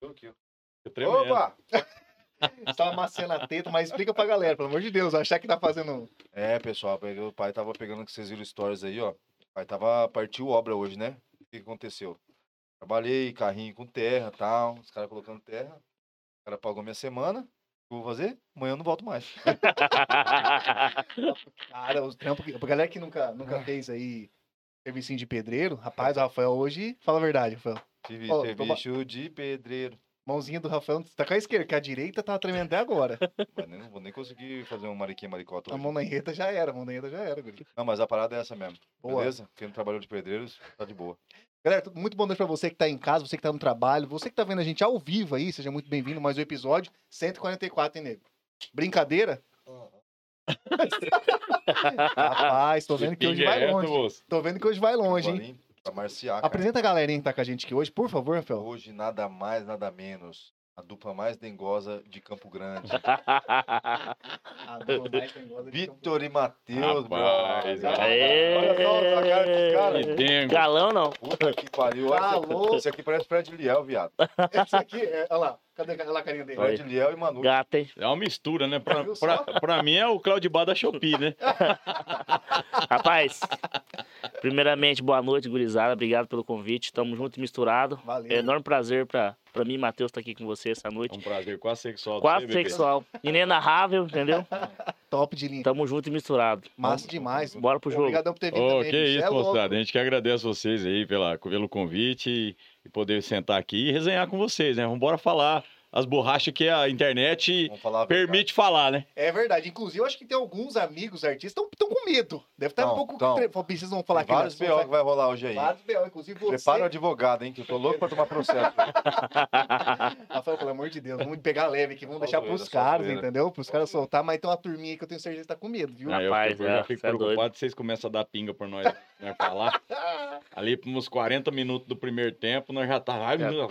Eu aqui, ó. Eu tremendo. Opa! Você tava amaciando a teta, mas explica pra galera, pelo amor de Deus, achar que tá fazendo. É, pessoal, o pai tava pegando que vocês viram stories aí, ó. O pai tava partiu obra hoje, né? O que que aconteceu? Trabalhei, carrinho com terra tal, os caras colocando terra. O cara pagou minha semana. O que eu vou fazer? Amanhã eu não volto mais. Cara, os trampos. que- Pra galera que nunca, nunca fez aí servicinho de pedreiro, rapaz, o Rafael hoje. Fala a verdade, Rafael. Tive Ó, tô serviço de pedreiro. Mãozinha do Rafael tá com a esquerda, que a direita tá tremendo até agora. Mas nem- não vou nem conseguir fazer um mariquinha maricota A hoje. mão na enreta já era, a mão na enreta já era, guri. Não, mas a parada é essa mesmo. Boa. Beleza? Quem não trabalhou de pedreiros, tá de boa. Galera, tudo- muito boa noite pra você que tá em casa, você que tá no trabalho, você que tá vendo a gente ao vivo aí, seja muito bem-vindo a mais um episódio 144, hein, nego? Brincadeira? Rapaz, tô vendo que hoje vai longe. Tô vendo que hoje vai longe, hein? Marciar. Apresenta a galerinha que tá com a gente aqui hoje, por favor, Rafael. Hoje, nada mais, nada menos. A dupla mais dengosa de Campo Grande. Ah, dona mais tem gosta de Vitor e Matheus, Rapaz, aê. Olha só a cara. Que dengo. Galão não. Puta que pariu. Tá. Esse aqui parece Fred Liel, viado. Esse aqui, é, olha lá, cadê, cadê a carinha dele? Oi. Fred Liel e Manu. Gato, hein? É uma mistura, né? Pra, pra, pra mim é o Claudio da Shopee, né? Rapaz, primeiramente, boa noite, gurizada. Obrigado pelo convite. Tamo junto e misturado. Valeu. É um enorme prazer pra, pra mim e Matheus estar aqui com você essa É noite. um prazer quase sexual. Quase sexual. Inenarrável, entendeu? Top de linha. Tamo junto e misturado. Massa demais. Bora pro jogo. Obrigadão por ter vindo Ô, também. que isso, É louco. moçada. A gente que agradece vocês aí pela, pelo convite e, e poder sentar aqui e resenhar com vocês, né? Vamos embora falar as borrachas que a internet falar a permite falar, né? É verdade. Inclusive, eu acho que tem alguns amigos artistas que estão com medo. Deve estar um Não, pouco... então. tre- Precisam falar Tem aqui. vários né? BO que vai rolar hoje aí. Vários B.O., inclusive você. Prepara o advogado, hein? Que eu tô louco pra tomar processo. Rafael, pelo amor de Deus, vamos pegar leve aqui, vamos Só deixar pros caras, zoeira. entendeu? Pros caras soltar, mas tem uma turminha aí que eu tenho certeza que tá com medo, viu? Ah, eu, Rapaz, fico- eu já é, fico cê é doido. preocupado se vocês começam a dar pinga por nós, nós falar. Ali por uns 40 minutos do primeiro tempo, nós já tá. Ai, meu Deus,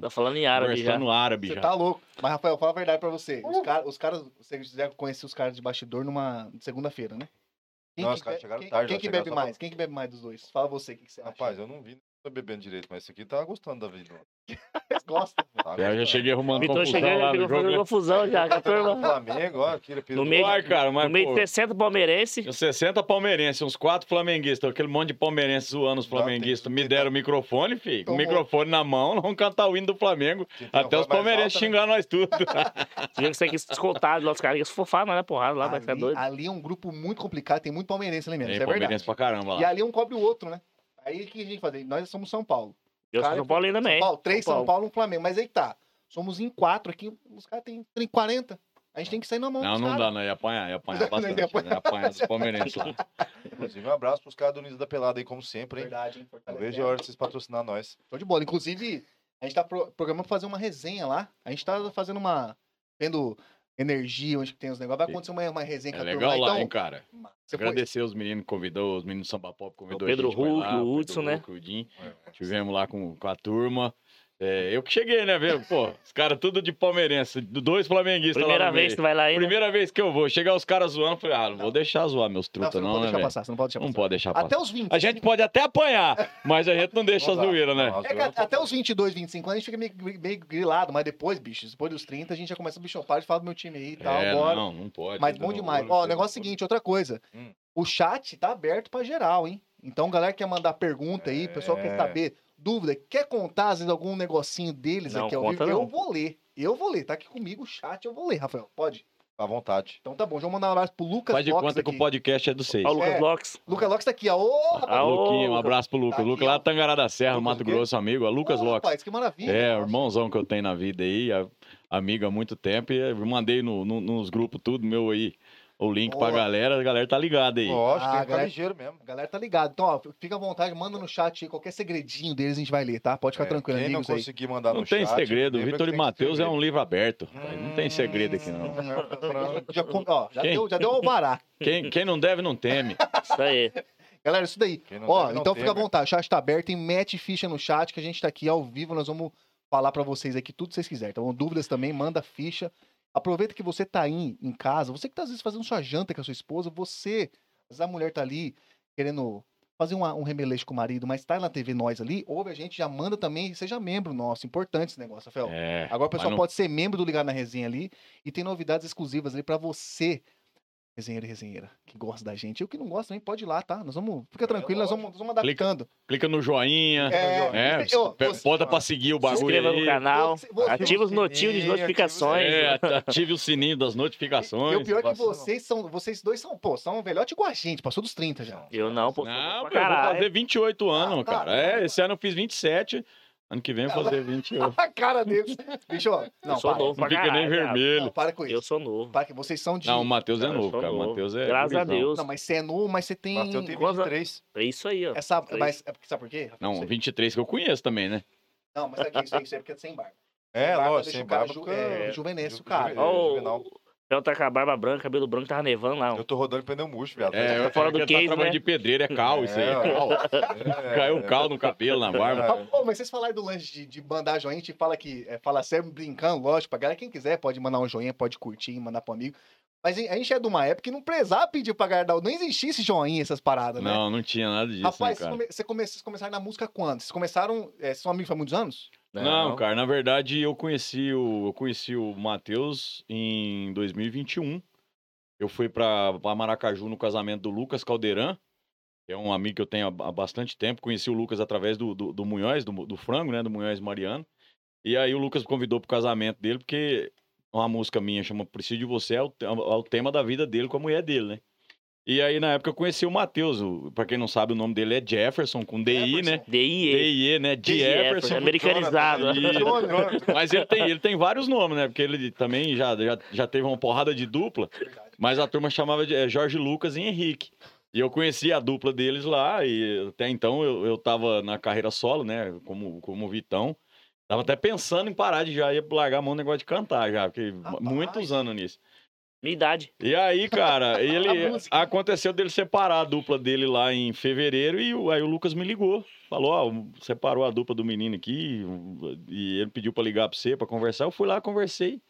Tá falando em árabe já. Conversando árabe Você já. tá louco. Mas, Rafael, fala a verdade pra você. Os, cara, os caras, você já conheceu os caras de bastidor numa segunda-feira, né? Quem Não, que os caras chegaram quem, tarde, Quem que bebe mais? Quem que bebe mais dos dois? Fala você, o que, que você acha? Rapaz, eu não vi, não tô bebendo direito, mas esse aqui tá gostando da vida. Tá Eu já cheguei arrumando Vitor confusão chegando, lá já no jogo. né? confusão já com a turma. Flamengo, ó, aquele No meio- Ai, cara, mas, No meio pô, de 60 palmeirense. tinha 60 palmeirenses, uns 4 flamenguistas, aquele monte de palmeirenses zoando os Não, flamenguistas. Me deram o microfone, filho. Com o microfone na mão, vamos cantar o hino do Flamengo. Até os palmeirenses né? xingar nós tudo. Tinha que ser descontado lá, os caras se fofar, não é porrada lá, vai ficar ali, doido. ali é um grupo muito complicado, tem muito palmeirense ali mesmo, Tem isso é verdade. palmeirense pra caramba E lá. ali um cobre o outro, né? Aí o que a gente faz? Nós somos São Paulo. Eu sou cara, São Paulo também. São Paulo, três São Paulo, um Flamengo. Mas aí tá. Somos em quatro aqui, os caras têm 30, 40. A gente tem que sair na mão Não, não dá, não. Ia apanhar, ia apanhar bastante. ia apanhar apanhar dos palmeirenses lá. Inclusive, um abraço pros caras do Unidos da Pelada aí, como sempre, hein? Verdade, hein? Não Fortalecendo. vejo a hora de vocês patrocinar nós. Show de bola. Inclusive, a gente tá pro- programando pra fazer uma resenha lá. A gente tá fazendo uma. Vendo energia, onde que tem os negócios. Vai acontecer uma, uma resenha É com a turma legal lá, Então, hein, cara. você foi- Agradecer os meninos que convidou, os meninos do Samba Pop convidou O Pedro a gente, foi Hulk, lá, o Hudson, né? O Dinho. Tivemos lá com, com a turma. É, eu que cheguei, né, velho? Pô, os caras tudo de palmeirense, dois flamenguistas lá Primeira vez que tu vai lá aí, né? Primeira vez que eu vou. Chegar os caras zoando, falei, ah, não vou deixar zoar meus Não, truta você não, não, pode né, deixar passar, você não pode deixar Não passar. pode deixar passar. Até os 20. A gente pode até apanhar, mas a gente não deixa a Não zoeira, né? Não, É que até os 22, 25 anos a gente fica meio, meio grilado, mas depois, bicho, depois dos 30 a gente já começa a bichopar de falar do meu time aí e tal, É, bora. não, não pode. Mas não, bom não, demais. Ó, o negócio é o seguinte, outra coisa. Hum. O chat tá aberto pra geral, hein? Então, galera que quer mandar pergunta aí, pessoal quer É. saber, dúvida, quer contar às vezes algum negocinho deles Não, aqui ao vivo, conta eu não. vou ler. Eu vou ler, tá aqui comigo o chat, eu vou ler, Rafael. Pode? À vontade. Então tá bom, já vou mandar um abraço pro Lucas Faz de conta aqui. que o podcast é do seis. Ó, o Lucas É. Locks. Lucas Lopes tá aqui, ó. Ô, rapaz. Ah, Luquinha, um abraço pro Lucas. Tá O Lucas lá Tangará da Serra, Lucas Mato? Grosso, amigo. É Lucas Ô, Locks. rapaz, que maravilha. É, irmãozão que eu tenho na vida aí, a- amigo há muito tempo, e eu mandei no, no- nos grupos tudo meu aí, o link pra Boa. galera, a galera tá ligada aí. Lógico, Ah, tem galera- ligeiro mesmo. A galera tá ligada. Então, ó, fica à vontade, manda no chat aí qualquer segredinho deles a gente vai ler, tá? Pode ficar É, tranquilo, Quem não amigos conseguir mandar Não no tem chat, segredo, lembra Vitor que e tem Matheus é um livro aberto. Não tem segredo aqui não. Hum, Já, com- ó, já, Quem? deu, já deu alvará. Quem, quem não deve, não teme. Isso aí. Galera, isso daí. Não Ó, deve, não então teme. fica à vontade, o chat tá aberto e mete ficha no chat que a gente tá aqui ao vivo, nós vamos falar pra vocês aqui tudo que vocês quiserem, tá bom? Dúvidas também, manda ficha. Aproveita que você tá aí em casa, você que tá às vezes fazendo sua janta com a sua esposa, você, às vezes a mulher tá ali querendo fazer uma- um remeleixo com o marido, mas tá na TV nós ali, ouve a gente, já manda também, seja membro nosso. Importante esse negócio, Rafael. É. Agora o pessoal não- pode ser membro do Ligado na Resenha ali e tem novidades exclusivas ali pra você, resenheiro e resenheira, que gosta da gente. E o que não gosta também pode ir lá, tá? Nós vamos. Fica tranquilo, nós vamos, nós vamos Clica- adaptando. Clica no joinha. É, É, você- bota pra seguir o Se bagulho inscreva no aí. canal, Você- você- ativa os motivos de notificações. É, ative o sininho das E notificações. o pior é que vocês são, vocês dois são, pô, são um velhote igual a gente, passou dos 30 já. Eu não, pô. Não, pô, pra eu vou fazer 28 anos, Ah, tá, cara. tá, É, tá. esse ano eu fiz 27. Ano que vem eu vou fazer 28. A cara deles. Bicho, ó, não, Eu sou para. novo Não fica nem vermelho. Não, para com isso. Eu sou novo. Para que vocês são de. Não, o Matheus é Eu novo, cara. O novo. Matheus é. Graças a. Deus. Não, mas você é novo, mas você tem. Mas eu tenho Quantos- 23. É isso aí, ó. Essa, mas, é porque- sabe por quê? Não, Você- 23 que eu conheço também, né? Não, mas aqui, isso aí, isso aí é porque é sem barba. É, Barba lógico, deixa sem o cara barba. ju- é, ju- juvenesco, ju- cara. juve- Fel tá com a barba branca, cabelo branco, tava nevando lá. Eu tô rodando pneu murcho, viado. É, eu fora falo do que ele case, tá trabalhando né? de pedreiro, é cal isso aí, é cal. É, Caiu é, um cal no cabelo, na barba. Pô, mas vocês falaram do lance de, de mandar joinha, a gente fala que é, fala sério brincando, lógico, pra galera, quem quiser pode mandar um joinha, pode curtir, mandar pro amigo. Mas a gente é de uma época que não precisava pedir pra galera não existia esse joinha, essas paradas, né? Não, não tinha nada disso, Rapaz, né, você cara? come- você come- vocês começaram na música quando? Vocês começaram, é, vocês são amigos há muitos anos? Não, cara, na verdade eu conheci o, eu conheci o Matheus em 2021. Eu fui pra, pra Maracaju no casamento do Lucas Caldeirão, que é um amigo que eu tenho há, bastante tempo. Conheci o Lucas através do, do, do Munhoz, do, do Frango, né? Do Munhoz Mariano. E aí o Lucas me convidou pro casamento dele, porque uma música minha chama Preciso de Você, é o, é o tema da vida dele com a mulher dele, né? E aí, na época, eu conheci o Matheus. o- Pra quem não sabe, o nome dele é Jefferson, com DI, né? DIE. DIE, né? DIE, Jefferson. americanizado. Mas ele tem, ele tem vários nomes, né? Porque ele também já, já, já teve uma porrada de dupla, mas a turma chamava de é, Jorge Lucas e Henrique. E eu conheci a dupla deles lá, e até então eu, eu tava na carreira solo, né? Como, como Vitão. Tava até pensando em parar de já ir largar a mão no negócio de cantar já, porque Rapaz. muitos anos nisso. Minha idade. E aí, cara, ele aconteceu dele separar a dupla dele lá em fevereiro e aí o Lucas me ligou. Falou, ó, separou a dupla do menino aqui e ele pediu pra ligar pra você, pra conversar. Eu fui lá, conversei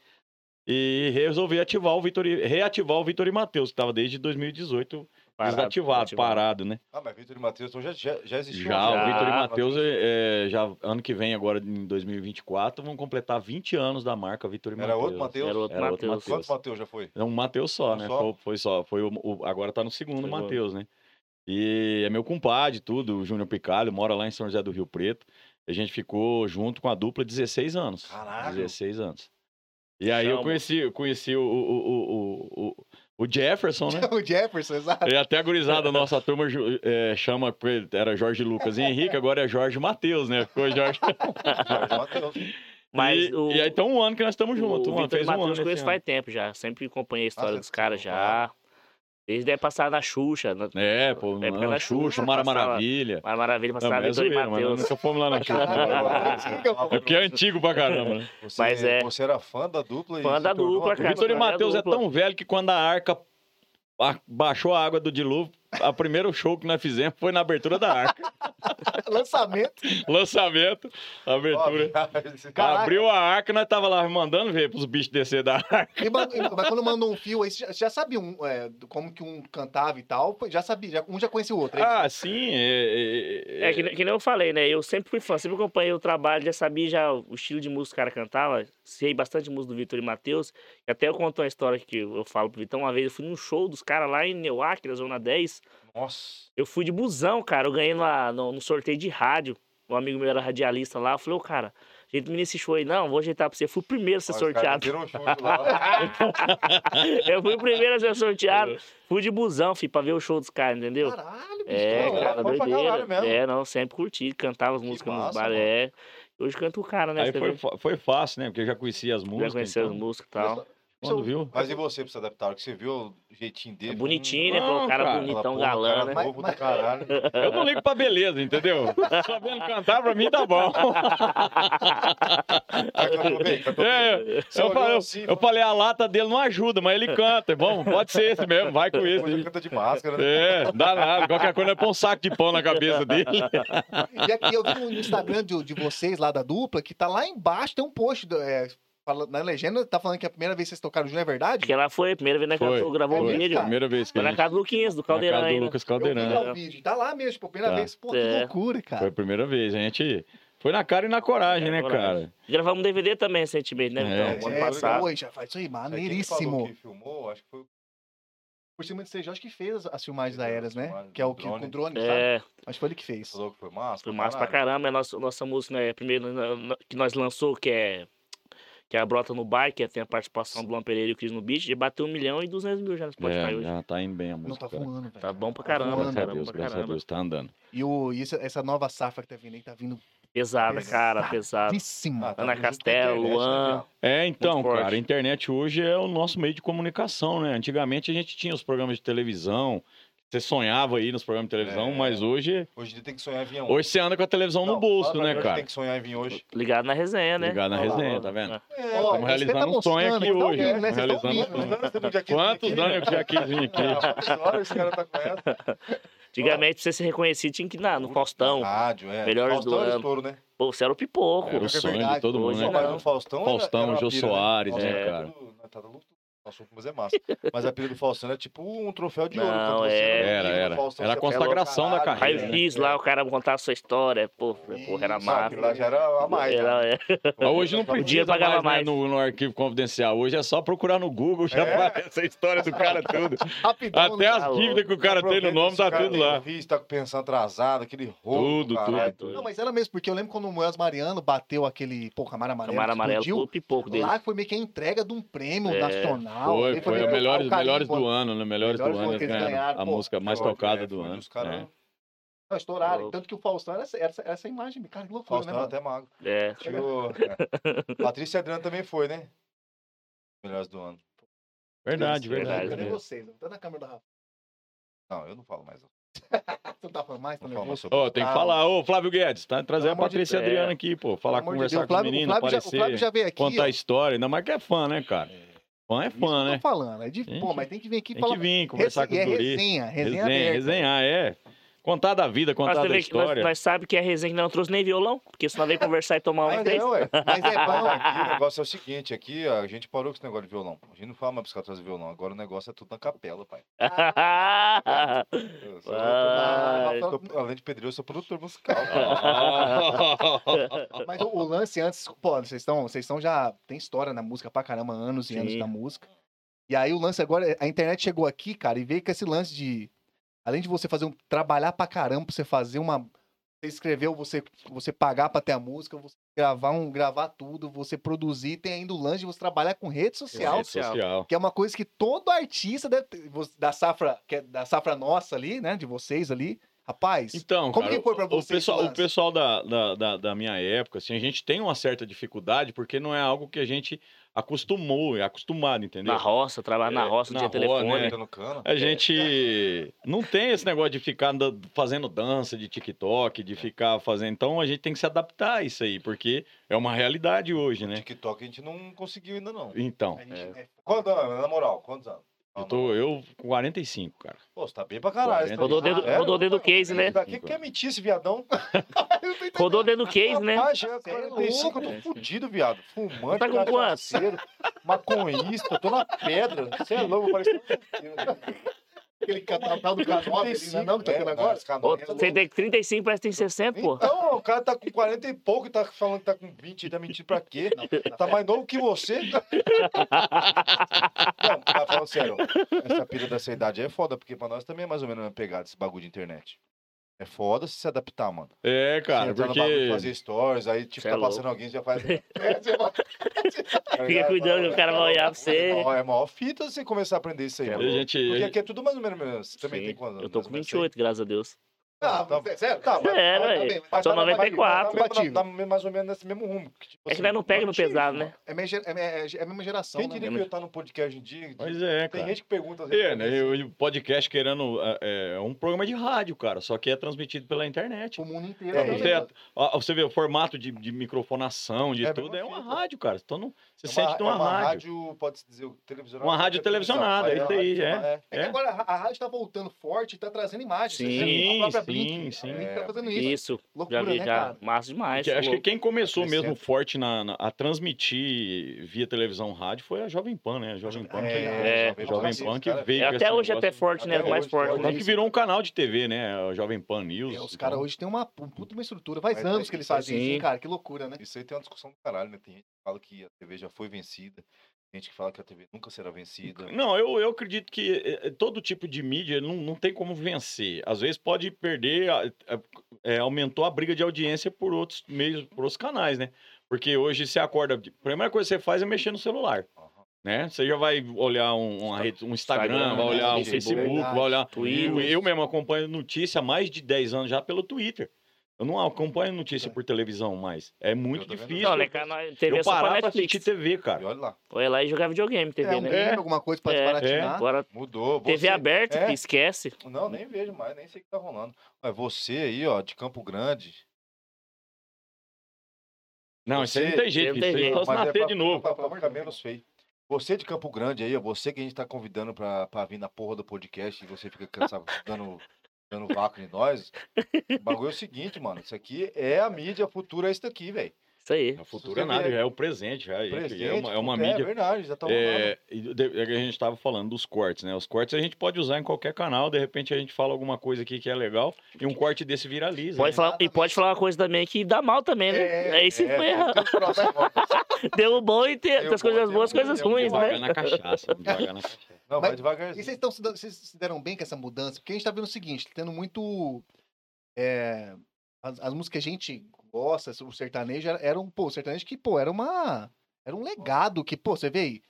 e resolvi ativar o Vitor, reativar o Vitor e Matheus, que tava desde 2018 Parado, desativado, desativado. parado, né? Ah, mas Vitor e Matheus então já, já, já existiu. Já, o Já. Vitor e Matheus, é, é, já ano que vem, agora em 2024, vão completar 20 anos da marca Vitor e Era Matheus. outro Matheus? Era outro Era outro Matheus. Quantos Matheus já foi? É um Matheus só, Um né? só? Foi, foi só. Foi o, o- agora tá no segundo. Matheus, né? E é meu compadre, tudo, o Júnior Picalho, mora lá em São José do Rio Preto. A gente ficou junto com a dupla 16 anos. Caralho. 16 anos. E aí eu conheci, conheci o, o, o, o, o Jefferson, né? o Jefferson, exato. E até a gurizada, nossa turma é, chama, era Jorge Lucas e Henrique, agora é Jorge Matheus, né? Ficou Jorge. Jorge Matheus. Mas e, o, e aí então um ano que nós estamos juntos. o Um Vitor fez um ano. Matheus conheço ano. faz tempo já. Sempre acompanhei a história dos caras já. Eles devem passar na Xuxa. Na... É, pô, É, porque na na Xuxa, Xuxa Mara Maravilha. Mas maravilha, Não, passar mas é Vitor e Matheus. nunca fomos lá na Xuxa. É porque é antigo pra caramba, né? Você, Mas é- você era fã da dupla Fã da tornou dupla, uma O cara. Vitor e é Matheus é tão velho que quando a arca baixou a água do dilúvio, a primeiro show que nós fizemos foi na abertura da arca. Lançamento. Lançamento, abertura. Caraca. Abriu a arca, nós tava lá mandando ver pros bichos descer da arca. E, mas quando mandou um fio aí, você já, já sabia um, é, como que um cantava e tal? Já sabia, já- um já conhecia o outro. é isso? Ah, sim. É, é, É que, ne- que nem eu falei, né? Eu sempre fui fã, sempre acompanhei o trabalho, já sabia já o estilo de música que o cara cantava. Sei bastante música do Vitor e Matheus. E até eu conto uma história que eu eu falo pro Vitão. Uma vez eu fui num show dos caras lá em Neuac, na Zona 10. Nossa. Eu fui de busão, cara. Eu ganhei lá no, no sorteio de rádio. Um amigo meu era radialista lá. Eu falei, ô, cara, ajeita-me nesse show aí. Não, vou ajeitar pra você. Eu fui o primeiro a ser sorteado. meteram show de lá. eu fui o primeiro a ser sorteado. Fui de busão, filho, pra ver o show dos caras, entendeu? Caralho, bicho. É, Não, cara, doideira. É, não, sempre curti, cantava as músicas nos massa, bares. mano. É. Hoje canto o cara, né? Aí foi, foi fácil, né? Porque eu já conhecia as Já músicas. conheceu as então, músicas e tal. Quando viu? Mas e você pra se adaptar? Que você viu o jeitinho dele? É bonitinho, né? Não, o cara cara. bonitão, galã, cara né? Mas- novo mas- do caralho. Eu não ligo pra beleza, entendeu? Sabendo cantar, pra mim tá bom. É, eu, falei, assim, eu falei, a lata dele não ajuda, mas ele canta. Bom, pode ser esse mesmo, vai com esse. Ele canta de máscara, né? É, dá nada. Qualquer coisa é pôr um saco de pão na cabeça dele. E aqui eu vi no Instagram de, de vocês lá da dupla que tá lá embaixo, tem um post do- é, fala- na legenda tá falando que a primeira vez que vocês tocaram junto é verdade? Porque lá foi a primeira vez né, que Foi, ela gravou um foi. vídeo. cara. Primeira vez que Foi na gente... casa do Luquinhas, do na Caldeirão casa do ainda. Lucas Eu vi Caldeirão. lá o vídeo. Tá lá mesmo, tipo, primeira Tá. vez. Pô, que É. loucura, Foi cara. a primeira vez. A gente foi na cara e na coragem, Na né, coragem. cara? Gravamos um DVD também recentemente, né? É. Então, ano É, passado. foi, já faz isso aí, quem maneiríssimo. que filmou, acho que foi o Por cima de ser Jorge que fez as- as filmagens aéreas, né? filmagens Que é o que drone. com drone, sabe? É, Acho que foi ele que fez. falou que foi massa. foi massa pra caramba. É a nossa, nossa música, né? Primeiro né, que nós lançou, que é. Que é a Brota no Bar, que tem a participação do Luan Pereira e o Cris no Beat, já bateu um milhão e duzentos mil já no Spotify É, hoje. já tá indo bem a Não música. tá cara. voando, velho. Tá bom pra Tá caramba, voando. Graças a caramba Deus, pra graças a caramba. Deus, tá andando. E, o, e essa, essa nova safra que tá vindo aí, tá vindo Pesada, cara, pesada. pesadíssima. tá Ana Castelo, Luan. É, então, cara, a internet hoje é o nosso meio de comunicação, né? Antigamente a gente tinha os programas de televisão, você sonhava aí nos programas de televisão, É. mas hoje, Hoje tem que sonhar em vir hoje você anda com a televisão no bolso, né, Tem cara? que sonhar em vir hoje. Ligado na resenha, né? Ligado na resenha, tá vendo? É, Ó, Estamos você realizando tá um sonho aqui tá hoje, né? né? Realizando um ouvindo, sonho. né? Quantos anos eu já quis vir aqui? Horas esse cara tá com essa? Antigamente, pra você ser reconhecido, tinha que ir na, no Faustão. Rádio, é. Melhores Faustão do ano. estouro, né? Pô, você era o pipoco. Era o é sonho de todo mundo, né, Não, cara? no Faustão Faustão, Jô né? Soares, né, cara? Tudo- mas é massa. Mas a pilha do Faustão é tipo um troféu de ouro. Não, você é. era Era. Faustão, Era a consagração da carreira, Aí né? eu fiz lá, o cara contar a sua história. Pô, porra, era massa. lá já era a mais. Era, né? é. Mas hoje não Podia precisa pagava mais, né, mais. no, no arquivo confidencial. Hoje é só procurar no Google, já É. aparece a história do cara tudo. Rapidão, Até né? as Tá dívidas que o cara tem no nome, tá tudo lá. Vício, tá com pensão atrasada, aquele roubo. Tudo, caralho. tudo. Não, mas era mesmo, porque eu lembro quando o Moés Mariano bateu aquele, pô, Camara Amarelo, Camara amarelo, explodiu, o pipoco dele. lá foi meio que a entrega de um prêmio É, Foi, foi melhores, o carimbo, melhores do ano, né? Melhores do Melhores do ano, eles ganharam ganharam, a pô. música mais Foi, tocada é, do foi ano. caras- né? Não, estouraram. Tanto que o Faustão era essa, era essa, essa imagem, cara, que loucura, Faustão né, mano? até magro. É. Patrícia Adriano também foi, né? Melhores do ano. Verdade, Isso, verdade. Cadê vocês? Tá na câmera da Rafa. Não, eu não falo mais. Não tá falando mais? Tá Não falo mais nervoso? sobre Ô, tem que falar, ô, Flávio Guedes, tá? Trazer a de Patrícia. Adriana É. aqui, pô. Falar, de conversar Deus, com o menino, o Flávio já- o aparecer, Flávio já veio aqui, contar ó. história. Ainda mais que é fã, né, cara? Fã é fã, né? tô falando. É de, Tem pô, mas tem que vir aqui Tem falar. que vir, conversar com e o é guri. resenha, resenha Resenha, aberta. resenhar, é. Contar da vida, contar da vê que nós, história. nós sabemos que é resenha que não trouxe nem violão, porque senão veio conversar e tomar uma Mas é, ué. Mas é bom. Aqui o negócio é o seguinte, aqui a gente parou com esse negócio de violão. A gente não fala mais caras trazer violão. Agora o negócio é tudo na capela, pai. Eu sou- eu tô- além de pedreiro, eu sou produtor musical. Mas o, o lance antes, pô, vocês estão, vocês estão já tem história na música pra caramba, anos e anos Sim. da música. E aí o lance agora, a internet chegou aqui, cara, e veio com esse lance de além de você fazer um trabalhar pra caramba, pra você fazer uma você escreveu, você você pagar pra ter a música, você gravar um gravar tudo, você produzir, tem ainda o lance de você trabalhar com rede social, Rede social. que é uma coisa que todo artista deve ter, da safra, que é da safra nossa ali, né, de vocês ali. Rapaz, Então, Como cara, que foi pra o- você o pessoal, o pessoal da, da, da, da minha época, assim, a gente tem uma certa dificuldade porque não é algo que a gente acostumou, é acostumado, entendeu? Na roça, trabalhar na É, roça, na tinha telefone. né? Tá no cano. A gente não tem esse negócio de ficar fazendo dança de TikTok, de ficar fazendo. Então a gente tem que se adaptar a isso aí, porque é uma realidade hoje, né? TikTok a gente não conseguiu ainda, não. Então, a gente- é, Quantos anos? Na moral, quantos anos? Eu tô eu com 45, cara. Pô, você tá bem pra caralho. tá Rodou bem- dentro- É? rodou dentro do case, né? O que, que é mentir esse viadão? Rodou dentro do case, né? Rapaz, é 45, eu louco. tô fudido, viado. Fumante, Tá com quantos? cachaceiro, maconhista, tô na pedra. Você é louco, parece aquele catal do canal, não é não, que tá tendo agora? Ô, Você tem 35, parece que tem 60, pô. Então, o cara tá com 40 e pouco e tá falando que tá com 20, tá mentindo pra quê? Tá mais novo que você? Não, tá falando sério. Essa pilha dessa idade é foda, porque pra nós também é mais ou menos uma pegada esse bagulho de internet. É foda se se adaptar, mano. É, Você cara, entrar no bagulho, porque fazer stories, aí tipo, Cê é tá louco. passando alguém, você já faz. É, Fica cuidando que o cara vai olhar pra você. É maior, é maior fita você começar a aprender isso aí, É mano. gente, Porque aqui é tudo mais ou menos. Você também Sim, tem quantos anos? Eu tô com ou menos 28, graças a Deus. Ah, Tá- mas- sério? Tá, mas- tá na- 94. Tá, mesmo- tá mais ou menos nesse mesmo rumo. que, tipo É que assim, nós não pega no pesado, né? É, minha é, é- é a mesma geração, Quem né? diria que eu ia estar no podcast um dia? Pois é, Tem cara. gente que pergunta. É, né? o podcast querendo. É, é um programa de rádio, cara. Só que é transmitido pela internet. O mundo inteiro. É. Você, é- ó, você vê o formato de, de microfonação, de É, tudo, é uma fita. rádio, cara. Então não, você É uma- sente numa é uma rádio. pode-se dizer, televisionada. Uma rádio é televisionada, é isso aí, rádio, É que É. agora a, a rádio tá voltando forte e tá trazendo imagens. Sim, Sim. É, tá fazendo isso. Isso, Loucura, já vi, né, já. cara? Massa demais. Que- acho que quem começou mesmo crescendo. forte na, na- a transmitir via televisão rádio foi a Jovem Pan, né? A Jovem Pan, que, É, a Jovem Pan que veio É, até hoje é até forte, né? Até mais hoje, forte. que virou um canal de TV, né? A Jovem Pan News. É, os então. caras hoje têm uma um puta uma estrutura. Faz Mas anos que eles fazem isso, cara. Que loucura, né? Isso aí tem uma discussão do caralho, né? Tem gente que fala que a TV já foi vencida, gente que fala que a TV nunca será vencida. Não, eu, eu acredito que eh, eh, todo tipo de mídia não, não tem como vencer. Às vezes pode perder, é, aumentou a briga de audiência por outros meios, por outros canais, né? Porque hoje você acorda, a primeira coisa que você faz é mexer no celular, né? Você já vai olhar um, rede- um Instagram, Instagram, vai olhar né? o Facebook, Facebook, vai olhar... Twitter. Eu mesmo acompanho notícia há mais de 10 anos já pelo Twitter. Eu não acompanho notícia por televisão mais. É muito difícil. Não, né, canal, TV é eu só pra parar pra Netflix. assistir TV, E cara. olha lá, Ou é lá e jogar videogame, TV, é, um né? game, alguma coisa pra É, desbaratinar. Agora, mudou. TV Você- aberta, é. que esquece. Não, nem vejo mais, nem sei o que tá rolando. Mas você aí, ó, de Campo Grande. Não, isso aí não tem jeito. não tem Isso aí jeito. só se Mas é nascer pra- de novo. Pra, pra ficar menos feio. Você de Campo Grande aí, ó, você que a gente tá convidando pra, pra vir na porra do podcast e você fica cansado, dando, dando vácuo em nós. O bagulho é o seguinte, mano. Isso aqui é a mídia futura, é isso daqui, velho. Isso aí. A futuro você é nada, já é o presente. Já, Presente, é uma, é uma é, mídia. verdade, já tá. É, de- é que a gente estava falando dos cortes, né? Os cortes a gente pode usar em qualquer canal, de repente a gente fala alguma coisa aqui que é legal e um corte desse viraliza. Pode né? falar, e pode falar uma coisa também que dá mal também, né? Aí se ferra. Deu bom e tem, as coisas boas, coisas ruins, Devagar né? na cachaça. Devagar na cachaça. Não, Mas- vai devagarzinho. E vocês, tão, se dando- vocês se deram bem com essa mudança? Porque a gente tá vendo o seguinte, tá tendo muito. é, as, as músicas que a gente gosta, o sertanejo, era, era um, pô, o sertanejo que, pô, era uma. Era um legado que, pô, você vê aí,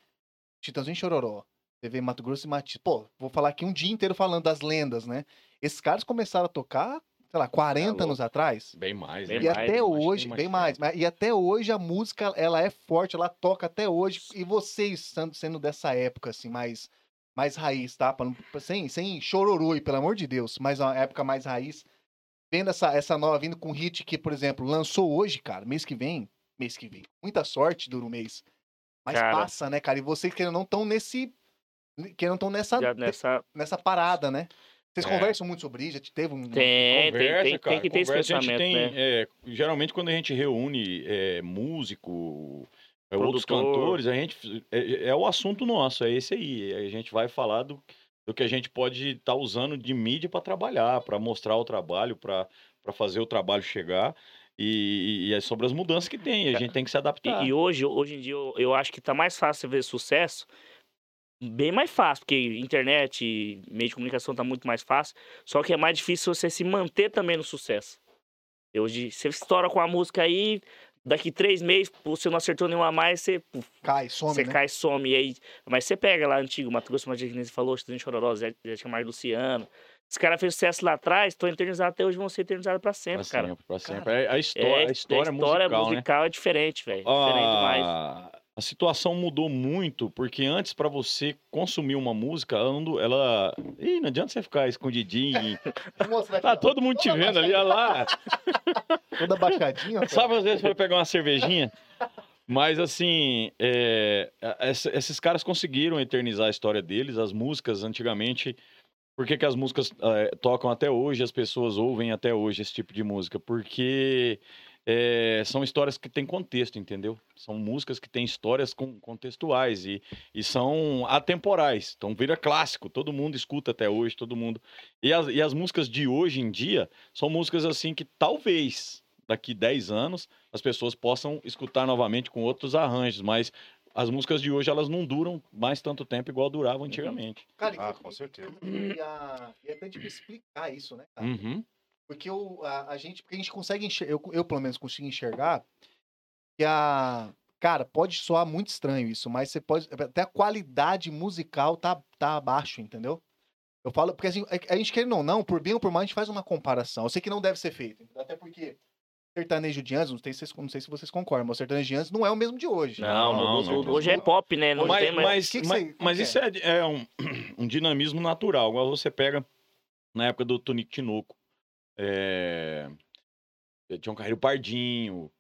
Titãozinho Chororó, você vê Mato Grosso e Matias. Pô, vou falar aqui um dia inteiro falando das lendas, né? Esses caras começaram a tocar, sei lá, 40 louco. anos atrás. Bem mais. Bem né? E mais, até hoje, bem mais, mas- e até hoje a música, ela é forte, ela toca até hoje. E vocês sendo, sendo dessa época, assim, mais, mais raiz, tá? Sem, sem chororô, e pelo amor de Deus, mas uma época mais raiz. Vendo essa, essa nova vindo com hit que, por exemplo, lançou hoje, cara, mês que vem, mês que vem. Muita sorte dura um mês. Mas Cara. passa, né, cara? E vocês que não estão nesse. Que não estão nessa, nessa... nessa parada, né? Vocês É. conversam muito sobre isso? Já teve um. Tem, tem, Conversa, tem, tem cara, que ter esse conversa, a gente pensamento, tem, né? é, geralmente quando a gente reúne é, músico, é, outros cantores, a gente é, é o assunto nosso, é esse aí. A gente vai falar do, do que a gente pode estar usando de mídia para trabalhar, para mostrar o trabalho, para fazer o trabalho chegar. E, e é sobre as mudanças que tem, e a gente tem que se adaptar. E, e hoje, hoje em dia, eu, eu acho que tá mais fácil você ver sucesso. Bem mais fácil, porque internet e meio de comunicação tá muito mais fácil. Só que é mais difícil você se manter também no sucesso. Hoje, você estoura com a música aí, daqui três meses, você não acertou nenhuma a mais, você, Cai, some, você né? cai, some. E aí, mas você pega lá antigo, Mato Grosso, Mato Grosso, que nem você falou, Estudante Chororó, Zé, Zé Camargo Luciano. Esse cara fez sucesso lá atrás, estão eternizados até hoje, vão ser eternizados pra sempre, Pra cara. sempre, pra sempre. Cara, É, a, história, É, a história, musical, né? musical é diferente, velho. Diferente demais. A, situação mudou muito, porque antes, pra você consumir uma música, ela. não- ela... Ih, não adianta você ficar escondidinho. Tá todo mundo te vendo ali, olha lá. Toda baixadinha. Sabe, às vezes, foi pegar uma cervejinha. Mas, assim, é, esses caras conseguiram eternizar a história deles, as músicas, antigamente. Por que, que as músicas eh, tocam até hoje, as pessoas ouvem até hoje esse tipo de música? Porque eh, são histórias que têm contexto, entendeu? São músicas que têm histórias con- contextuais e, e são atemporais. Então vira clássico, todo mundo escuta até hoje, todo mundo. E as, e as músicas de hoje em dia são músicas assim que talvez daqui 10 anos as pessoas possam escutar novamente com outros arranjos, mas as músicas de hoje elas não duram mais tanto tempo igual duravam antigamente. Cara, Ah, com certeza. E, a, e é até difícil explicar isso, né, cara? Uhum. Porque o, a, a gente, porque a gente consegue enxergar, eu, eu pelo menos consigo enxergar que a. Cara, pode soar muito estranho isso, mas você pode. Até a qualidade musical tá, tá abaixo, entendeu? Eu falo, porque assim, a, a gente querendo ou não, por bem ou por mal, a gente faz uma comparação. Eu sei que não deve ser feito. Até porque sertanejo de antes, não sei se, vocês- não sei se vocês concordam, mas o sertanejo de antes não é o mesmo de hoje. Não, não, hoje, não. hoje é pop, né? Não mas tem mais. mas, que que mas, mas isso é, é um, um dinamismo natural. Igual você pega na época do Tonico Tinoco. É... Tinha um Carreiro Pardinho.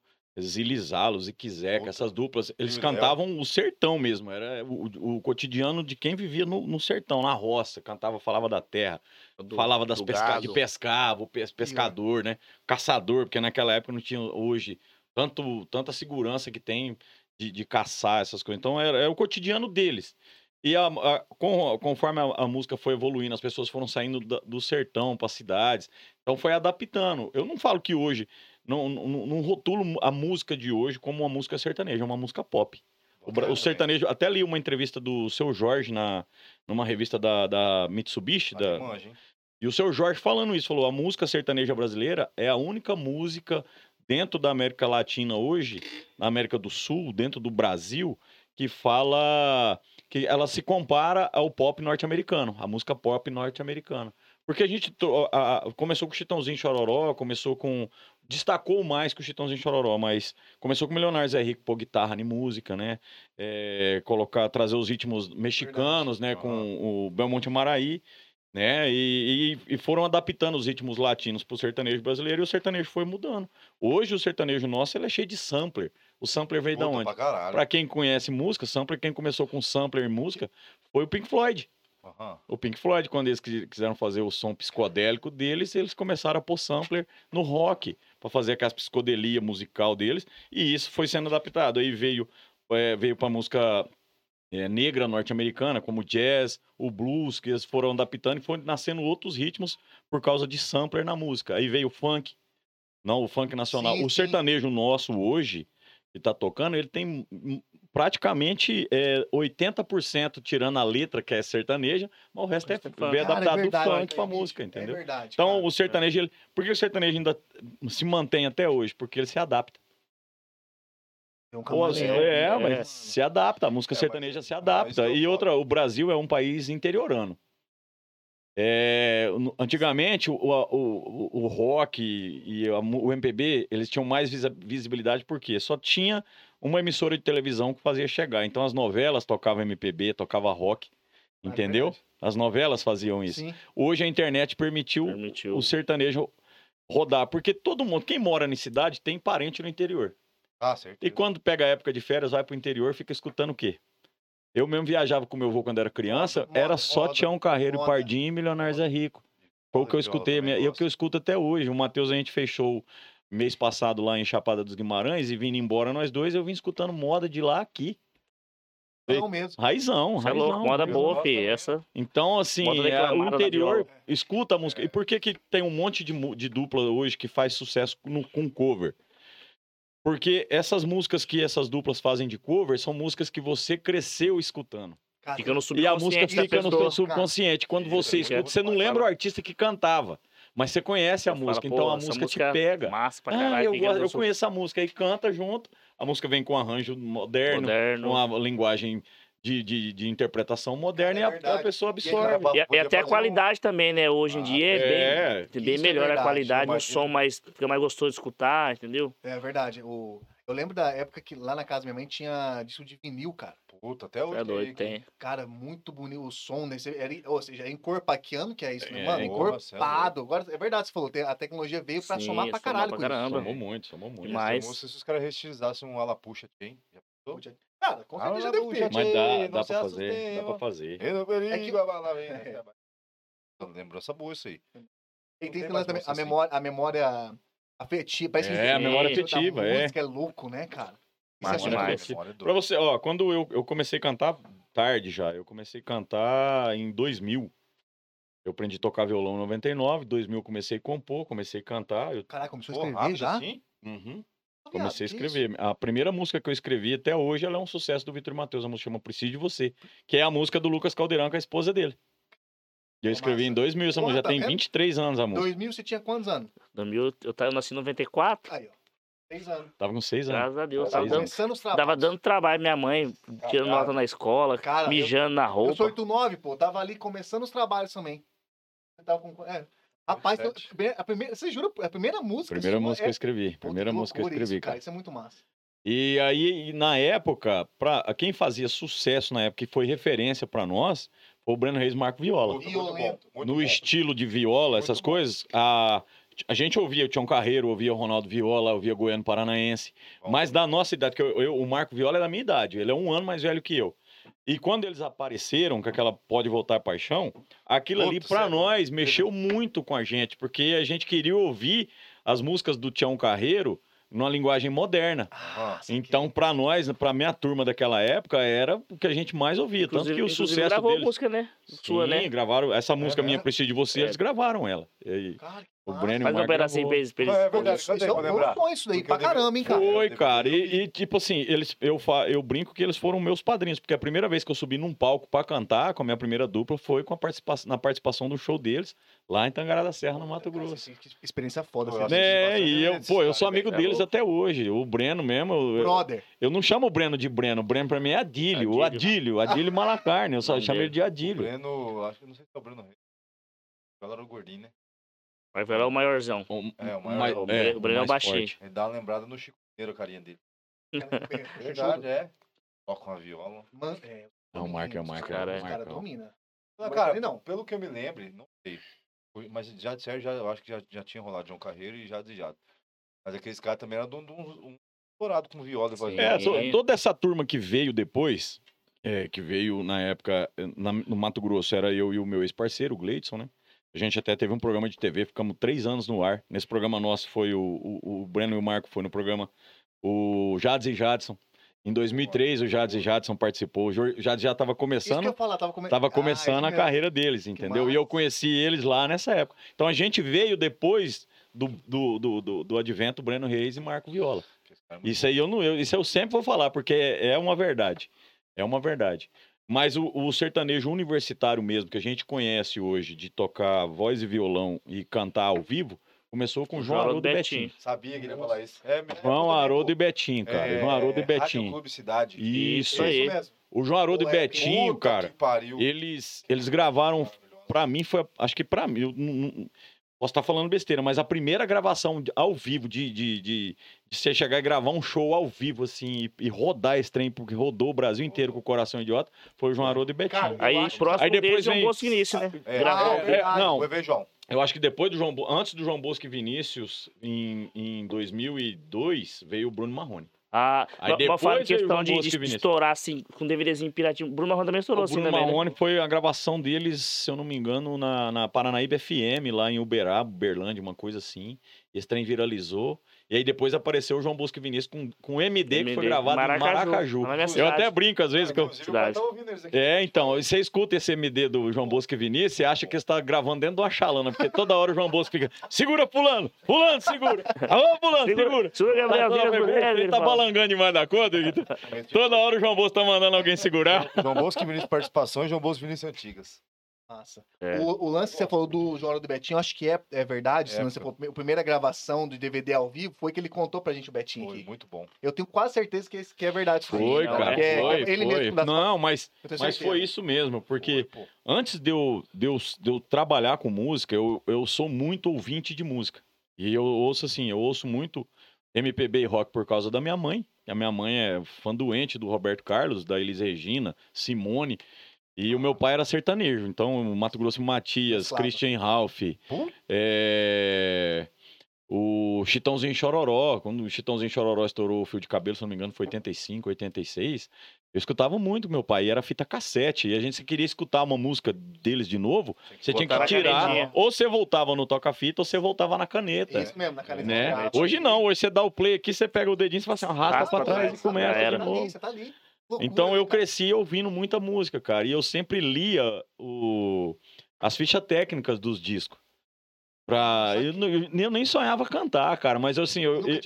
Zilizalo, Ziquizeca, essas duplas, eles Jurel. cantavam o sertão mesmo, era o, o cotidiano de quem vivia no, no sertão, na roça, cantava, falava da terra, Do- falava das pesca... de pescar, o pes- pescador, né? Caçador, porque naquela época não tinha hoje tanto, tanta segurança que tem de, de caçar essas coisas. Então era, era o cotidiano deles. E a- a- com- conforme a, a música foi evoluindo, as pessoas foram saindo da- do sertão para cidades. Então foi adaptando. Eu não falo que hoje, não, não, não rotulo a música de hoje como uma música sertaneja, é uma música pop. O, o sertanejo, até li uma entrevista do seu Jorge na, numa revista da, da Mitsubishi, da, hein? e o seu Jorge falando isso, falou: a música sertaneja brasileira é a única música dentro da América Latina hoje, na América do Sul, dentro do Brasil, que fala que ela se compara ao pop norte-americano, a música pop norte-americana. Porque a gente a- a- começou com o Chitãozinho Chororó, começou com. Destacou mais que o Chitãozinho Chororó, mas começou com o Milionário Zé Rico pôr guitarra em música, né? É, colocar, trazer os ritmos mexicanos, né? Com o Belmonte Maraí né? E, e- e foram adaptando os ritmos latinos pro sertanejo brasileiro e o sertanejo foi mudando. Hoje o sertanejo nosso ele é cheio de sampler. O sampler veio da Puta onde? pra. Pra quem conhece música, sampler, quem começou com sampler em música foi o Pink Floyd. Aham. O Pink Floyd, quando eles qui- quiseram fazer o som psicodélico deles, eles começaram a pôr sampler no rock, para fazer aquela psicodelia musical deles, e isso foi sendo adaptado. Aí veio, eh, veio para música eh, negra norte-americana, como o jazz, o blues, que eles foram adaptando e foram nascendo outros ritmos por causa de sampler na música. Aí veio o funk, não, o funk nacional. Sim, o sim. sertanejo nosso hoje, que tá tocando, ele tem praticamente é, 80% tirando a letra, que é sertaneja, mas o resto é, é Cara, adaptado é verdade, do funk pra música, É entendeu? verdade. Então, cara. o sertanejo, ele... por que o sertanejo ainda se mantém até hoje? Porque ele se adapta. Um Pô, camaleão. é, é. mas se adapta, a música É, mas- sertaneja se é adapta. E outra, o Brasil é um país interiorano. É, antigamente, o, o, o, rock e o MPB, eles tinham mais visibilidade porque só tinha uma emissora de televisão que fazia chegar. Então, as novelas tocavam MPB, tocava rock, É entendeu? verdade. As novelas faziam isso. Sim. Hoje a internet permitiu Permitiu. o sertanejo rodar, porque todo mundo, quem mora em cidade, tem parente no interior. Ah, certo. E quando pega a época de férias, vai pro interior, fica escutando o quê? Eu mesmo viajava com meu avô quando era criança, Moda, era só moda, Tião Carreiro, moda. Pardinho e Milionários é Rico. Foi o que eu escutei, e é o que eu escuto até hoje. O Matheus, a gente fechou mês passado lá em Chapada dos Guimarães e vindo embora nós dois, eu vim escutando moda de lá aqui. Não mesmo. Raizão, Você é raizão. louco, moda boa, fi. Essa. Então, assim, é, o interior escuta a música. E por que, que tem um monte de, de dupla hoje que faz sucesso no- com cover? Porque essas músicas que essas duplas fazem de cover são músicas que você cresceu escutando. Cara, Fica no E a música subconsciente fica no seu subconsciente. Quando você é escuta, você não lembra o artista que cantava, mas você conhece a Você música, fala, então a essa música te música pega. Massa pra Ah, caralho. eu, fica gosto- no eu conheço a música, aí canta junto. A música vem com arranjo moderno, Moderno. com a linguagem de, de, de interpretação moderna É e a- a, pessoa absorve. E, e até a fazer um- qualidade também, né? Hoje em Ah, dia é, é, bem, bem é melhor a verdade, qualidade, um som mais, fica mais gostoso de escutar, entendeu? É verdade. O... Eu lembro da época que lá na casa da minha mãe tinha disco de vinil, cara. Puta, até hoje. É doido, aí, tem. Cara, muito bonito o som desse. Era, ou seja, é encorpaquiano, que é isso, né? É, Mano, é encorpado. Agora, é verdade, você falou, a tecnologia veio pra Sim, somar pra somar caralho pra com isso. caramba. Somou muito, somou muito. Mas... Se os caras reestilizassem um Alapuxa aqui, hein? Já pensou? Cara, com Ah, certeza lá deve ter. Mas dá, dá pra fazer, assustem, dá pra fazer. É que- a bala vem? Lembrança boa isso aí. E tem esse lance também, a assim. memória, a memória afetiva. Parece que É, a memória afetiva, é. música é louco, né, cara? Isso Massa é demais. é Pra você, ó, quando eu, eu comecei a cantar tarde já, eu comecei a cantar em 2000. Eu aprendi a tocar violão em 99, 2000 eu comecei a compor, comecei a cantar. Eu, Caraca, começou a escrever rápido já? assim? Uhum. Comecei a escrever. A primeira música que eu escrevi até hoje ela é um sucesso do Vitor Matheus. A música chama Preciso de Você, que é a música do Lucas Caldeirão com a esposa dele. E eu escrevi em massa. 2000 essa música. Já tá tem vendo? 23 anos a música. 2000 você tinha quantos anos? 2000, eu, eu nasci em 94, Aí, ó. Seis anos. Tava com 6 anos. graças a Deus. Seis Tava dando, Começando os tava trabalhos. dando trabalho minha mãe, tirando Cara, nota na escola, Cara, eu- mijando na Eu roupa. sou 89, pô. Tava ali começando os trabalhos também. Eu tava com... é. Rapaz, Sete. a primeira, a primeira- você jura? A primeira música Primeira música que é... eu escrevi. Primeira que música que eu escrevi, isso, cara. Isso é muito massa. E aí, e na época, pra, quem fazia sucesso na época e foi referência pra nós, foi o Breno Reis Marco Viola. Puta, muito bom, muito no bom. estilo de viola, Muito essas bom. coisas, a, A gente ouvia o Tião Carreiro, ouvia o Ronaldo Viola, ouvia Goiano Paranaense. Bom. Mas da nossa idade, que eu, eu- o Marco Viola é da minha idade, ele é um ano mais velho que eu. E quando eles apareceram com aquela Pode Voltar Paixão, aquilo ali Puta, pra sério? nós mexeu muito com a gente, porque a gente queria ouvir as músicas do Tião Carreiro numa linguagem moderna. Ah, Então, pra nós, pra minha turma daquela época, era o que a gente mais ouvia. Tanto Inclusive, que o sucesso gravou deles... música, né? Sua, Sim, né? gravaram. Essa música É, minha, é. Preciso de Você, É. eles gravaram ela. E Cara, que o massa. Breno e o Faz um Marco pedacinho pra eles. Pra eles... É verdade, Isso, é um isso daí, pra eu caramba, hein, cara. Foi, Eu cara. E, e, tipo assim, eles, eu, fa, eu brinco que eles foram meus padrinhos, porque a primeira vez que eu subi num palco pra cantar com a minha primeira dupla foi com a participação, na participação do show deles, lá em Tangará da Serra, no Mato Cara, Grosso. que- que Experiência foda. Pô, eu É, e eu, pô, eu sou amigo velho. deles até hoje. O Breno mesmo, eu, Brother. eu não chamo o Breno de Breno, o Breno pra mim é Adílio, o Adílio. Adílio, Adílio Malacarne, eu só chamo ele de O Adílio. Breno, acho que não sei se é o Breno Reis. O cara era o gordinho, né? Vai ver lá o maiorzão. O, É, o maior- o é, Breno- o Breno é o baixinho. Ele dá uma lembrada no Chico Mineiro, a carinha dele. É Verdade, é. Toca uma viola. Man, é, Não, o Marco é o Marco, cara, é é. o dominam. Ah, Mas cara, não. pelo que eu me lembre, não sei. Mas já de sério, já, eu acho que já, já tinha rolado João Carreiro e já desejado. Mas aqueles caras também eram de um, de um, um estourado com viola. É, toda essa turma que veio depois, é, que veio na época na- no Mato Grosso, era eu e o meu ex-parceiro, o Gleidson, né? A gente até teve um programa de TV, ficamos três anos no ar. Nesse programa nosso foi o, o, o Breno e o Marco, foi no programa o Jades e Jadson. Em 2003, o Jades e Jadson participou. O Jades já estava Isso começando, ia falar, tava, come... tava Ah, começando isso a carreira deles, entendeu? E eu conheci eles lá nessa época. Então a gente veio depois do, do, do, do, do advento Breno Reis e Marco Viola. Isso aí eu não, eu, isso eu sempre vou falar, porque é, é uma verdade. É uma verdade. Mas o, o sertanejo universitário mesmo, que a gente conhece hoje, de tocar voz e violão e cantar ao vivo, começou com O João Haroldo e Betinho. Sabia que ele ia falar isso. É, João Haroldo e Betinho, cara. é, João Haroldo e Rádio Betinho. Clube Cidade. Isso. Isso aí. mesmo. O João Haroldo e é, Betinho, cara, eles, eles gravaram Pra mim foi, acho que pra mim, eu posso estar falando besteira, mas a primeira gravação ao vivo de, de, de, de você chegar e gravar um show ao vivo assim e, e rodar esse trem, porque rodou o Brasil inteiro com o Coração Idiota, foi o João Haroldo e Betinho. Cara, Aí, Eu acho- próximo Aí depois é vem- Bosco Início, né? É, Gravou. Ah, é, verdade. não, Foi ver João. eu acho que depois do João, antes do João Bosco e Vinícius, em, em 2002, veio o Bruno Marrone. Ah, Aí fala depois o questão de, de estourar assim, com DVDzinho piratinho. Bruno Marrone também estourou o assim Bruno também, né? Marrone foi a gravação deles, se eu não me engano, na, na Paranaíba FM, lá em Uberaba, Uberlândia, uma coisa assim. Esse trem viralizou. E aí depois apareceu o João Bosco e Vinícius com, com MD, que foi MD, gravado Maracaju, em Maracaju. na minha Eu até brinco às vezes que eu... O pai cidade. É, então, você escuta esse MD do João Bosco e Vinícius, você acha que você tá gravando dentro de uma chalana, porque toda hora o João Bosco fica, segura fulano, fulano, segura, alô fulano, segura. Segura, Gabriel, Tá, mulheres, ele ele tá balangando demais da conta, Vitor. Toda hora o João Bosco tá mandando alguém segurar. João Bosco e Vinícius Participações, João Bosco e Vinícius Antigas. Massa. É. O, o lance que você falou do João do Betinho, acho que é, é verdade. É, foi. falou, a primeira gravação do DVD ao vivo foi que ele contou pra gente o Betinho Foi aqui. muito bom. Eu tenho quase certeza que, esse- que é verdade. Foi, não, cara, Porque é foi, ele foi. mesmo Não, mas, mas foi isso mesmo, porque Foi, antes de eu, de eu, de eu trabalhar com música, eu, eu sou muito ouvinte de música. E eu ouço assim, eu ouço muito MPB e rock por causa da minha mãe. A minha mãe é fã doente do Roberto Carlos, da Elis Regina, Simone. E o meu pai era sertanejo. Então, o Mato Grosso Matias, Gostava. Christian Ralph, é, o Chitãozinho Chororó. Quando o Chitãozinho Chororó estourou o fio de cabelo, se não me engano, foi 85, 86. Eu escutava muito meu pai, e era fita cassete. E a gente, se queria escutar uma música deles de novo, você tinha que tirar. Ou você voltava no toca-fita, ou você voltava na caneta. Isso mesmo, na caneta. Né? Hoje não, hoje você dá o play aqui, você pega o dedinho e fala assim, arrasta pra trás e começa de era. Tá ali, novo. você tá ali. Então eu cresci ouvindo muita música, cara. E eu sempre lia o... as fichas técnicas dos discos. Pra... Eu, eu nem sonhava cantar, cara, mas assim, eu, eu,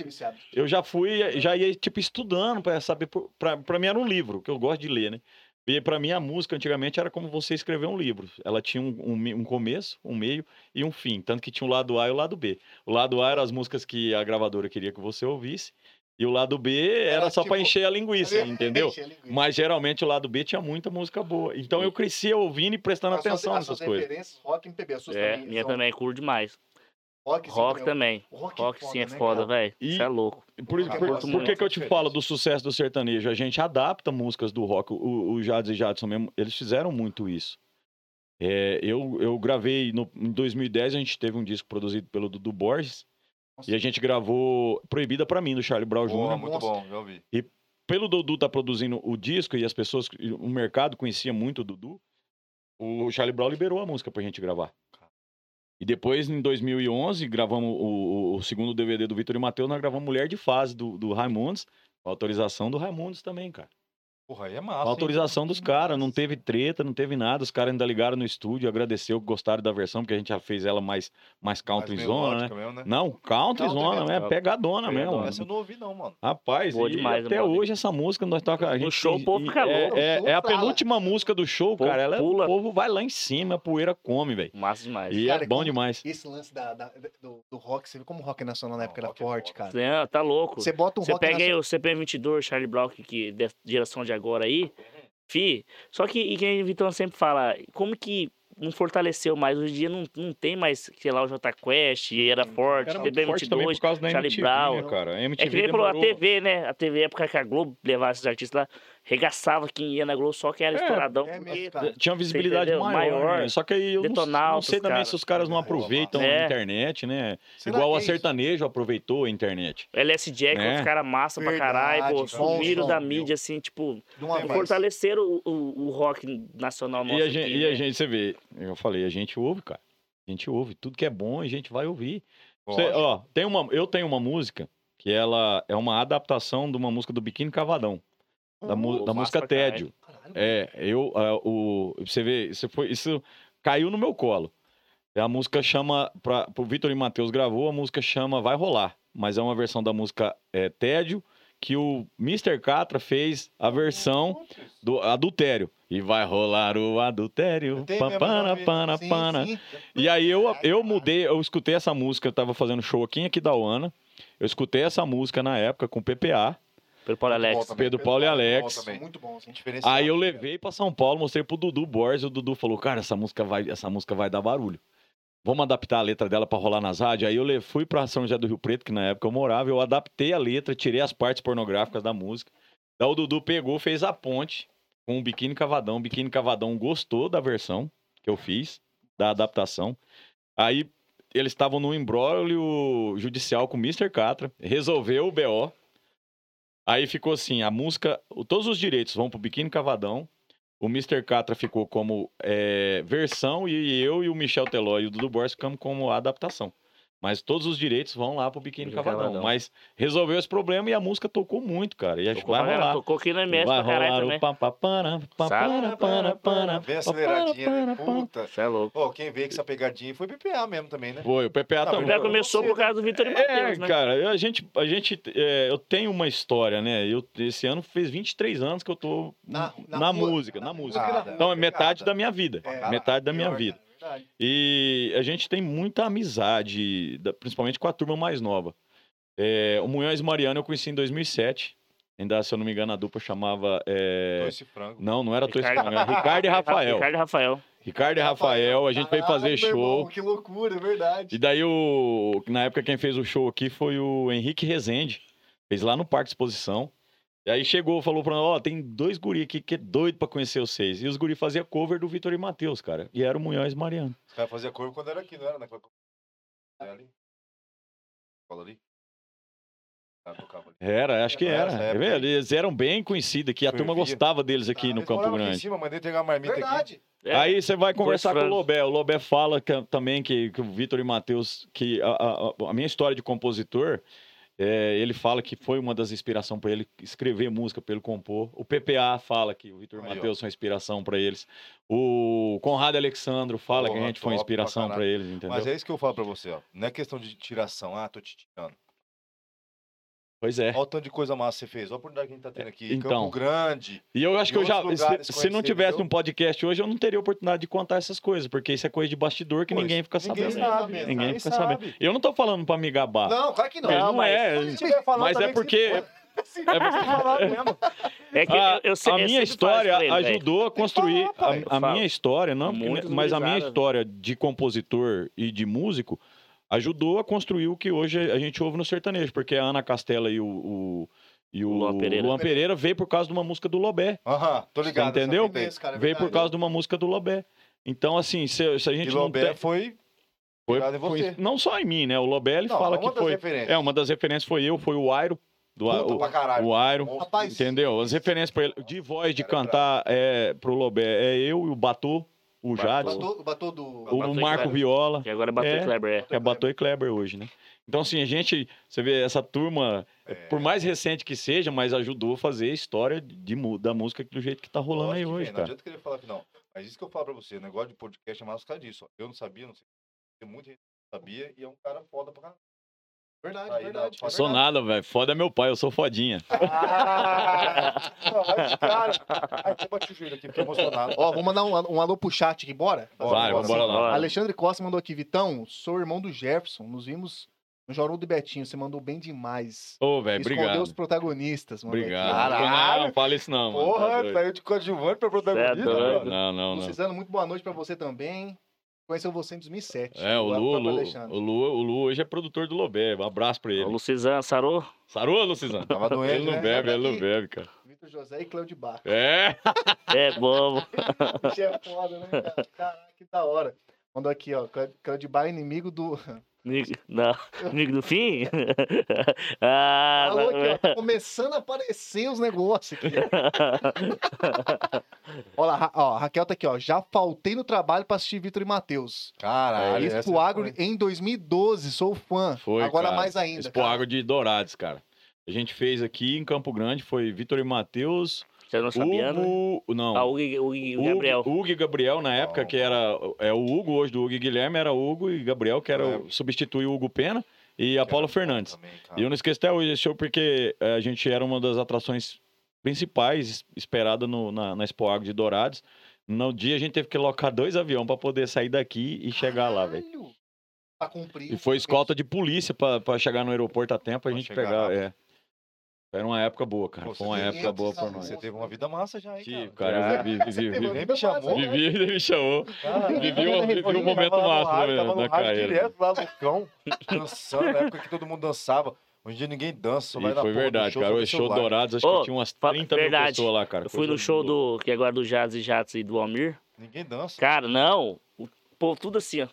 eu já fui, já ia tipo estudando pra saber. Pra, pra mim era um livro, que eu gosto de ler, né? E pra mim a música antigamente era como você escrever um livro. Ela tinha um, um, um começo, um meio e um fim. Tanto que tinha o lado A e o lado B. O lado A eram as músicas que a gravadora queria que você ouvisse. E o lado B era, Era só pra tipo- encher a linguiça, entendeu? A linguiça. Mas geralmente o lado B tinha muita música boa. Então eu crescia ouvindo e prestando As atenção as nessas coisas. rock e MPB, as suas É, também. minha são- também, curto demais. Rock, sim, Rock também. Rock, Rock sim é né, foda, velho. Isso é louco. Por, Cara, por- por muito que, que eu te diferente. falo do sucesso do sertanejo? A gente adapta músicas do rock. O, o Jades e Jadson mesmo, eles fizeram muito isso. É, eu, eu gravei no, em 2010, a gente teve um disco produzido pelo Dudu Borges. E a gente gravou Proibida pra mim, do Charlie Brown Boa, Jr. muito Nossa. bom, já ouvi. Pelo Dudu estar produzindo o disco e as pessoas, e o mercado conhecia muito o Dudu, o Charlie Brown liberou a música pra gente gravar. E depois, em 2011, gravamos o, o- o segundo DVD do Vitor e Matheus, nós gravamos Mulher de Fase do, do Raimundos, com autorização do Raimundos também, cara. Porra, aí é Com massa. hein? autorização dos caras, não teve treta, não teve nada. Os caras ainda ligaram no estúdio, agradeceu, gostaram da versão, porque a gente já fez ela mais, mais Mais country zona, né? mesmo, né? Não, country Country zona, mesmo. é pegadona mesmo. Essa eu não ouvi, não, mano. Rapaz, Boa e demais, até mano. hoje essa música nós toca. A gente, show o povo fica é, louco, É, o povo é a penúltima música do show, O cara. Ela, pula. o povo vai lá em cima, a poeira come, velho. Massa demais. E Cara, é bom demais. Esse lance da, da- do, do rock, você viu como o rock nacional na Não, época era rock é forte, foda. cara. É, tá louco. Você bota um Você rock pega aí o CPM 22, Charlie Brown, que, geração de agora aí, fi. Só que, e quem Vitão sempre fala, como que não fortaleceu mais? Hoje em dia não, não tem mais, sei lá, o J Quest, era forte, Era muito CPM forte também 22. por causa da Charlie MTV, Brown. né, cara? A É MTV que nem falou, a demorou- TV, né? A TV, época que a Globo levava esses artistas lá, regaçava quem ia na Globo, só quem era É, estouradão. é porque. Tinha uma visibilidade maior, Maior. né? Só que aí eu não, não sei também cara. se os caras não É, aproveitam é. a internet, né? Será Igual que a é sertanejo aproveitou a internet. O LS Jack, Né? os caras massa pra Verdade, caralho, pô, sumiram da viu? mídia, assim, tipo, fortaleceram o, o, o rock nacional nosso E a, gente, aqui, e a né? gente, você vê, eu falei, a gente ouve, cara. A gente ouve. Tudo que é bom, a gente vai ouvir. Você- ó, tem uma, eu tenho uma música que ela é uma adaptação de uma música do Biquíni Cavadão. Da, mu- Uh, da música. Tédio. Caralho, É, eu, ah, o, você vê, isso, foi, isso caiu no meu colo. A música chama, pra, pro Vitor e Matheus gravou, a música chama Vai Rolar. Mas é uma versão da música é, Tédio, que o Mr. Catra fez a versão do Adultério. E vai rolar o adultério. Tem pa- mesmo, pana, Sim, pana. sim. E aí eu, eu mudei, eu escutei essa música, eu tava fazendo show aqui em Aquidauana. Eu escutei essa música na época com o PPA. Pelo Paulo Bom Alex. também. Pedro Paulo e bom Alex. Muito bom, sim. Diferenciado. Aí eu levei pra São Paulo, mostrei pro Dudu Borges, o Dudu falou: "Cara, essa música vai, essa música vai dar barulho. Vamos adaptar a letra dela pra rolar nas rádios". Aí eu fui pra São José do Rio Preto, que na época eu morava, eu adaptei a letra, tirei as partes pornográficas da música. Daí o Dudu pegou, fez a ponte com o Biquíni Cavadão. O Biquíni Cavadão gostou da versão que eu fiz, da adaptação. Aí eles estavam no imbróglio judicial com o Mr. Catra, resolveu o BO. Aí ficou assim, a música, todos os direitos vão pro Biquíni Cavadão. O Mr. Catra ficou como é, versão e eu e o Michel Teló e o Dudu Borges ficamos como adaptação. Mas todos os direitos vão lá pro Biquíni Cavadão. Cavadão. Mas resolveu esse problema e a música tocou muito, cara. E acho que Tocou, vai rolar. tocou aqui no MS Vai pra caralho rolar também. o pam, aceleradinha, né? Puta. Você é louco. Ó, quem veio com essa pegadinha foi PPA mesmo também, né? Foi, o PPA também. Já Não, começou por causa do Vitor e É, Matheus, né? cara, eu- a gente, a gente é, eu tenho uma história, né? Eu, esse ano fez 23 anos que eu tô Na, na, música, na música. Nada. Então é metade da minha vida. É, metade da minha vida. Verdade. E a gente tem muita amizade, principalmente com a turma mais nova. É, o Munhões Mariano eu conheci em 2007. Ainda, se eu não me engano, a dupla chamava. é, Doce frango. Não, não era Toice Ricardo- Frango, era Ricardo e Rafael. Ricardo e Rafael. Ricardo e Rafael, a gente veio fazer show. irmão, que loucura, é verdade. E daí, o, na época, quem fez o show aqui foi o Henrique Rezende. Fez lá no Parque de Exposição. E aí chegou, falou pra nós, ó, tem dois guri aqui que é doido pra conhecer vocês. E os guri faziam cover do Vitor e Matheus, cara. E era o Munhoz Mariano. Os caras faziam cor quando era aqui, não era? Naquela... É ali? Fala ali? Ah, tocava ali. Era, acho que Era era. É. Eles eram bem conhecidos aqui. A turma gostava deles aqui Ah, no Eles Campo moravam aqui em Grande. cima, mandei entregar a marmita aqui. Verdade. É, Aí você vai conversar com o. Lobé. O Lobé fala que- também que, que o Vitor e Matheus, que a- a- a minha história de compositor, é, ele fala que foi uma das inspirações para ele escrever música, para ele compor. O PPA fala que o Vitor. Matheus são inspiração para eles. O Conrado Alexandro fala que a Porra, gente foi inspiração para eles, entendeu? Mas é isso que eu falo pra você, ó. Não é questão de tiração. Ah, tô te tirando. Pois é. Olha o tanto de coisa massa que você fez. Olha a oportunidade que a gente tá tendo aqui. Então. Campo Grande. E eu acho que eu já. Se, se não tivesse um podcast hoje, eu não teria oportunidade de contar essas coisas, porque isso é coisa de bastidor que Pô, ninguém fica Ninguém sabendo. sabe. Ninguém Ninguém fica sabe. sabendo. Eu não tô falando pra me gabar. Não, claro que não. Não, Não, mas- é. Mas é porque- mesmo. É que A, eu, eu sei- a minha história ele, ajudou a construir falar, a, a minha história, não, Muitos mas a minha história de compositor e de músico ajudou a construir o que hoje a gente ouve no sertanejo, porque a Ana Castela e o, o- e o Luan Pereira. Luan Pereira veio por causa de uma música do Lobé. Aham, tô ligado. entendeu? aí. Isso, cara, é veio por causa de uma música do Lobé. Então, assim, se, se a E gente não Lobé tem... foi. Foi, foi- você. não só em mim, né? O Lobé, ele Não, fala uma que das foi... referências. É, uma das referências foi eu, foi o Airo, do, Puta o, pra caralho. o Airo. Rapaz, Entendeu? As referências pra ele. De voz, de Cara, é cantar é, pro Lobé é eu e o Batô, o. Jadson, Batou, batou do. o Batô e Marco Kleber. Viola, E agora bateu É. o Kleber, é. que é Batô e Kleber hoje, né? Então, assim, a gente, você vê, essa turma, É. por mais recente que seja, mas ajudou a fazer a história de, da música do jeito que tá rolando aí Lógico que hoje, Não cara. adianta querer falar que não. Mas isso que eu falo pra você, o negócio de podcast é mais por causa disso. ó. Eu não sabia, não sei. Tem muita gente que não sabia e é um cara foda pra caralho. Verdade, Aí, verdade. não, sou nada, velho. Foda é meu pai, eu sou fodinha. Ah, não, mas, cara. Ai, deixa eu bater o joelho aqui, fiquei emocionado. Ó, vamos mandar um, um alô pro chat aqui, bora? Vai, bora, sim. lá. Alexandre Costa mandou aqui, Vitão, sou irmão do Jefferson, nos vimos no Jornal do Betinho, você mandou bem demais. Ô, velho, Escondeu obrigado. os protagonistas, aqui. Obrigado. Caralho. Não, fala isso não, mano. tá Porra, doido. saiu de coadjuvante pra protagonista. Cê é brother. Não, não, não. Luciano, muito boa noite pra você também. Conheceu você em 2007. É, o Lu, Lu, Alexandre. o Lu, o Lu hoje é produtor do Lobé. Um abraço pra O ele. Lucizan, sarou? Sarou, Lucizano? Tava doente, Ele não né? bebe, ele não bebe, cara. Vitor José e Cláudio Bar. É. É bobo. Bicho é foda, né, cara? Caraca, que da hora. Mandou aqui, ó. Cláudio Bar é inimigo do. Amigo, não, amigo do fim? ah, Falou não, aqui, ó. Tá começando a aparecer os negócios aqui. Olha lá, ó, a Raquel tá aqui, ó. Já faltei no trabalho pra assistir Vitor e Matheus. Caralho. essa Expo Agro foi. em 2012, sou fã. Foi, Agora cara. mais ainda. Expo cara. Água de Dourados, cara. A gente fez aqui em Campo Grande, foi Vitor e Matheus, Você não sabia, né? Hugo... Não. Ah, o Hugo, Hugo e o Gabriel. Hugo, Hugo e Gabriel, na época, Não. que era é o Hugo hoje, do Hugo e Guilherme, era Hugo e Gabriel, que era É. o, substituiu o Hugo Pena e a Paula Fernandes. também, E eu não esqueço até hoje esse show porque eh, a gente era uma das atrações principais es- esperada no, na, na Expo Água de Dourados. No dia a gente teve que locar dois aviões para poder sair daqui e chegar lá, velho. Caralho. Pra cumprir. E foi escolta de polícia para chegar no aeroporto a tempo, a Pra gente chegar pegar. É. Era uma época boa, cara. Pô, Foi uma época boa pra nós. Você teve uma vida massa já, hein, Tive, cara. cara. Eu vivi, vivi, vivi, Nem me chamou. vivi, ele me chamou. Cara, Vivi um, vivi um momento massa rádio, na, tava no na rádio carreira. direto lá no cão, dançando, na época que todo mundo dançava. Hoje em dia ninguém dança, vai E na foi verdade, show, cara. O show. Dourados, acho que tinha umas fa- 30 mil verdade. pessoas lá, cara. Eu fui no show boa. do. Que agora do Jazz e Jats e do Almir. Ninguém dança. Cara, não. O povo tudo assim, ó.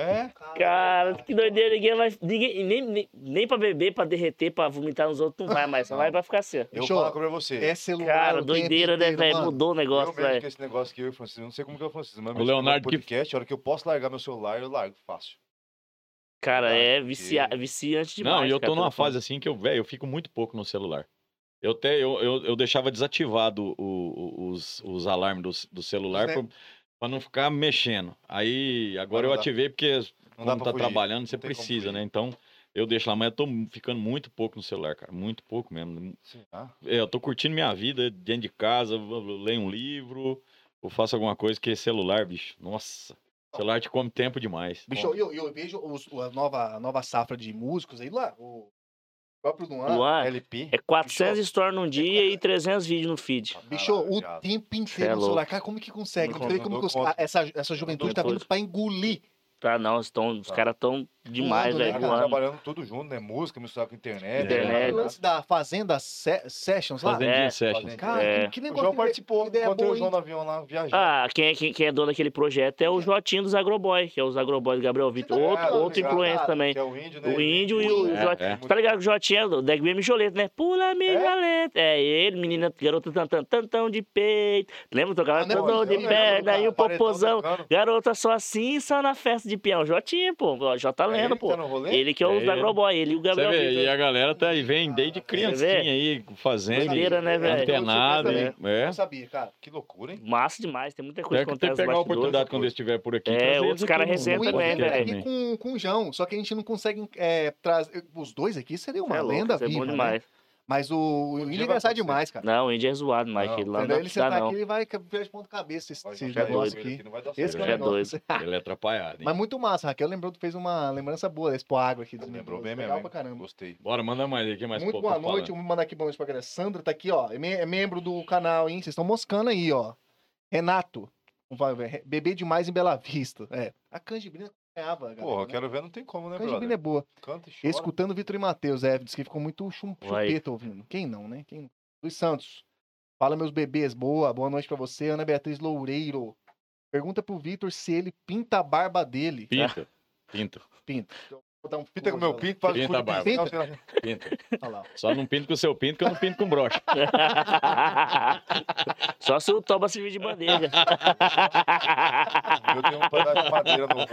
É? Cara, que doideira. Ninguém vai. Ninguém, nem, nem, nem pra beber, pra derreter, pra vomitar nos outros, não vai mais. Só vai pra ficar assim. Eu vou falar pra você. É celular. Cara, doideira, né, velho? Mudou o eu negócio, mesmo velho. com esse negócio que eu e Francisco, não sei como que é o Francisco, mas O Leonardo que- podcast, a hora que eu posso largar meu celular, eu largo, fácil. Cara, é Porque- vicia, viciante demais. Não, e eu tô cara, numa fase assim que eu, velho, eu fico muito pouco no celular. Eu, até, eu, eu, eu deixava desativado o- o- os, os alarmes do, do celular pra não ficar mexendo. Aí, agora eu dá. ativei porque Não dá quando tá fugir. trabalhando, você precisa, né? Então, eu deixo lá, mas eu tô ficando muito pouco no celular, cara. Muito pouco mesmo. Sim, ah, É, eu tô curtindo minha vida dentro de casa, leio um livro, ou faço alguma coisa que é celular, bicho. Nossa, celular te come tempo demais. Bicho, eu, eu vejo os, a, nova, a nova safra de músicos aí lá. O próprio Luan. Luan, LP. é 400 stories num dia e 300 vídeos no feed. Bicho, Caralho, o viado. tempo Cê é inteiro no celular. Cara, como que consegue? Não Não como que os- essa, essa juventude tá vindo pra engolir. Tá, não, estão, os caras tão demais, né, velho. cara? voando. Trabalhando tudo junto, né? Música, misturar com internet. Internet. O lance da Fazenda Se- Sessions lá. Fazendo É, sessions. Cara, É. que, que O negócio. João que- participou, encontrei boa, o João no avião lá viajando. Ah, quem é, quem, quem é dono daquele projeto é o Jotinho dos Agroboy, que é os Agroboy do Gabriel Vitor. tá Outro, ligado, outro cara, também. Que é o índio, né? O índio e o É, Jotinho. é. Tá ligado que o Jotinho é do Deg Mijoleto, né? Pula, Mijoleto. É ele, menina, garota tantão, tantão de peito. Lembra? Tocava Ah, é tantão de perna cara. e o popozão. Garota só assim, só na festa de peão. Jotinho, pô. Ó, J tá É lendo, ele que pô. tá no rolê? Ele que é o É. Agroboy, ele e o Você Gabriel vê, e a galera tá aí, vem desde criancinha aí, fazendo, Doideira, né, velho? antenado, Eu é. Não sabia, cara. Que loucura, hein? Massa demais, tem muita coisa Tem que que ter acontece pegar a oportunidade quando ele estiver por aqui. É, outros caras recentes também, velho. com, com o João, só que a gente não consegue é, trazer. Os dois aqui seria uma É louco, lenda isso é viva. bom né? demais. Mas o, o Índio dia é vai engraçado acontecer. demais, cara. Não, o Índio é zoado, mas aquele lá não Ele sentar não. aqui, ele vai virar de ponta cabeça esse, esse jogar negócio ele aqui. não vai dar Esse certo. que é é doido. negócio. Ele é atrapalhado, hein? Mas muito massa, Raquel lembrou, fez uma lembrança boa desse Água aqui. dos Lembrou bem Legal mesmo. pra hein? caramba. Gostei. Bora, manda mais aí, que mais Muito pouco boa noite, vamos mandar aqui boa noite pra galera. Sandra tá aqui, ó, é me- é membro do canal, hein? Vocês estão moscando aí, ó. Renato, bebê demais em Bela Vista. É, a canjibrina galera. Porra, né? quero ver, não tem como, né, A canjibrina brother? é boa. Canta e chora. Escutando Vitor e Matheus, é, disse que ficou muito chum, chupeta ouvindo. Quem não, né? Quem... Luiz Santos, fala meus bebês, boa, boa noite pra você. Ana Beatriz Loureiro, Pergunta pro Vitor se ele pinta a barba dele. Pinta. Pinta. Pinta. Vou dar um Pinta com o meu pinto, faz Pinta barba. Pinta. Pinta. Só não pinto com o seu pinto, que eu não pinto com brocha. Só se o Toba servir de bandeja. Eu tenho um pedaço de madeira no.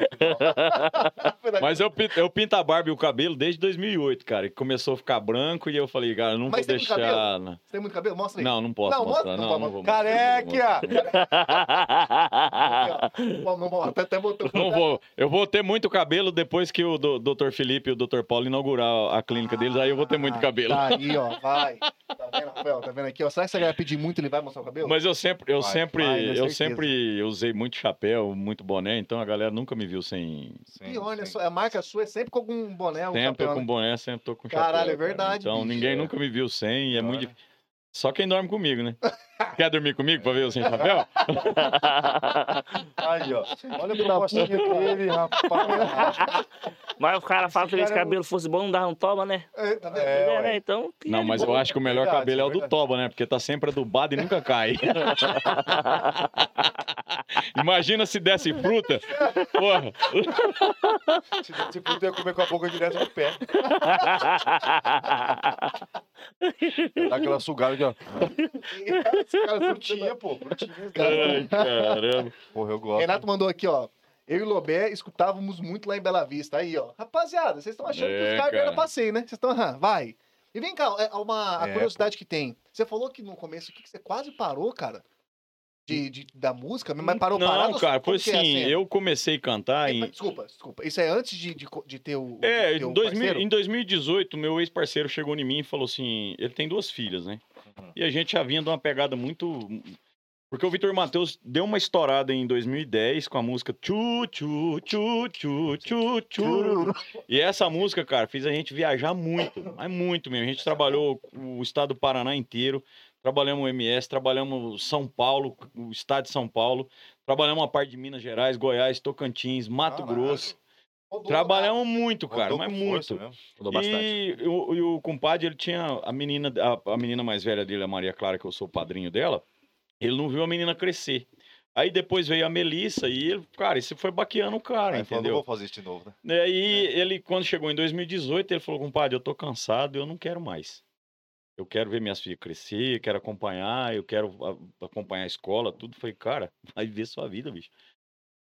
Mas eu pinto, eu pinto a barba e o cabelo desde 2008, cara. Que começou a ficar branco e eu falei, cara, eu não Mas vou deixar. Não, Você tem muito cabelo? Mostra aí. não, não posso Não, mostrar. mostra- Não, não, não vou. Careca! Não, não, não, até, até botou. Não vou. Eu vou ter muito cabelo depois que o do- Dr. Felipe e o Dr. Paulo inaugurar a clínica deles, aí eu vou ter muito Ah, cabelo. Tá aí, ó, vai. Tá vendo, Rafael? Tá vendo aqui, ó? Será que você vai pedir muito ele vai mostrar o cabelo? Mas eu sempre, eu Vai, sempre, vai, eu sempre usei muito chapéu, muito boné, então a galera nunca me viu sem. E olha só, a marca sua é sempre com algum boné, um Sempre tô chapéu, com né? boné, sempre tô com Caralho, chapéu. é verdade, Então bicho. ninguém É. nunca me viu sem e é muito difícil. Só quem dorme comigo, né? Quer dormir comigo pra ver eu sem chapéu? Aí, ó. Olha a propostinha dele, rapaz. Mas o cara fala que Esse é cabelo fosse bom, não dava um Toba, né? É, tá vendo? É, É, né? Então. Não, mas eu acho que o melhor Verdade, cabelo é o do. Toba, né? Porque tá sempre adubado e nunca cai. Imagina se desse fruta. Porra. Se, se puder comer com a boca direto no pé. Dá aquela sugada aqui, ó. Cara é Frutinha, pô. Frutinha. Ai, caramba. Porra, eu gosto. Renato mandou aqui, ó. Eu e o Lobé escutávamos muito lá em Bela Vista. Aí, ó. Rapaziada, vocês estão achando que É, os caras cara. passeio, né? Vocês estão. aham, vai. E vem cá, é uma a É, curiosidade que tem. Você falou que no começo que você quase parou, cara. De, de- da música, mas parou Não, parado? cara, foi que é assim, cena? eu comecei a cantar É, em... Desculpa, desculpa. Isso é antes de, de, de ter o. É, de ter em, o 2000 parceiro? em 2018, meu ex-parceiro chegou em mim e falou assim: ele tem duas filhas, né? E a gente já vinha de uma pegada muito. Porque o Vitor Matheus deu uma estourada em 2010 com a música Tchu, Tchu, Tchu, Tchu, Tchu, Tchu. E essa música, cara, fez a gente viajar muito, mas muito mesmo. A gente trabalhou o estado do Paraná inteiro, trabalhamos o MS, trabalhamos São Paulo, o estado de São Paulo, trabalhamos uma parte de Minas Gerais, Goiás, Tocantins, Mato Caralho. Grosso. Rodou, Trabalhamos muito, cara, Rodou mas muito. Mudou bastante. E o, e o compadre, ele tinha a menina, a, a menina mais velha dele, a Maria Clara, que eu sou o padrinho dela, ele não viu a menina crescer. Aí depois veio a Melissa e ele, cara, isso foi baqueando o cara, Aí falou, não entendeu? vou fazer isso de novo, né? E aí ele, quando chegou em 2018, ele falou, compadre, eu tô cansado, eu não quero mais. Eu quero ver minhas filhas crescer, quero acompanhar, eu quero acompanhar a escola, tudo. Falei, cara, vai ver sua vida, bicho.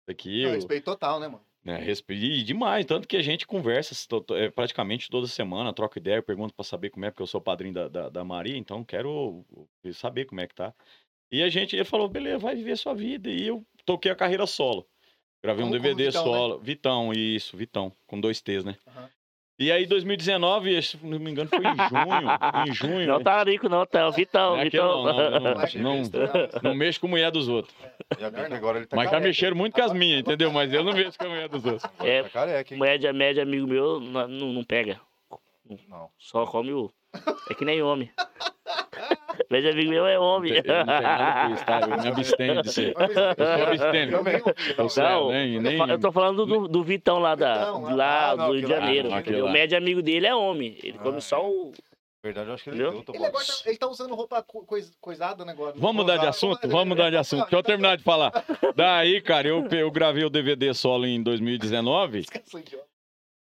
Aqui, eu, respeito total, né, mano? Né, respeitei demais, tanto que a gente conversa é, praticamente toda semana, troca ideia, pergunta pra saber como é, porque eu sou padrinho da, da, da Maria, então quero saber como é que tá. E a gente, ele falou, beleza, vai viver sua vida. E eu toquei a carreira solo. Gravei um Como- como DVD Vitão, né? solo. Vitão, isso, Vitão, com dois T's, né? Aham. E aí, 2019, se não me engano, foi em junho. em junho. Não tá rico, não, tá. O Vitão, é Vitão. não, não, não- não-? Não mexo com mulher dos outros. Ele tá Mas já mexeram muito com as minhas, entendeu? Mas eu não mexo com a mulher dos outros. É. Tá careca, hein? Média, média, amigo meu, não, não pega. Não. Só come o. É que nem homem. média, amigo meu é homem. Eu não tenho nada com isso, tá? Eu me abstenho de ser. Eu sou abstêmio. Eu não. Nem, nem... Eu tô falando do, do Vitão lá, da, Vitão, lá- ah, não, do Rio de. Janeiro. Lá. O médio amigo dele é homem. Ele come Ah, só é. o. Na verdade, eu acho que ele deu, Ele, agora tá, ele tá usando roupa co- cois- coisada, né, agora. Vamos mudar de assunto? Vamos mudar de assunto. Deixa eu terminar de falar. Daí, cara, eu, eu gravei o DVD solo em 2019.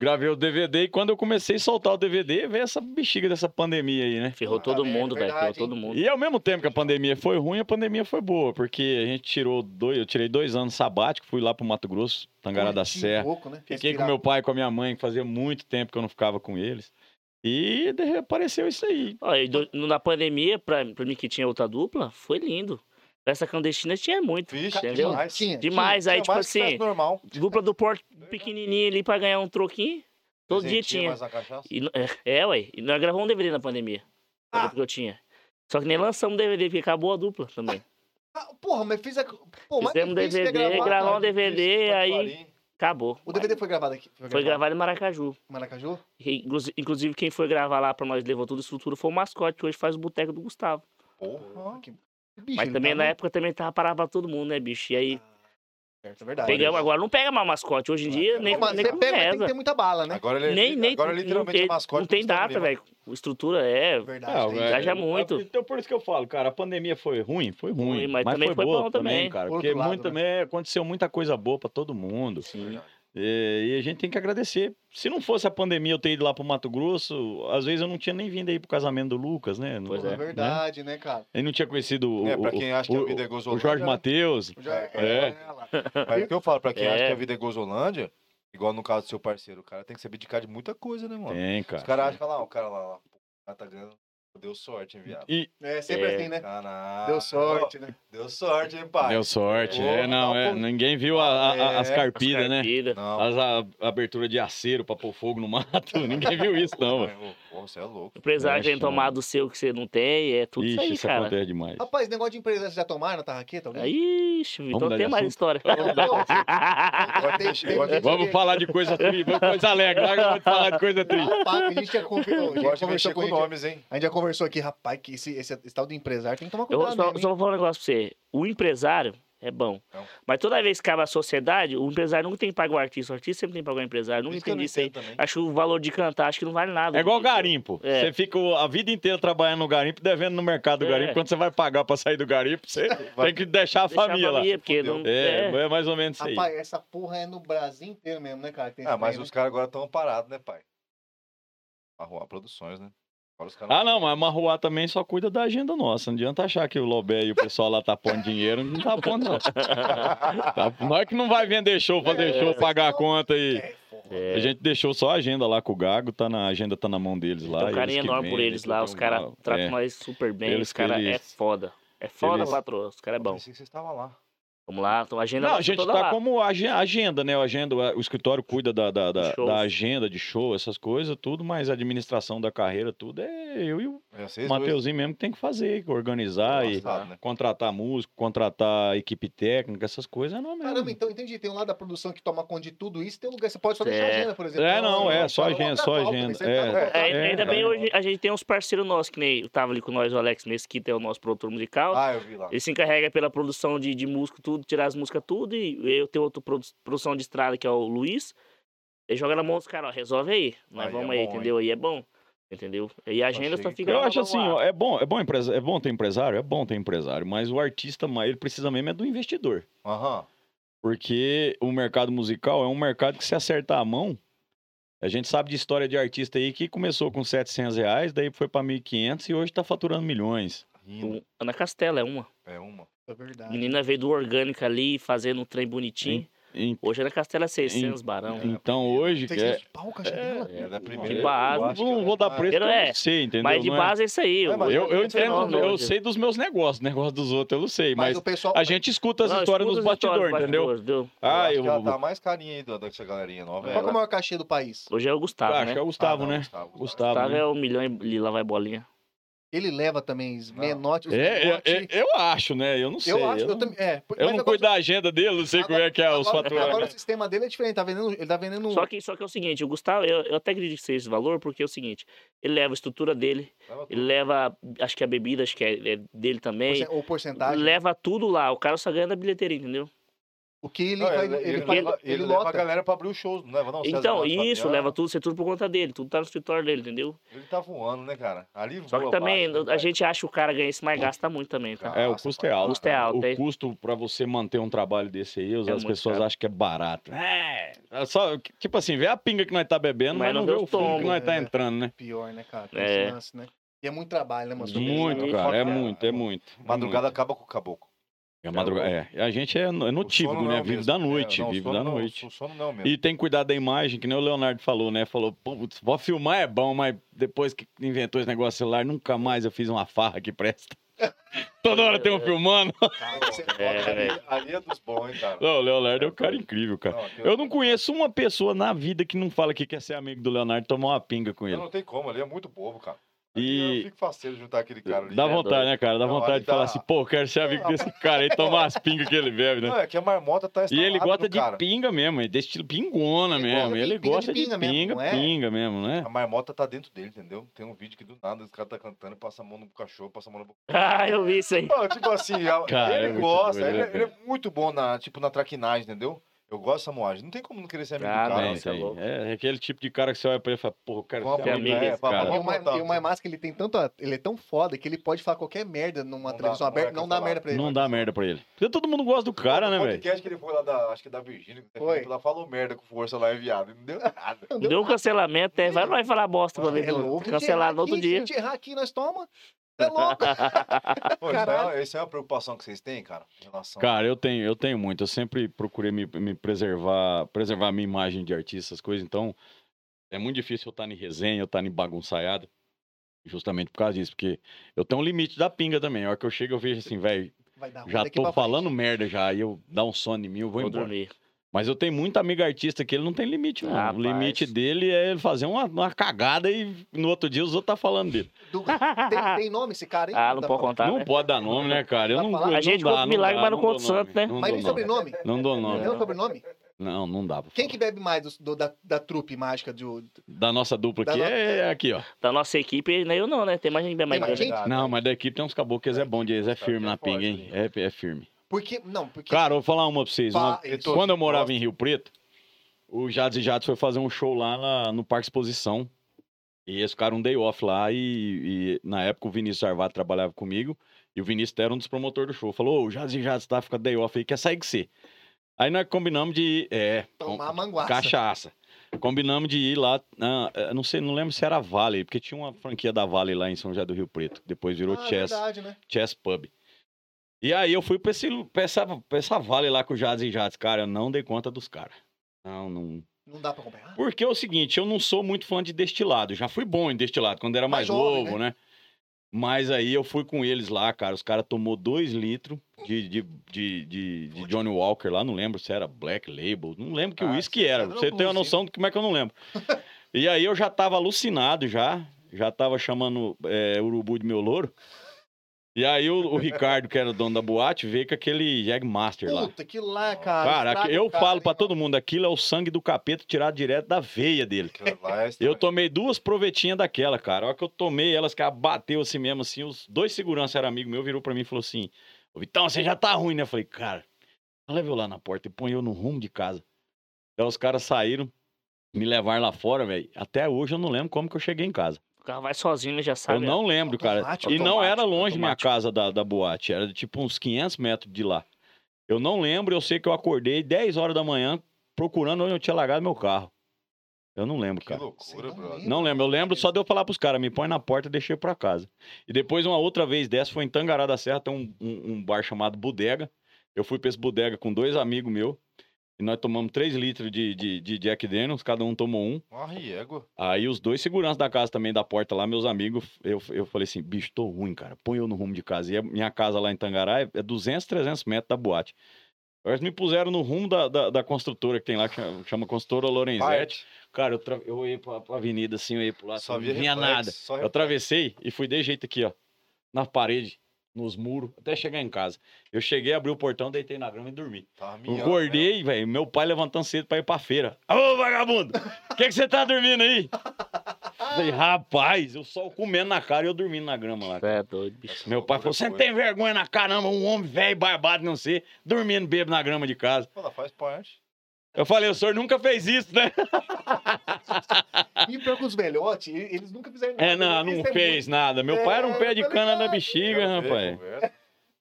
Gravei o DVD e quando eu comecei a soltar o DVD, veio essa bexiga dessa pandemia aí, né? Ferrou todo merda, mundo, velho. Ferrou todo mundo. E ao mesmo tempo que a pandemia foi ruim, a pandemia foi boa, porque a gente tirou dois, eu tirei dois anos sabático, fui lá pro Mato Grosso, Tangará da Serra. pouco, né? Fiquei com meu pai e com a minha mãe, que fazia muito tempo que eu não ficava com eles. E de repente apareceu isso aí. E do- na pandemia, pra, pra mim que tinha outra dupla, foi lindo. Essa clandestina tinha muito. Vixe, entendeu? demais. Tinha, Demais, aí, Tinha tipo mais que festa assim, normal. dupla do porte pequenininha ali pra ganhar um troquinho. Todo dia tinha. mais a cachaça. E, é, é, ué. E nós gravamos um DVD na pandemia. Ah. que eu tinha. Só que nem lançamos DVD, porque acabou a dupla também. Ah, porra, mas fiz a. Pô, mas Fizemos é DVD, gravar, gravar um. DVD, Isso, aí acabou. O DVD foi gravado aqui? Foi gravado em Maracaju. em Maracaju? E, inclusi- Inclusive, quem foi gravar lá pra nós levou toda a estrutura foi o mascote, que hoje faz o boteco do Gustavo. Porra. Que- Bicho, Mas também tá na época também tava parado pra todo mundo, né, bicho? E aí Certo, é verdade. Pegamos agora, não pega mais mascote. Hoje em dia, nem, Mas nem você pega, mas tem que ter muita bala, né? Agora ele é, Nem, nem, agora não literalmente tem, é mascote não tem data, velho. A estrutura é Verdade. É, tem- velho, Viaja é- muito. Então por isso que eu falo, cara, a pandemia foi ruim, foi ruim, Ruim, mas mas, também foi, foi boa bom também, também. cara, Por porque lado, muito, né? também aconteceu muita coisa boa pra todo mundo. Sim. E, e a gente tem que agradecer. Se não fosse a pandemia eu ter ido lá pro Mato Grosso, às vezes eu não tinha nem vindo aí pro casamento do Lucas, né? Não- Pois É né? verdade, né, cara? Ele não tinha conhecido o, É, pra o- quem acha o- que a vida é o gozolândia. Jorge Matheus. É. lá. Mas o que eu falo, pra quem acha É. que a vida é gozolândia, igual no caso do seu parceiro, o cara tem que se abdicar de muita coisa, né, mano? Tem, Os cara. caras acham que lá, o cara lá, lá, o tá ganhando, deu sorte, hein, viado. E É sempre É. assim, né? Caralho. Deu sorte, né? Deu sorte, hein, pai? deu sorte. É, não, é, ninguém viu a- a- a- as É, carpidas, né? Carpida. Não. As a- abertura de aceiro pra pôr fogo no mato. Ninguém viu isso, não. velho. Pô, você é louco. O empresário É, tem chama. tomado o seu que você não tem, é tudo Ixi, isso aí, isso cara. acontece demais. Rapaz, negócio de empresa, vocês já tomaram na tarraqueta? alguém? Ixi, Vamos então mudar tem de mais história. Vamos falar de coisa triste, vamos coisa alegre. Agora vamos falar de coisa triste. Rapaz, a gente já de conversou com nomes, hein? A gente já conversou aqui, rapaz, que esse, tal do empresário tem que tomar cuidado. só, mesmo, só hein? vou falar um negócio pra você. O empresário é bom. Não. Mas toda vez que acaba a sociedade, o empresário nunca tem que pagar o artista. O artista sempre tem que pagar o empresário. Nunca entendi isso aí. também. Acho que o valor de cantar, acho que não vale nada. É igual garimpo. É. Você fica a vida inteira trabalhando no garimpo, devendo no mercado do É. garimpo. Quando você vai pagar pra sair do garimpo, você tem que deixar a Deixar família lá. porque não, É, é. é mais ou menos isso aí. Rapaz, essa porra é no Brasil inteiro mesmo, né, cara? Tem Ah, mas os né? caras agora estão parados, né, pai? Arrumar produções, né? Ah, não, mas a Marruá também só cuida da agenda nossa. Não adianta achar que o Lobé e o pessoal lá tá pondo dinheiro, não tá pondo, não. Tá- Nós que não vai vender show, fazer show, pagar a conta e. É. É. A gente deixou só a agenda lá com o Gago, tá na, a agenda tá na mão deles lá. Tem um carinho enorme por vendem, eles lá. Os caras tratam é. nós super bem. Eles os caras é foda. É foda, eles- patroa. Os caras é bom. Pensei que você estava lá. Vamos lá, então a agenda Não, a nossa gente toda tá lá. como age- agenda, né? O, agenda, o escritório cuida da, da, da, da agenda de show, essas coisas, tudo, mas a administração da carreira, tudo é eu e o É, Mateuzinho mesmo que tem que fazer, organizar e Engraçado, né? contratar músico, contratar equipe técnica, essas coisas, é não mesmo. Caramba, então entendi. Tem um lado da produção que toma conta de tudo isso, tem um lugar. Você pode só deixar É. agenda, por exemplo. É, não, é, só agenda, só agenda, é. É, ainda é. bem hoje a gente tem uns parceiros nossos, que nem tava ali com nós, o Alex Mesquita é o nosso produtor musical. Ah, eu vi lá. Ele se encarrega pela produção de, de música, tudo, tirar as músicas, tudo. E eu tenho outra produ- produção de estrada, que é o Luiz. Ele joga na mão dos caras, ó, resolve aí. Nós Aí vamos é aí, bom, entendeu? Aí é bom. Entendeu? E a agenda Achei só fica Eu acho assim, ó, é bom, é bom, empresa, é bom ter empresário, é bom ter empresário, mas o artista, ele precisa mesmo é do investidor. Aham. Porque o mercado musical é um mercado que se acertar a mão, a gente sabe de história de artista aí que começou com 700 reais, daí foi para 1.500 e hoje tá faturando milhões. Ana Castela é uma. É uma. É verdade. Menina veio do orgânico ali, fazendo um trem bonitinho. Hoje a Ana Castela é 600, barão. então hoje, que é, 600 pau, dela. É da primeira. De base. Eu acho não ela vou dar preço eu é, não sei, entendeu? Mas de Não é- base é isso aí. É, Eu, eu é entendo, eu sei dos meus negócios, negócio dos outros eu não sei, Mas mas o pessoal. a gente escuta as Não, histórias dos bastidores, entendeu? bastidores, entendeu? Eu Ah, acho eu que ela vou... tá mais carinha aí do- dessa galerinha nova. Qual que é o ela. maior cachê do país? Hoje é o Gustavo, acho né? que é o Gustavo, Ah, não, né? Gustavo, Gustavo. Gustavo, né? é um milhão e lá vai bolinha. Ele leva também menotes. os É, é, é, eu acho, né? Eu não sei. Eu acho, eu eu não, também. É, eu não agora- cuido da agenda dele, não sei como é que é os agora, agora o faturamentos. sistema dele é diferente. Tá vendendo, ele tá vendendo. Só que, só que é o seguinte, o Gustavo, eu, eu até acredito que seja esse valor, porque é o seguinte, ele leva a estrutura dele, Leva ele leva, acho que a bebida, acho que é, é dele também, ou porcentagem. leva tudo lá, o cara só ganha da bilheteria, entendeu? O que ele Não, vai. ele, Ele, ele ele ele leva a galera pra abrir o show, não leva não? César Então, Menotti, isso, Fabiano. leva tudo, isso é tudo por conta dele, tudo tá no escritório dele, entendeu? Ele tá voando, né, cara? Ali Só que também, baixo, né, a pai? gente acha que o cara ganha isso, mas gasta muito também, tá? É, o custo é alto. O custo é alto, O custo pra você manter um trabalho desse aí, as É muito pessoas caro. acham que é barato. É, é só, tipo assim, vê a pinga que nós tá bebendo, Mas mas, não não vê o o fundo que nós tá né? entrando, né? Pior, né, cara? Tem É. esse lance, né? E é muito trabalho, né, mano? Muito, cara, é muito, é muito. é Madrugada acaba com o caboclo. É, madrugada, é. E a gente é, é notívago, não né? é o Vive mesmo. da É, noite, não, o vive da não- noite. Não é. E tem que cuidar da imagem, que nem o Leonardo falou, né? Falou, putz, vou filmar é bom, mas depois que inventou esse negócio celular, nunca mais eu fiz uma farra que presta. Toda hora tem um filmando. Cara, você- É, ali, ali é dos bons, hein, cara. Não, o Leonardo é um cara incrível, cara. Não, aqui Eu não conheço uma pessoa na vida que não fala que quer ser amigo do Leonardo e tomar uma pinga com ele. Não, não tem como, ali é muito bobo, cara. E Eu fico faceiro juntar aquele cara ali. dá é vontade, né, cara? Dá Não, vontade de falar tá- assim, pô, quero ser amigo desse cara aí, tomar as pingas que ele bebe, né? Não, é que a marmota tá E ele gosta de cara. pinga mesmo, é desse estilo pingona Ele mesmo. gosta de Ele pinga gosta de de pinga pinga, mesmo, não é? pinga mesmo, né? A marmota tá dentro dele, entendeu? Tem um vídeo que do nada, os caras tá cantando, passa a mão no cachorro, passa a mão no boca. Ah, eu vi isso aí. Pô, tipo assim, Cara, é ele muito gosta, ele, né, ele é muito bom na, tipo, na traquinagem, entendeu? Eu gosto dessa moagem. Não tem como não querer ser amigo Ah, do cara. não, é louco. É aquele tipo de cara que você olha pra ele e fala, porra, eu quero ser é amigo desse é, cara. E vamos o, Ma- botar e o ele tem tanto. Ele é tão foda que ele pode falar qualquer merda numa Não dá- televisão é aberta, não dá merda pra ele. Não dá merda pra ele. Porque todo mundo gosta do cara, né, velho? podcast que ele foi lá da, acho que da Virgínia, Foi. lá falou merda com força lá enviado. Não deu nada. Não Deu um cancelamento, é, vai, vai falar bosta pra ver. É louco. Cancelado no outro Se dia. a gente errar aqui, nós toma. É louco. Pô, isso, Caralho. é, isso é uma preocupação que vocês têm, cara? Relação Cara, eu tenho, eu tenho muito. Eu sempre procurei me, me preservar, preservar a minha imagem de artista, essas coisas. Então, é muito difícil eu estar em resenha, eu estar em bagunçaiada. Justamente por causa disso. Porque eu tenho um limite da pinga também. A hora que eu chego, eu vejo assim, velho, já tô falando frente. merda já. Aí eu dá um sono em mim, eu vou, Vou embora. dormir. Mas eu tenho muito amigo artista que ele não tem limite, não. Rapaz. O limite dele é ele fazer uma, uma cagada e no outro dia os outros tá falando dele. Du- Tem, tem nome esse cara aí? Ah, não Dá pode pra- contar, não né? pode dar nome, né, cara? Eu não, eu A gente não conta não milagre, mas não conta santo, nome, né? Não Mas nem sobrenome? Não dou nome. Um sobrenome? Não, não dá. Quem que bebe mais do- do- da, da trupe mágica do. Da nossa dupla Da aqui no- é aqui, ó. Da nossa equipe, nem eu não, né? Tem mais gente bem mais Tem mais gente? Não, mas da equipe tem uns caboclos que é bom de eles, é Os caras firme que é na pinga, hein? ali. É, é firme. Porque. Não, porque. Cara, eu vou falar uma pra vocês. Uma-. Quando eu morava em Rio Preto, o Jades e Jades foi fazer um show lá na- no Parque Exposição. E eles ficaram um day off lá e, e na época o Vinícius Arvato trabalhava comigo e o Vinícius era um dos promotores do show. Falou, ô, o Jades e Jades tá, fica day off aí, quer sair com você. Aí nós combinamos de ir, é, Tomar com- manguaça. cachaça. Combinamos de ir lá, na- eu não sei, não lembro se era Vale, porque tinha uma franquia da Vale lá em São José do Rio Preto, que depois virou ah, Chess. verdade, né? Chess Pub. E aí eu fui pra, esse, pra, essa, pra essa vale lá com o Jades e Jades. Cara, eu não dei conta dos caras. Não, não. Não dá pra acompanhar. Porque é o seguinte, eu não sou muito fã de destilado. Já fui bom em destilado, quando era mais, Mais jovem, novo, né? Mas aí eu fui com eles lá, cara. Os caras tomou dois litros de, de, de, de, de Johnny Walker lá. Não lembro se era Black Label. Não lembro que Ah, uísque era. Você tem uma noção de como é que eu não lembro. e aí eu já tava alucinado já. Já tava chamando é, urubu de meu louro. E aí o, o Ricardo, que era o dono da boate, veio com aquele Jagmaster lá. Puta, aquilo lá, cara. Cara, estraga eu cara, falo mano? todo mundo, aquilo é o sangue do capeta tirado direto da veia dele. É Eu tomei duas provetinhas daquela, cara. A hora que eu tomei elas, que bateu assim mesmo, assim, os dois seguranças eram amigo meu, virou pra mim e falou assim, "Ô, Vitão, você já tá ruim, né? Eu falei, cara, leva eu lá na porta e põe eu no rumo de casa. Então os caras saíram, me levaram lá fora, velho. Até hoje eu não lembro como que eu cheguei em casa. O carro vai sozinho, ele já Eu sabe. não lembro, cara. Automático, E não era automático, longe minha automático. casa da, da boate, era de tipo uns 500 metros de lá. Eu não lembro, eu sei que eu acordei 10 horas da manhã procurando onde eu tinha largado meu carro. Eu não lembro, Que cara. loucura, não lembra? Não lembro, eu lembro só de eu falar pros caras, me põe na porta e deixei pra casa. E depois, uma outra vez dessa, foi em Tangará da Serra, tem um, um- um bar chamado Bodega. Eu fui pra esse Bodega com dois amigos meus. E nós tomamos 3 litros de, de, de Jack Daniels, cada um tomou um. Uma riégua. Aí os dois seguranças da casa também, da porta lá, meus amigos, eu, eu falei assim, bicho, tô ruim, cara, põe eu no rumo de casa. E a minha casa lá em Tangará é, é 200, 300 metros da boate. Eles me puseram no rumo da, da, da construtora que tem lá, que chama, chama Construtora Lorenzetti. Cara, eu, tra... eu ia pra, pra avenida assim, eu ia pro lado, Só não via vinha reflexo, nada. Eu atravessei e fui de jeito aqui, ó, na parede, nos muros, até chegar em casa. Eu cheguei, abri o portão, deitei na grama e dormi. Eu miando, né? acordei, velho, meu pai levantando cedo pra ir pra feira. Ô, vagabundo, o que que você tá dormindo aí? Falei, rapaz, o sol comendo na cara e eu dormindo na grama lá. Você é doido, bicho. Meu pai falou, você não tem vergonha na caramba, um homem velho, barbado, não sei, dormindo bêbado na grama de casa. Pô, ela faz parte. Eu falei, o senhor nunca fez isso, né? E pior que os velhotes, eles nunca fizeram nada. É, não, não é fez nada. Meu pai era um pé de É, tá cana da ligado. bexiga, rapaz.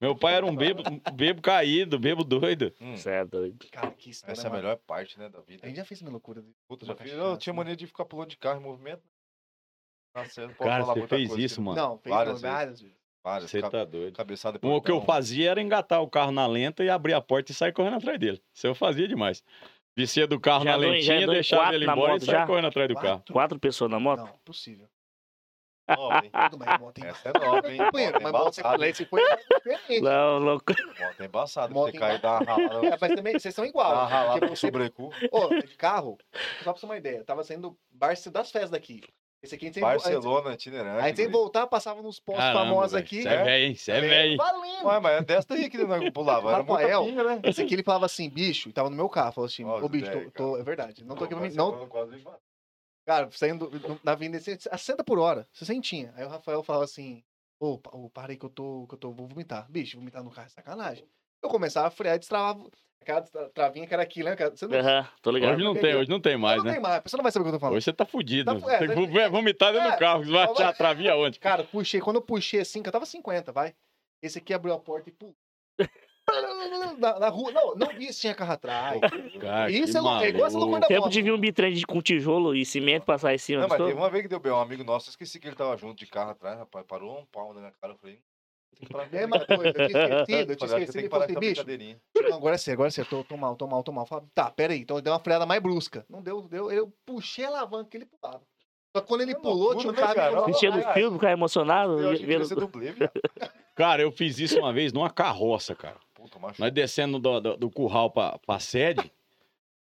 Meu pai era um bebo, bebo caído, bebo doido. Hum, Você é doido. Cara, que história. essa é a mano. melhor parte, né, da vida. A gente já fez uma loucura. Puta, já fiz. cachaça, Eu tinha né? mania de ficar pulando de carro em movimento. Nossa, Cara, você fez coisa isso, aqui. mano. Não, fez Várias várias, vezes. Várias. Você tá doido. Cabeçada O que eu portão. fazia era engatar o carro na lenta e abrir a porta e sair correndo atrás dele. Isso eu fazia demais. Descia do carro Já na em- já lentinha, em deixava quatro ele na embora moto e saia correndo atrás do carro. Quatro? Quatro pessoas na moto? Não, impossível. Nova, hein? Tudo bem, moto em Essa é nova, hein? Companheiro, Moto mas moto sem você foi diferente. Não, louco. Moto é embaçada. Moto Você cair e dar uma ralada. É, mas também, vocês são Dá igual. uma ralada você, sobrecu. Ô, de carro, só pra você ter uma ideia, tava saindo bar das festas daqui. Esse aqui a gente antes, Barcelona, itinerante. a gente sem guri. voltar, passava nos postos Caramba, famosos aqui. Cê é velho, hein? Cê é velho. Valendo! Ué, mas é dessa daí que nós pulava. Era Rafael. né? Esse aqui ele falava assim, bicho, e tava no meu carro, falou assim, ô bicho, ideia, tô, tô- é verdade, não tô aqui pra mim, não, cara, saindo do- na vinda assim, a 60 por hora, 60. Aí o Rafael falava assim, ô, ô, para aí que eu tô, que eu tô, vou vomitar. Bicho, vomitar no carro é sacanagem. Eu começava a frear e destravava, aquela tra- travinha que era aqui, né? Você não, Aham, tô ligado. Hoje não tem, hoje não tem mais, não né? tem mais, você não vai saber o que eu tô falando. Hoje você tá fudido. Tá é, tem que vo- vomitar dentro é, do carro. Você vai achar a travinha onde? Cara, puxei, quando eu puxei assim, que eu tava 50, vai. Esse aqui abriu a porta e pulou. na, na rua, não, não vi se tinha carro atrás. Cara, Isso é lou- é igual essa loucura da Tempo de vir um bitrem de- com tijolo e cimento passar em cima. Não, mas teve uma vez que deu bem, um amigo nosso, eu esqueci que ele tava junto de carro atrás, rapaz, parou um pau na minha cara, eu falei, com É, doido, eu tinha esquecido, eu tinha Falei, "Ah, você esquecido. tem Ele que falou parar assim, bicho. Não, agora é sério, agora é sério, tô, tô mal, tô mal, tô mal. Fala, tá, pera aí. Então eu dei uma freada mais brusca. Não deu, deu. Eu puxei a alavanca que ele pulava. Só que quando ele É pulou, tinha um né, cara. cara? que falou, Enchendo o filme, ficar emocionado. Eu vendo- dublê, viado. Cara, eu fiz isso uma vez numa carroça, cara. Puta. Nós descendo do, do, do curral pra, pra sede.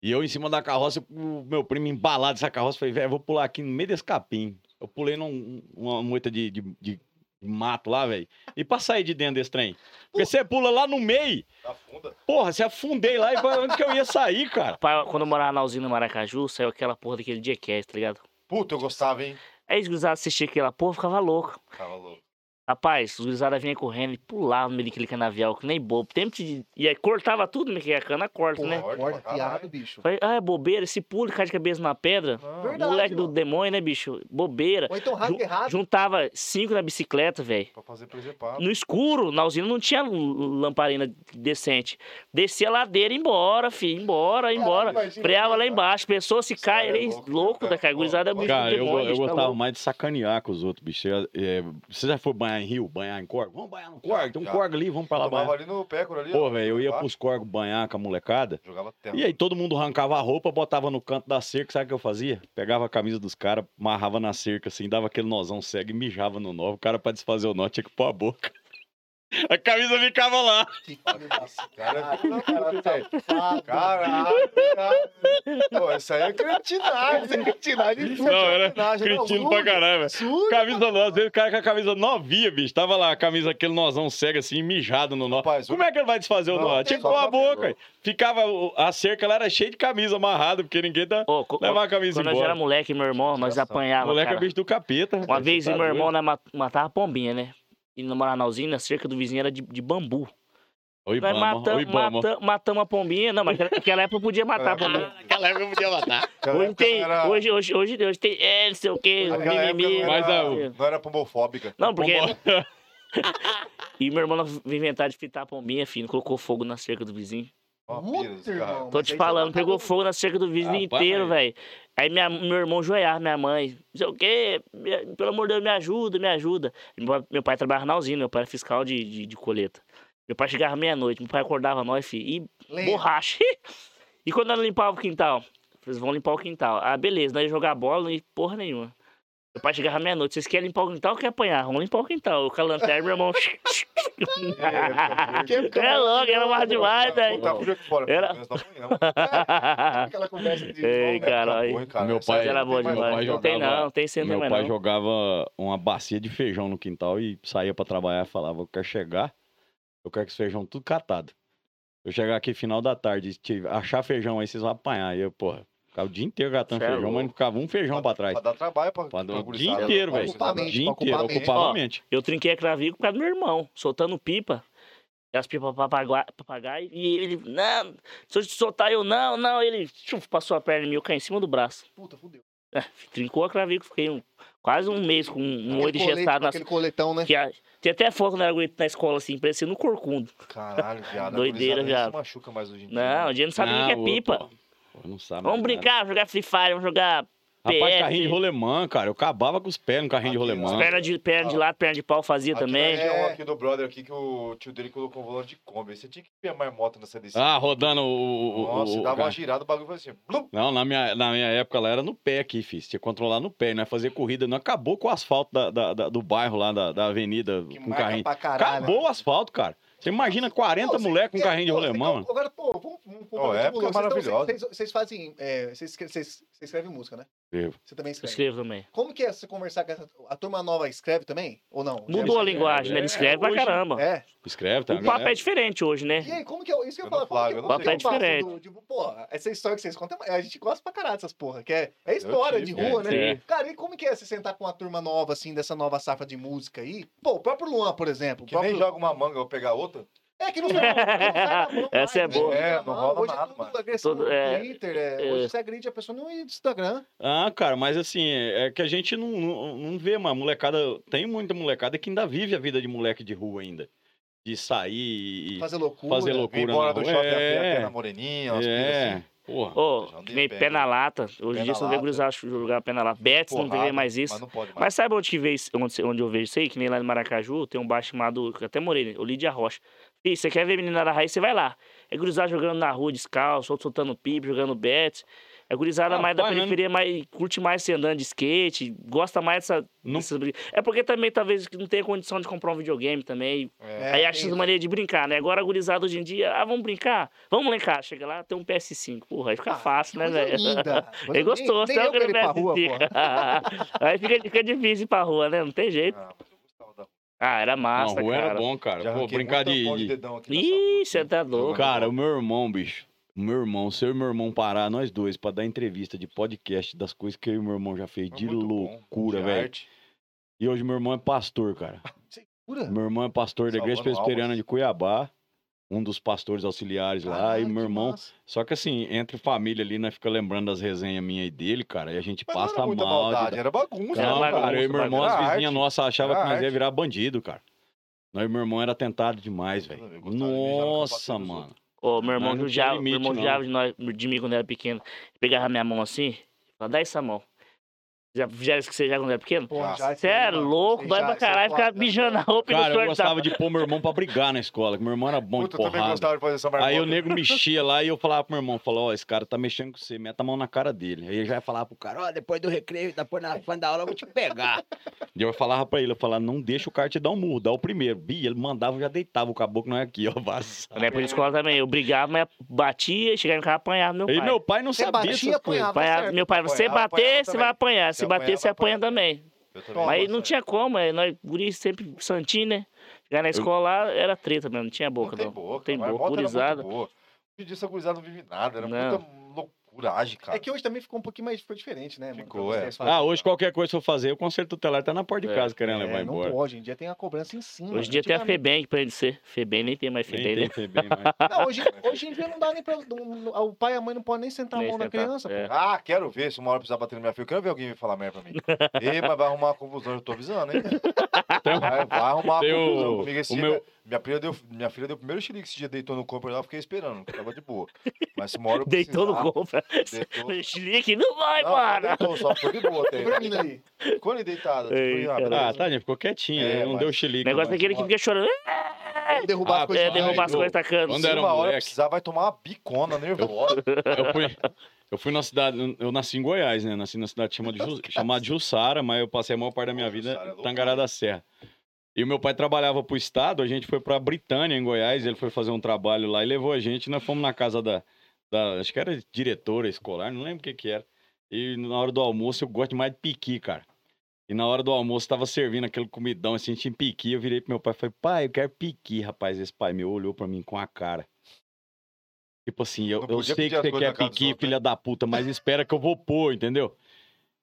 E eu em cima da carroça, o meu primo embalado dessa carroça. Falei, velho, vou pular aqui no meio desse capim. Eu pulei num- numa moita de, de, de mato lá, velho. E pra sair de dentro desse trem? Porque você pula lá no meio. Na funda. Porra, você afundei lá e pra onde que eu ia sair, cara? Pai, Quando eu morava na usina Maracaju, saiu aquela porra daquele Jackass, tá ligado? Puta, eu gostava, hein? Aí os guisados assistiam aquela porra, ficava louco. Tava louco. Rapaz, os guisadas vinham correndo e pulavam no meio daquele canavial, que nem bobo. Tempo de... E aí cortava tudo, né? Que a cana corta, né? Porra, Corta pra caralho. piado, bicho. Falei, ah, é bobeira, esse pulo e cai de cabeça na pedra. Não, Verdade, Moleque do mano. demônio, né, bicho? Bobeira. Ou então Ju- errado. Juntava cinco na bicicleta, velho. pra fazer presepado. No escuro, na usina não tinha lamparina decente. Descia a ladeira e embora, filho. Embora, embora. imagina Freava lá embaixo. Pessoa se cai, Cara, é ele é louco, louco né, da cara? cagurizada é bicho Cara, do eu, demônio, eu tá gostava louco. mais de sacanear com os outros, bicho. Você, é, você já foi banhar em rio, banhar em corgo? Vamos banhar no corgo, tem um já. corgo ali, vamos pra lá banhar. ali no pécora ali. Pô, velho, eu ia pros corgos banhar com a molecada. Jogava terra. E aí todo mundo arrancava a roupa, botava no canto da cerca, sabe o que eu fazia? Pegava a camisa dos caras, amarrava na cerca assim, dava aquele nozão cego e mijava no nó. O cara pra desfazer o nó tinha que pôr a boca. A camisa ficava lá. Da Cara, cara, safado. Caralho, cara. Pô, isso aí é cretinagem. Isso é cretinagem. Não, era cretino pra caralho, velho. sujo. Camisa nova, às vezes o cara com a camisa novinha, bicho. Tava lá a camisa, aquele nozão cego assim, mijado no nó. Rapaz, Como é que ele vai desfazer o Não, nó? Tinha que pôr a boca. Ficava, a cerca lá era cheia de camisa amarrada, porque ninguém tá. Levar a camisa quando nós era embora. moleque, meu irmão, nós apanhava, Moleque é cara. bicho do capeta. Uma vez tá meu irmão matava pombinha, né? E no morar na usina, a cerca do vizinho era de, de bambu. Oi, Nós Bama, matamos a pombinha. Não, mas naquela- época podia matar a pombinha. Naquela época eu podia matar. Hoje tem, era- hoje, hoje, hoje, hoje tem, é, não sei o quê, mimimi. não Mas era, a- não era pomofóbica. Não, porque... Pombo- E meu irmão veio inventar de fritar a pombinha, filho. Colocou fogo na cerca do vizinho. Puta, irmão. Tô te falando, você pegou fogo na cerca do vizinho Rapaz, inteiro, velho. Aí minha, meu irmão joiava minha mãe. Não sei o quê, me- pelo amor de Deus, me ajuda, me ajuda. Meu, pai- meu pai trabalhava na usina, meu pai era fiscal de, de, de colheita. Meu pai chegava meia-noite, meu pai acordava nós, filho, e Lembra? borracha. e quando nós limpava o quintal? Eles vão limpar o quintal. Ah, beleza, nós ia jogar bola e porra nenhuma. Meu pai chegava meia-noite, vocês querem limpar o quintal ou querem apanhar? Vamos limpar o quintal. Eu com a lanterna, meu irmão. é louco, era mais demais, velho. Tá. Era- pelo menos tá apanhando. Aquela conversa de. Ei, É, cara. Meu Essa pai- aí Era não meu demais. não. Não tem jogava- não, tem centro Meu pai não. jogava uma bacia de feijão no quintal e saía pra trabalhar e falava: Eu quero chegar, eu quero que esse feijão tudo catado. Eu chegar aqui final da tarde, achar feijão aí, vocês vão apanhar. E eu, porra, ficava o dia inteiro catando Cê é feijão, mas não ficava um feijão pra trás. Pra dar trabalho pra, Pra pra dar o dia inteiro, Pra velho. mente, Dia pra inteiro, ocupava a mente. Eu trinquei a clavícula por causa do meu irmão, soltando pipa. E as pipas papagaio, papagaio e ele, não, se eu te soltar eu, não, não. Ele chuf, passou a perna em mim, eu caí em cima do braço. Puta, fudeu. É, trincou a clavícula, fiquei um- quase um mês com um olho engessado. Nas, Aquele coletão, né? que a- tem até foto quando eu era guri na escola, assim, parecendo um corcundo. Caralho, viado. Doideira, viado. se machuca mais hoje em dia. Não, né? a gente não sabe nem o que é Não, pipa. pô, pô, não sabe Vamos brincar, vamos jogar Free Fire, vamos jogar nada. Rapaz, PS. carrinho de rolemã, cara. Eu acabava com os pés no carrinho de Aqui, rolemã. ó. Perna de, perna de lado, perna de pau fazia Aqui também. nós tinha um É. aqui do brother aqui que o tio dele colocou um volante de Kombi. Você tinha que ter mais moto nessa DC. Ah, rodando o. Nossa, o- dava cara. uma girada, o bagulho foi assim. blum. Não, na minha, na minha época lá era no pé aqui, fiz. Tinha que controlar no pé, não é fazer corrida. Não acabou com o asfalto da, da- da- do bairro lá, da, da avenida, Que com marca carrinho. pra caralho. Acabou o asfalto, cara. Você imagina 40 Pô, você- moleques com carrinho de pô, você- rolemã, mano. Agora, pô, vamos, vamos, vamos época vocês maravilhosa. Vocês, vocês fazem. é, vocês, vocês escrevem música, né? Escrevo. Você também Eu escreve. escrevo também. Como que é você conversar com essa... A turma nova escreve também? Ou não? Mudou a linguagem, né? Ele É, escreve pra hoje- caramba. É. Escreve, tá? O papo é diferente hoje, né? E aí, como que é? Isso que eu, Eu falo. não Como que, flago, eu não como sei. que eu faço Diferente. do- tipo, pô, essa história que vocês contam, a gente gosta pra caralho dessas porra, que é, é história de rua, é, né? sim. Cara, e como que é você sentar com uma turma nova, assim, dessa nova safra de música aí? Pô, o próprio Luan, por exemplo. o Que nem próprio... joga uma manga, eu vou pegar outra. É que não, não, não sai da mão Essa é boa. né? É, não rola Hoje nada, é tudo mano. agressão Todo- no é, Twitter, é, é. hoje você agride a pessoa no Instagram. Ah, cara, mas assim, é é que a gente não, não, não vê, mas molecada. Tem muita molecada que ainda vive a vida de moleque de rua ainda. De sair e Fazer loucura. fazer Vim loucura. embora na do shopping a pé, é, na moreninha, umas coisas é, assim. porra. Andei nem pé, pé na lata. Hoje em dia você não vê gurizar jogar pé na lata. Betis não vê mais isso. Mas não pode mais. Mas sabe onde, que veio, onde, onde eu vejo isso aí? Que nem lá no Maracaju, tem um bar chamado, até morei, né? o Lídia Rocha. Fih, você quer ver menina da raiz, você vai lá. É gurizada jogando na rua descalço, outro soltando pipa, jogando bet. É gurizada Ah, mais da pai, mas- periferia, mais, curte mais se andando de skate, gosta mais dessa, Não- dessas É porque também, talvez, não tenha condição de comprar um videogame também. É. aí É, acha essa maneira de brincar, né? Agora a gurizada hoje em dia, ah, vamos brincar? Vamos brincar. Chega lá, tem um PS5. Porra, aí fica Ah, fácil, né, velho? É gostoso, nem, nem sabe eu quero ir pra aquele rua, PS5? pô. aí fica, fica difícil ir pra rua, né? Não tem jeito. Ah, mas eu gostava da rua. Ah, era Não, massa, rua cara. era bom, cara. Já Pô, brincar de. de- Ih, você tá louco. Cara, o meu irmão, bicho. O meu irmão, se eu e meu irmão parar, nós dois, pra dar entrevista de podcast das coisas que eu e meu irmão já fez Foi de muito bom, loucura, de velho. arte. E hoje meu irmão é pastor, cara. Loucura. Meu irmão é pastor da Igreja Salvando Presbiteriana almas. de Cuiabá, um dos pastores auxiliares lá, e Caralho, meu irmão. massa. Só que assim, entre família ali, nós fica lembrando das resenhas minhas e dele, cara, e a gente Mas não passa era muita mal. de maldade, era bagunça. Era Não, né, cara, eu e meu irmão, as Era vizinhas nossas achavam que Era nós ia virar bandido, cara. Nós e meu irmão era tentado demais, velho. De Nossa, mano. Ô, meu irmão não judiava, meu limite, irmão não. judiava de, nós, de mim quando era pequeno. Pegava minha mão assim, falava, dá essa mão. Já fizeram isso que você já quando era pequeno? Já, Você é mano, louco, já- pra é caralho, ficar né? mijando a roupa e Cara, eu gostava de pôr meu irmão pra brigar na escola, que meu irmão era bom Puta, de eu também porrada. gostava de fazer essa. Aí o nego mexia lá e eu falava pro meu irmão, falou, ó, esse cara tá mexendo com você, meta a mão na cara dele. Aí ele já ia falar pro cara, ó, depois do recreio, depois na fã da aula eu vou te pegar. e eu falava pra ele, eu falava, não deixa o cara te dar um murro, dá o primeiro. Bi, ele mandava, eu já deitava o caboclo, não é aqui, ó, vaza. Na época de escola também, eu brigava, mas batia, chegava em casa apanhava meu pai. E meu pai não Você sabia batia, essas apanhava, tá Apanhava- meu pai, você Apanhava, bater, você vai apanhar. Se Se bater, você apanhava, apanha também. Eu também. Mas não Nossa, tinha como, é, nós guri sempre santinho, né? Chegar na escola lá era treta mesmo, não tinha boca, não não. tem boca. tem mas a boca, gurizada. Hoje em dia essa gurizada não vive nada, era Não. muita loucuragem, cara. É que hoje também ficou um pouquinho mais ficou diferente, né, mano? Ficou, é. Ah, hoje qualquer coisa que eu fazer, o conserto tutelar tá na porta de É. casa querendo É, levar não embora. pode, hoje em dia tem a cobrança em cima. Hoje em dia tem a FEBEM pra ele ser. FEBEM nem tem mais FEBEM, né? FEBEM. Não, hoje, hoje em dia não dá nem pra. não- o pai e a mãe não podem nem sentar a Nem mão na sentar, criança. é. Ah, quero ver se uma hora precisar bater na minha filha. Eu quero ver alguém me falar merda pra mim. Ei, mas vai arrumar uma confusão, eu tô avisando, hein? Vai, vai arrumar uma confusão comigo esse o dia. meu- Minha, filha deu, minha filha deu o primeiro xerique esse dia, deitou no corpo lá, eu fiquei esperando, que tava de boa. Mas se uma hora eu Deitou no compra. Deitou. Chilique, não vai, Não, mano. deitou, só ficou de boa até. Ficou ali deitada. tipo, Ei, ah. Ah, tadinha, ficou quietinha, É, não mas- deu O xilique. negócio é mas- aquele que fica chorando. Derrubar Ah, as coisas. É, derrubar as coisas tacando. quando Se era uma hora precisar, vai tomar uma bicona nervosa. Eu fui, eu fui na cidade, eu nasci em Goiás, né? Nasci na cidade chamada, Ju, chamada Jussara, mas eu passei a maior parte da minha Pô, vida é em. Tangará da Serra. E o meu pai trabalhava pro estado, a gente foi pra Britânia, em Goiás, ele foi fazer um trabalho lá e levou a gente, nós fomos na casa da, da acho que era diretora escolar, não lembro o que que era. E na hora do almoço eu gosto mais de piqui, cara. E na hora do almoço tava servindo aquele comidão assim, tinha piqui, eu virei pro meu pai e falei, pai, eu quero piqui, rapaz. Esse pai meu olhou pra mim com a cara. Tipo assim, eu, eu sei que você quer piqui, né? filha da puta, mas espera que eu vou pôr, entendeu?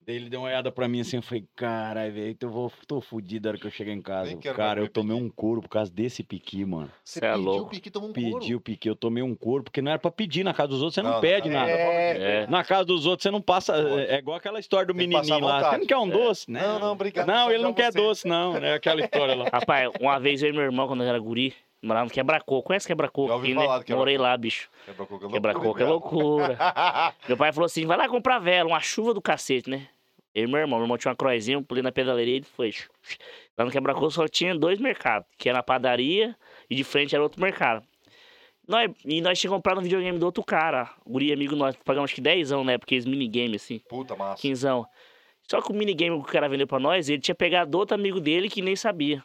Daí ele deu uma olhada pra mim assim, eu falei, caralho, velho, eu vou, tô fudido na hora que eu chegar em casa. Cara, eu tomei um couro por causa desse piqui, mano. Você Cê é pediu louco. o pique, tomou um couro. Pedi o piqui, eu tomei um couro, porque não era pra pedir na casa dos outros, você não, Não, pede não, nada. É, É. Na casa dos outros você não passa. Pode. É igual aquela história do Tem menininho lá. Você não quer um doce, né? Não, não, obrigado. Não, ele não quer você. doce, não. É aquela história lá. Rapaz, uma vez eu e meu irmão, quando eu era guri, morava no Quebra-Coco. Conhece Quebra-Coco né? do Morei lá, bicho. Quebra-coco é Quebra-Coco é loucura. loucura. Meu pai falou assim: vai lá comprar vela, uma chuva do cacete, né? Eu e meu irmão, meu irmão tinha uma croizinha, eu pulei na pedaleria e ele foi. Lá no Quebra-Coco só tinha dois mercados, que era a padaria e de frente era outro mercado. Nós, e nós tínhamos comprado um videogame do outro cara, guri amigo nós, pagamos acho que 10 anos, né? Porque esse minigame assim, Puta massa. quinzão. Só que o minigame que o cara vendeu pra nós, ele tinha pegado outro amigo dele que nem sabia.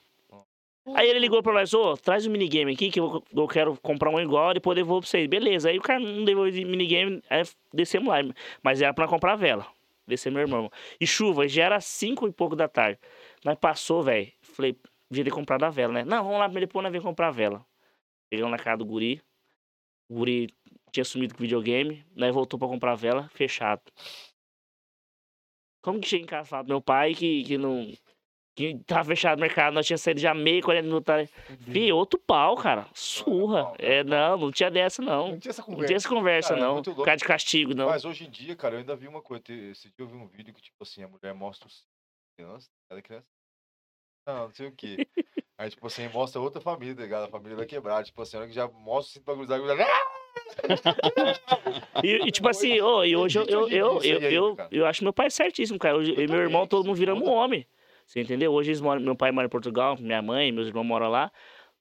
Aí ele ligou pra nós, ô, traz o minigame aqui que eu, eu quero comprar um igual e depois devolvo pra vocês. Beleza, aí o cara não devolveu o minigame, aí descemos lá. Mas era pra comprar vela. Descer meu irmão. E chuva, já era cinco e pouco da tarde. Mas passou, velho. Falei, devia ter comprado a vela, né? Não, vamos lá depois nós vamos comprar a vela. Chegamos na casa do guri. O guri tinha sumido com o videogame. Nós voltou pra comprar a vela, fechado. Como que chega em casa e fala pro meu pai que, que não. Que tava fechado o mercado, nós tinha saído já meio, 40 minutos. Tá... Fih, outro pau, cara. Surra. É, não, não tinha dessa, não. Não tinha essa Não conversa. tinha essa conversa, Cara, é não. Cara de castigo, não. Mas hoje em dia, cara, eu ainda vi uma coisa. Esse dia eu vi um vídeo que, tipo assim, a mulher mostra os criança, ela é criança. Não, não sei o quê. Aí, tipo assim, mostra outra família, tá ligado? A família vai quebrar. Tipo assim, a hora que já mostra o cinto pra cruzar, cruzar. E, e, tipo assim, ô, e hoje eu, eu, eu, eu, eu, cara. eu acho meu pai certíssimo, cara. Hoje, eu e meu irmão, todo mundo viramos muda. homem. Você entendeu? Hoje eles moram, meu pai mora em Portugal, minha mãe, meus irmãos moram lá.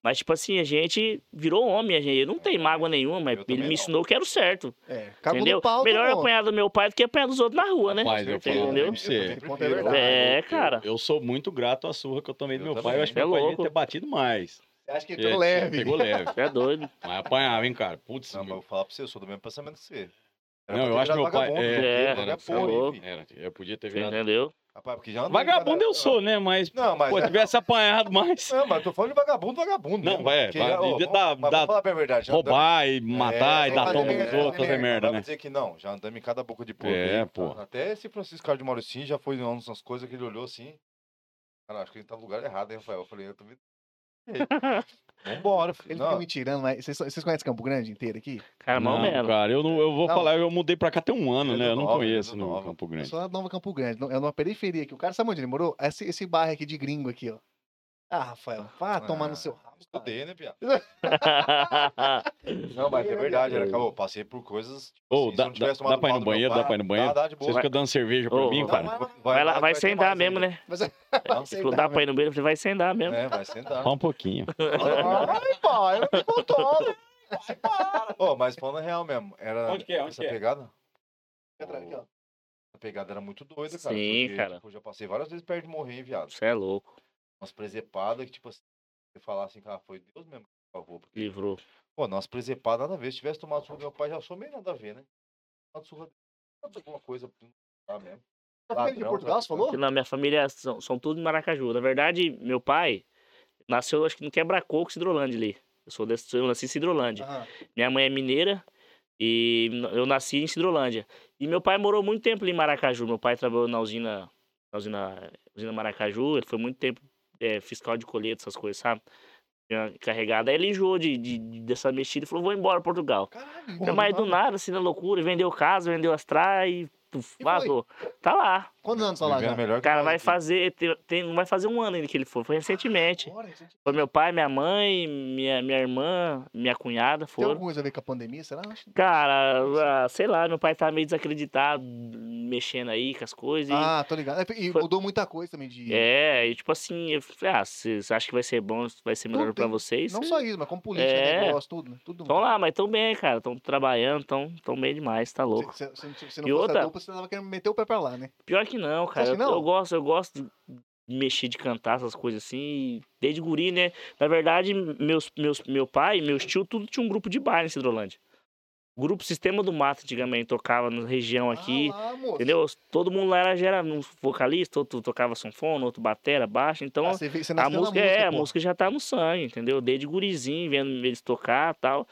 Mas, tipo assim, a gente virou homem, a gente. Eu não tenho mágoa nenhuma, mas Eu ele me não. ensinou que era o certo. É, entendeu? pau, Melhor tomou. apanhar do meu pai do que apanhar dos outros na rua, né? Rapaz, eu Entendeu? falo Entendeu? pra você. É. É, Eu- cara. Eu, sou muito grato à surra que eu tomei do Eu meu também. pai. Eu acho que É meu pai louco. ter batido mais. Você acha que Ele- pegou leve? Pegou leve. É doido. Mas apanhava, hein, cara. Putz, Não, mas eu meu. vou falar pra você, eu sou do mesmo pensamento que você. Era Não, eu acho que meu pai. É, porque É, era, tá porra, enfim. era, eu podia ter virado. entendeu? Rapaz, porque já Vagabundo cada- eu sou, né? Mas, Não, mas. pô, tivesse apanhado mais. Não, mas tô falando de vagabundo, vagabundo. Não, vai, porque vai, ó, dá- mas dá- falar bem a verdade. já andamos- Roubar e matar É, e dar merda, nos outros, fazer merda, Vai né? dizer que não, já andamos em cada boca de porco. É, aí, pô. Até esse Francisco Carlos de Mauricinho já foi em umas coisas que ele olhou assim. Cara, acho que ele tá no lugar errado, hein, Rafael? Eu falei, eu tô vendo. Vambora, filho. Ele Não, fica me tirando, mas vocês, vocês conhecem Campo Grande inteiro aqui? Cara, mal Não, mesmo. cara, eu, não, eu vou Não. falar, eu mudei pra cá tem um ano, é né? do Eu não Nova, é conheço do no. Campo Eu Grande. sou lá de Nova Campo Grande, é numa periferia aqui. O cara sabe onde ele morou? Esse, esse bairro aqui de gringo aqui, ó. Ah, Rafael, vá tomar no Ah, seu rabo. Estudei, né, Pia? Não, mas é verdade, era, acabou. Passei por coisas. tipo Ô, assim, se dá, eu não tivesse dá, tomado dá pra ir no banheiro? Dá pra ir no banheiro? Dá, dá de boa. Vocês ficam dando cerveja pra Ô, mim, cara? vai lá. Vai lá, vai sem dar mesmo, né? Mas, Não, Sem Se não dar, dá pra ir no você vai sem dar mesmo. É, vai sentar. Só um pouquinho. Ai, pai, eu não me controlo. Vai, para. Ô, mas falando real mesmo, era Onde que é? Onde essa que é? pegada? Fica atrás aqui, ó. A pegada era muito doida, cara. Sim, porque, cara. tipo, eu já passei várias vezes perto de morrer, hein, viado. Você é louco. Umas presepadas que, tipo assim, você falar assim, cara, foi Deus mesmo que salvou. Porque, Livrou. pô, nossa presepadas nada a ver. Se tivesse tomado surra do meu pai, já sou meio nada a ver, né? Tomado surra alguma coisa tá mesmo. Tá falando de Ladrão, Portugal, você falou? Na minha família são, são tudo de Maracaju. Na verdade, meu pai nasceu, acho que no Quebra-Coco, Cidrolândia ali. Eu sou desse, eu nasci em Cidrolândia. Aham. Minha mãe é mineira e eu nasci em Cidrolândia. E meu pai morou muito tempo ali em Maracaju. Meu pai trabalhou na usina, na usina, usina Maracaju. Ele foi muito tempo é, fiscal de colheita, essas coisas, sabe? Tinha Carregado. Aí ele enjoou de, de- de- dessa mexida e falou: vou embora Portugal. Caralho. Mas do nada, assim, na loucura, vendeu casa, vendeu as trás e puf, vazou. Tá lá. Quantos anos tá lá já? melhor cara vai aqui. fazer, tem, tem- não vai fazer um ano ainda que ele foi, foi recentemente. Agora, gente. Foi meu pai, minha mãe, minha, minha irmã, minha cunhada, Tem foram. alguma coisa a ver com a pandemia, será? Cara, ah, sei lá, meu pai tá meio desacreditado, mexendo aí com as coisas. e- Ah, tô ligado. É, E Foi- mudou muita coisa também de... É, e tipo assim, eu falei, ah, vocês acham que vai ser bom, vai ser melhor Tudo pra tem- vocês? Não só isso, mas como política, É. negócio, tudo, né? Tudo. Tão lá, mas tão bem, cara, tão trabalhando, tão, tão bem demais, tá louco. Se, se, se, não E fosse outra- a dupla, você tava querendo meter o pé pra lá, né? Pior que não, cara. acha Eu, que não? eu gosto, eu gosto de mexer, de cantar essas coisas assim, desde guri, né? Na verdade, meus, meus, meu pai meus tios, tudo tinha um grupo de baile em Cidrolândia. Grupo Sistema do Mato, antigamente, tocava na região aqui. Ah, lá. Entendeu? Todo mundo lá era, já era um vocalista, outro tocava sanfona, outro batera, baixo. Então, Ah, você, você a na música, é, a música já tá no sangue, entendeu? Desde gurizinho, vendo eles tocar e tal.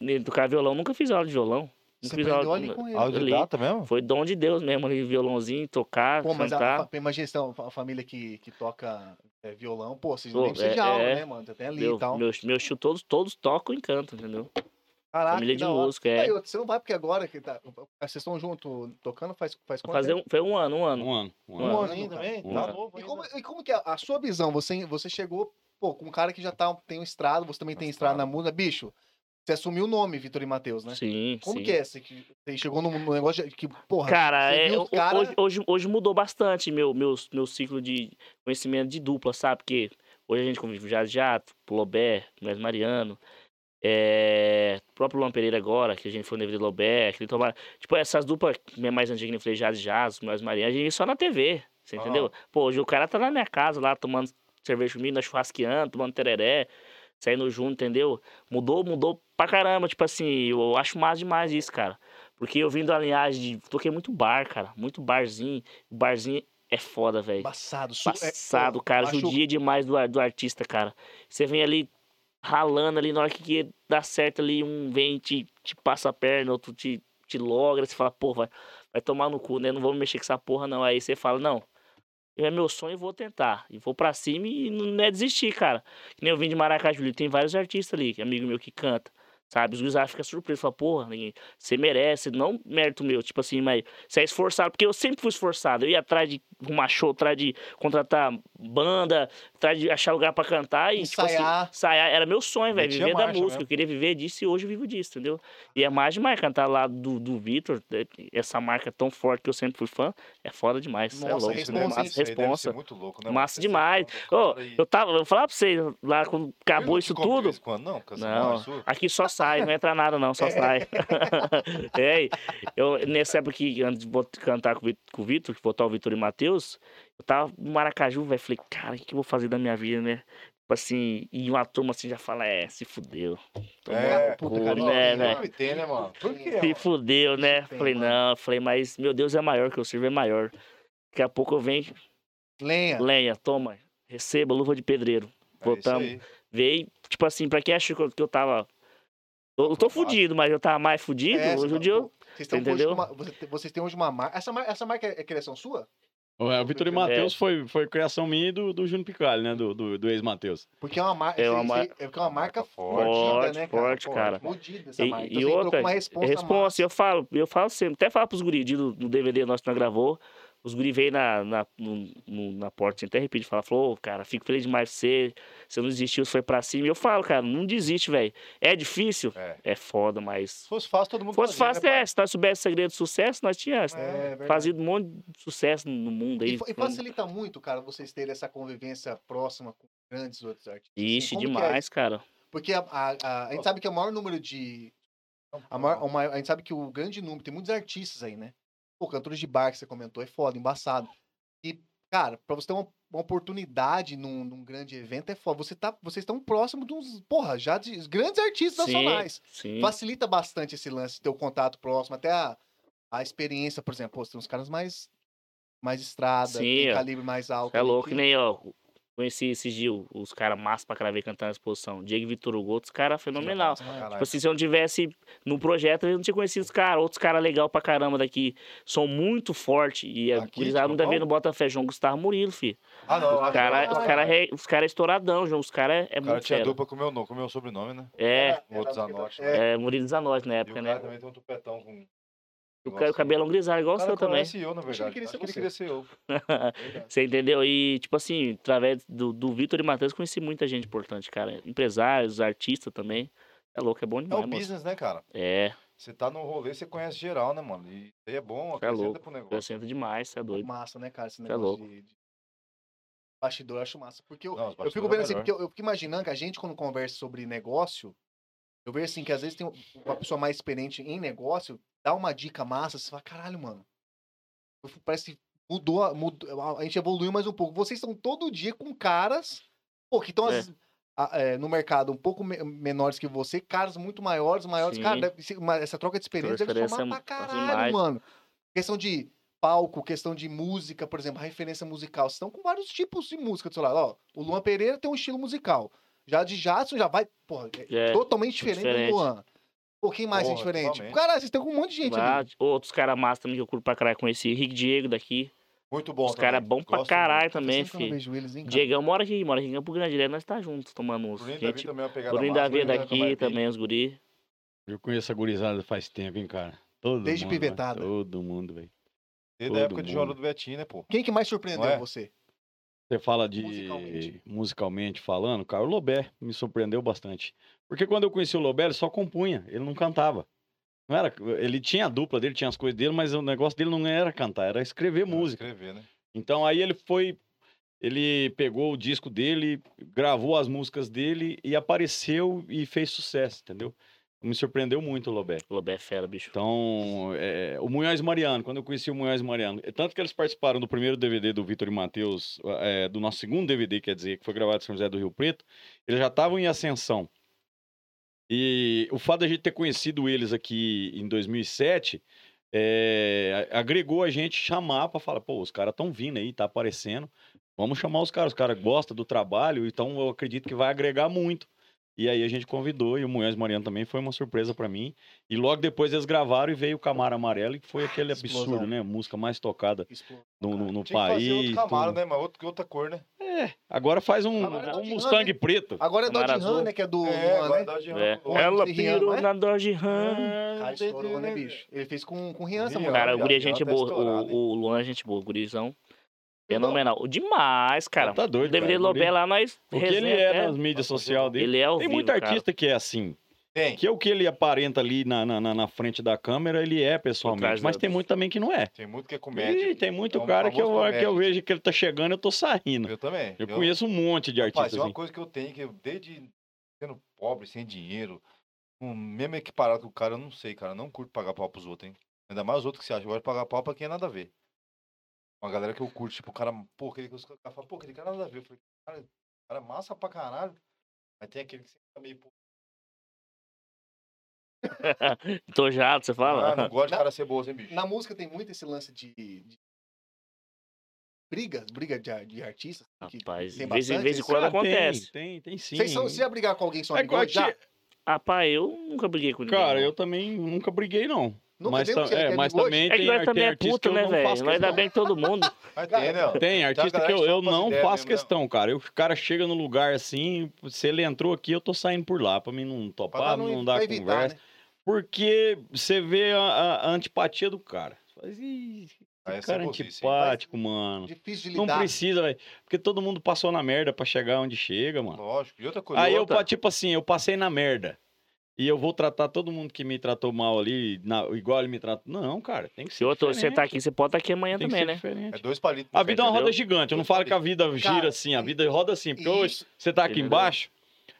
E- tocar violão, nunca fiz aula de violão. Você fiz aprendeu aula ali com ele. Autodidata mesmo? Foi dom de Deus mesmo, ali, violãozinho, tocar, Pô, mas a, cantar. a, imagina se é uma família que, que toca é, violão, pô, vocês Pô, nem precisam de é- aula, é. né, mano? Você tem ali Meu, e tal. meus, meus tios todos, todos tocam e cantam, entendeu? Caraca, família que de música, é. Aí, você não vai porque agora que tá, vocês estão juntos tocando faz, faz quanto Fazer tempo? um, foi um ano, um ano. Um ano. Um Um ano. ano ainda, também? Um Tá novo E como, e como que é a sua visão? Você, você chegou, pô, com um cara que já tá, tem um estrado, você também tem estrada na música. Bicho, você assumiu o nome, Vitor e Matheus, né? Sim, Como sim. que é? Você, chegou num, negócio que, porra, Cara, é, cara... hoje, hoje, hoje mudou bastante meu, meu, meu ciclo de conhecimento de dupla, sabe? Porque hoje a gente convive já Jato, Lobé, Luiz Mariano, é, o próprio Luan Pereira agora, que a gente foi no David Lobé, que ele toma, tipo, essas duplas mais antigas, que eu falei, Jazz Jazz, Luiz Mariano, a gente só na TV, você entendeu? Pô, hoje o cara tá na minha casa lá, tomando cerveja comigo, na churrasqueando, tomando tereré, saindo junto, entendeu? Mudou, mudou pra caramba, tipo assim, eu acho massa demais isso, cara. Porque eu vim da linhagem de. Toquei muito bar, cara. Muito barzinho. Barzinho é foda, velho. É, Passado, pô, cara. acho- Judia demais do, do artista, cara. Você vem ali ralando ali, na hora que dá certo ali, um vem te, te passa a perna, outro te, te logra, você fala, pô, vai, vai tomar no cu, né? Não vou mexer com essa porra, não. Aí você fala, não. É meu sonho e vou tentar. E vou pra cima e não é desistir, cara. Que nem eu vim de Maracaju, tem vários artistas ali, amigo meu que canta. Sabe? Os gurizada ficam surpresos. Falam, porra, ninguém- você merece, não mérito meu. Tipo assim, mas você é esforçado. Porque eu sempre fui esforçado. Eu ia atrás de arrumar show, atrás de contratar banda, atrás de achar lugar pra cantar. E, tipo assim, Ensaiar. ensaiar. Era meu sonho, velho. Viver da música. mesmo. Eu queria viver disso e hoje eu vivo disso, entendeu? E é mais demais cantar lá do, do Vitor. é, Essa marca tão forte que eu sempre fui fã. É foda demais. É Nossa, louco. Isso responsa, deve responsa. muito louco, né? Massa demais. um Ô, e- eu tava, eu falar pra vocês, lá quando acabou não isso tudo. isso quando, não, Não, é sua? aqui só sai, não entra nada não, só sai. é, eu, nessa época que antes de cantar com o Vitor, que botar o Vitor e o Matheus, eu tava no Maracaju, velho, falei, cara, o que, que eu vou fazer da minha vida, né? Tipo assim, e uma turma assim já fala, é, se fudeu. Tomou É, puta, cara, né, né? Tem, né, mano? Por quê? Se mano? fudeu, né? tem, Falei, mano. não, falei, mas meu Deus é maior, que eu sirvo é maior. Daqui a pouco eu venho, Lenha. lenha, toma, receba, luva de pedreiro. É Voltamos. aí. Veio, tipo assim, pra quem achou que eu tava. Eu, eu tô fudido, mas eu tava mais fudido. É, hoje em dia eu. Vocês, entendeu? uma- vocês têm hoje uma marca. Essa, essa marca é é criação sua? É, O Vitor e É. Matheus foi, foi criação minha e do, do Júnior Picalho, né? Do, do, do ex-Matheus. Porque é uma marca. É É uma é porque é uma marca Forte, forte, né, cara? forte, cara. Modida essa E, marca. e Então, outra, com uma resposta responsa, massa. eu falo, eu falo sempre, até falo pros guri do, do DVD nosso que nós gravou. Os guri veio na, na, no- no- na porta, assim, até repite, fala, falou, "Ô, cara, fico feliz demais você, você não desistiu, você foi pra cima. E eu falo, cara, não desiste, velho. É difícil? É. É foda, mas. Se fosse fácil, todo mundo Se fosse fazia, fácil, né, pai? é. Se nós soubéssemos o segredo do sucesso, nós tínhamos É, fazido um monte de sucesso no mundo aí. E, e facilita muito, cara, vocês terem essa convivência próxima com grandes outros artistas. assim. Ixi, é demais, cara. Porque a, a- a- a gente sabe que é o maior número de. A, maior- a gente sabe que o grande número. Tem muitos artistas aí, né? Pô, cantores de bar que você comentou é foda, embaçado. E, cara, pra você ter uma, uma oportunidade num, num grande evento é foda. Você tá, vocês estão próximos de uns, porra, já de grandes artistas Sim, nacionais. sim. Facilita bastante esse lance, ter o contato próximo, até a, a experiência, por exemplo. Pô, tem uns caras mais. Mais estrada, Sim, calibre mais alto. É louco, que nem, ó. Conheci esses dias os caras massa pra caralho cantando na exposição. Diego Vitor Hugo, outros caras fenomenal. Pra caralho. Tipo assim, se eu não tivesse no projeto, eu não tinha conhecido os caras. Outros caras legal pra caramba daqui. São muito fortes. E a gurizada não tá vendo Botafé, João Gustavo Murilo, fi. Ah, não. Os caras cara é, os cara é estouradão, João. Os caras é, é O cara muito tinha fera. dupla com o meu, nome- com meu sobrenome, né? É, O outro Zanotti. É. né? é, Murilo Zanotti na E o época, cara né? também tem um tupetão com... O, ca- o cabelão grisalho, igual O o seu também. eu, na verdade. ele Acho que queria ele ser queria ser eu. Você entendeu? E, tipo assim, através do, do Vitor e Matheus, conheci muita gente importante, cara. Empresários, artistas também. É louco, é bom É demais, o moço. business, né, cara? É, Você tá no rolê, você conhece geral, né, mano? E isso aí é bom, É acrescenta louco. pro negócio. acrescenta demais, você é doido. Massa, né, cara? Esse é negócio louco. de, de bastidor, eu acho massa. Porque eu, Não, eu fico vendo é assim, porque eu, eu fico imaginando que a gente, quando conversa sobre negócio, eu vejo assim, que às vezes tem uma pessoa mais experiente em negócio, dá uma dica massa, você fala, caralho, mano. Parece que mudou, a- mudou, a- gente evoluiu mais um pouco. Vocês estão todo dia com caras, pô, que estão É. é, no mercado um pouco me- menores que você, caras muito maiores, maiores. Sim. Cara, essa troca de experiência deve somar é pra caralho, demais. mano. Questão de palco, questão de música, por exemplo, referência musical. Vocês estão com vários tipos de música do seu lado. Ó, o Luan Pereira tem um estilo musical. Já de Jadson já vai, porra, é É, totalmente diferente, diferente. do Luan. Pô, quem mais é Porra, diferente? totalmente. Cara, vocês estão com um monte de gente Lá, ali. outros caras massa também que eu curto pra caralho. Conheci Rick Diego daqui. Muito bom Os caras bom pra Gosto caralho muito. também, filho. Diegão mora aqui, mora aqui em Campo Grande, né? Nós tá juntos tomando uns. Bruninho Davi Gente, também é uma pegada Bruninho massa, Davi é daqui mais também, os guri. Eu conheço a gurizada faz tempo, hein, cara. Todo Desde mundo, pivetada. Todo mundo, velho. Desde a época de mundo. Joana do Betinho, né, pô? Quem que mais surpreendeu é? você? Você fala de Musicalmente. musicalmente. falando, cara, o Lobé me surpreendeu bastante. Porque quando eu conheci o Lobé, ele só compunha, ele não cantava. Não era, ele tinha a dupla dele, tinha as coisas dele, mas o negócio dele não era cantar, era escrever música. Escrever, né? Então aí ele foi, ele pegou o disco dele, gravou as músicas dele e apareceu e fez sucesso, entendeu? Me surpreendeu muito o Lobé. Lobé é fera, bicho. Então, é, o Munhoz Mariano, quando eu conheci o Munhoz Mariano, é tanto que eles participaram do primeiro DVD do Vitor e Matheus, é, do nosso segundo DVD, quer dizer, que foi gravado em São José do Rio Preto, eles já estavam em ascensão. E o fato da gente ter conhecido eles aqui em 2007 é, a- agregou a gente chamar pra falar, pô, os caras estão vindo aí, tá aparecendo. Vamos chamar os caras, os caras gostam do trabalho, então eu acredito que vai agregar muito. E aí a gente convidou, e o Munhoz Mariano também foi uma surpresa pra mim. E logo depois eles gravaram e veio o Camaro Amarelo, que foi aquele Explosão. absurdo, né? A música mais tocada Explode. no, no, no Tinha que fazer país. outro Camaro, tudo. né? Mas outro, outra cor, né? É, agora faz um, Agora é um Mustang né? preto. Agora é Dodge Ram, né? Que é do. é, né? Dodge Ram. É. Ela pirou não é? na Dodge Ram. Cara, estourou, né, bicho? Ele fez com, com Rihanna, Rihanna. mano. Cara, o guri é gente tá boa. O, o Luan é gente boa, o gurizão. Fenomenal. Demais, cara. Tá doido, DVD cara, o Lobé lá, nós. O que ele é nas mídias sociais dele. Ele é ao Tem vivo, muito cara. artista que é assim. Tem. Que é o que ele aparenta ali na, na, na- frente da câmera, ele é pessoalmente. Mas tem muito também que não é. Tem muito que é comédia. Ih, tem muito É um cara que eu, que eu vejo que ele tá chegando, eu tô saindo. Eu também. Eu conheço um monte de artistas é uma assim. coisa que eu tenho, que eu, desde sendo pobre, sem dinheiro, com, mesmo equiparado com o cara, eu não sei, cara. eu Não curto pagar pau pros outros, hein? Ainda mais os outros que você acha. Eu gosto de pagar pau pra quem é nada a ver. Uma galera que eu curto, tipo, o cara, pô, aquele que os caras falam, pô, aquele cara nada a ver. Eu falei, cara, o cara é massa pra caralho. Mas tem aquele que você fica meio, pô, Tojado, você ah, fala? não gosto de Na- cara ceboso, hein, bicho? Na música tem muito esse lance de. de... Briga, briga de, de artistas. Rapaz, de vez em- vez em esse- quando Ah, acontece. Tem, tem, tem sim. Vocês são, já brigar com alguém só É já? eu te- Rapaz, eu nunca briguei com ninguém. Cara, eu também nunca briguei, não. Nunca mas tam- é, mas também É que tem, é artista que né, eu não velho? faço Nós dá questão. bem todo mundo. Mas tem, né? Tem artista que eu, eu não ideia faço mesmo, né? questão, cara. Eu- O cara chega no lugar assim, se ele entrou aqui, eu tô saindo por lá, pra mim não topar, dar- não, pra dar evitar, conversa. né? Porque você vê a, a- antipatia do cara. Você fala, "Ih, Aí é que cara hein? antipático, mano. Difícil de Não lidar. precisa, velho. Porque todo mundo passou na merda pra chegar onde chega, mano. Lógico. E outra coisa. Aí eu, outra- pa- tipo assim, eu passei na merda. E eu vou tratar todo mundo que me tratou mal ali, na- igual ele me tratou. Não, cara, tem que ser Se outro, você tá aqui, você pode estar aqui amanhã tem que também, ser né? diferente. É dois palitos. A vida é uma roda gigante. Eu não falo que a vida gira assim, a vida roda assim. Porque hoje Isso. você tá aqui Entendeu? embaixo,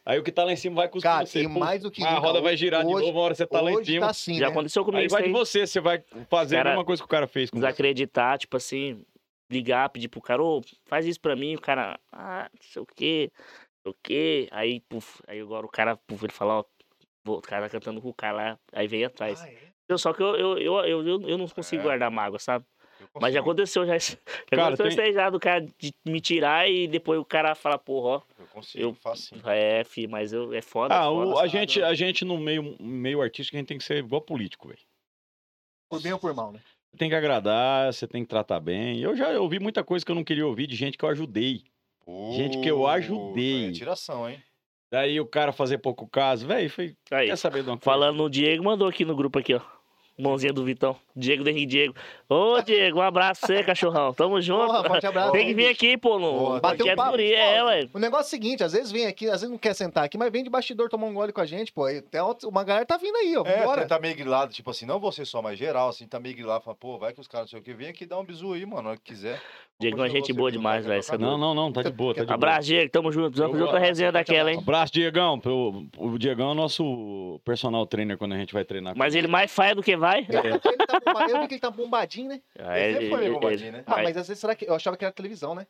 aí o que tá lá em cima vai cuspir Cara, você. e mais do que a roda vai girar de hoje- novo, uma hora você tá lá em Hoje cima. tá assim, Já né? aconteceu comigo Aí vai de você, você vai fazer Cara, a mesma coisa que o cara fez com você. Desacreditar, tipo assim, ligar, pedir pro cara, ô, faz isso pra mim, o cara, ah, não sei o quê, não sei o quê. Aí, puf, aí agora o cara, puf, ele fala, ó, o cara tá cantando com o cara lá, aí vem atrás. Ah, é? Eu, só que eu, eu, eu, eu, eu, não consigo É. guardar mágoa, sabe? Mas já aconteceu já Cara, aconteceu tem- isso aí já do cara de me tirar e depois o cara fala, porra, Eu consigo, eu- faço sim. ó, é, fi, mas eu, é foda, é Ah, foda. o- a, foda. gente, a gente no meio, meio artístico, a gente tem que ser igual político, velho. Por bem ou por mal, né? Você tem que agradar, você tem que tratar bem. Eu já ouvi muita coisa que eu não queria ouvir de gente que eu ajudei. Gente que eu Pô, ajudei. É tiração, hein? Daí o cara fazer pouco caso, velho, foi. Aí, Quer saber de uma coisa? falando no Diego, mandou aqui no grupo aqui, ó. Mãozinha do Vitão. Diego do Henrique Diego. Ô, Diego, um abraço pra você, cachorrão. Tamo junto. Porra, forte abraço. Tem que vir aqui, pô, no Porra, Bater um papo. é, Ó, ué. O negócio é o seguinte, às vezes vem aqui, às vezes não quer sentar aqui, mas vem de bastidor tomar um gole com a gente, pô. Até uma galera tá vindo aí, ó. É, Vambora. você tá meio grilado, tipo assim, não você só, mas geral, assim, tá meio grilado, fala, pô, vai que os caras não sei o que, vem aqui dar um bisu aí, mano, na hora que quiser. Diego é uma gente boa demais, velho, é Não, não, não, tá de boa, tá de boa. Abraço, Diego. Tamo junto. Vamos fazer outra resenha daquela, hein? Abraço, Diegão. O, o Diegão é o nosso personal trainer quando a gente vai treinar. Mas ele. mais faz do que vai. Eu, ele tá eu vi que ele tá bombadinho, né? Ah, Ele sempre foi bombadinho, né? Ah, mas às vezes será que. Eu achava que era televisão, né?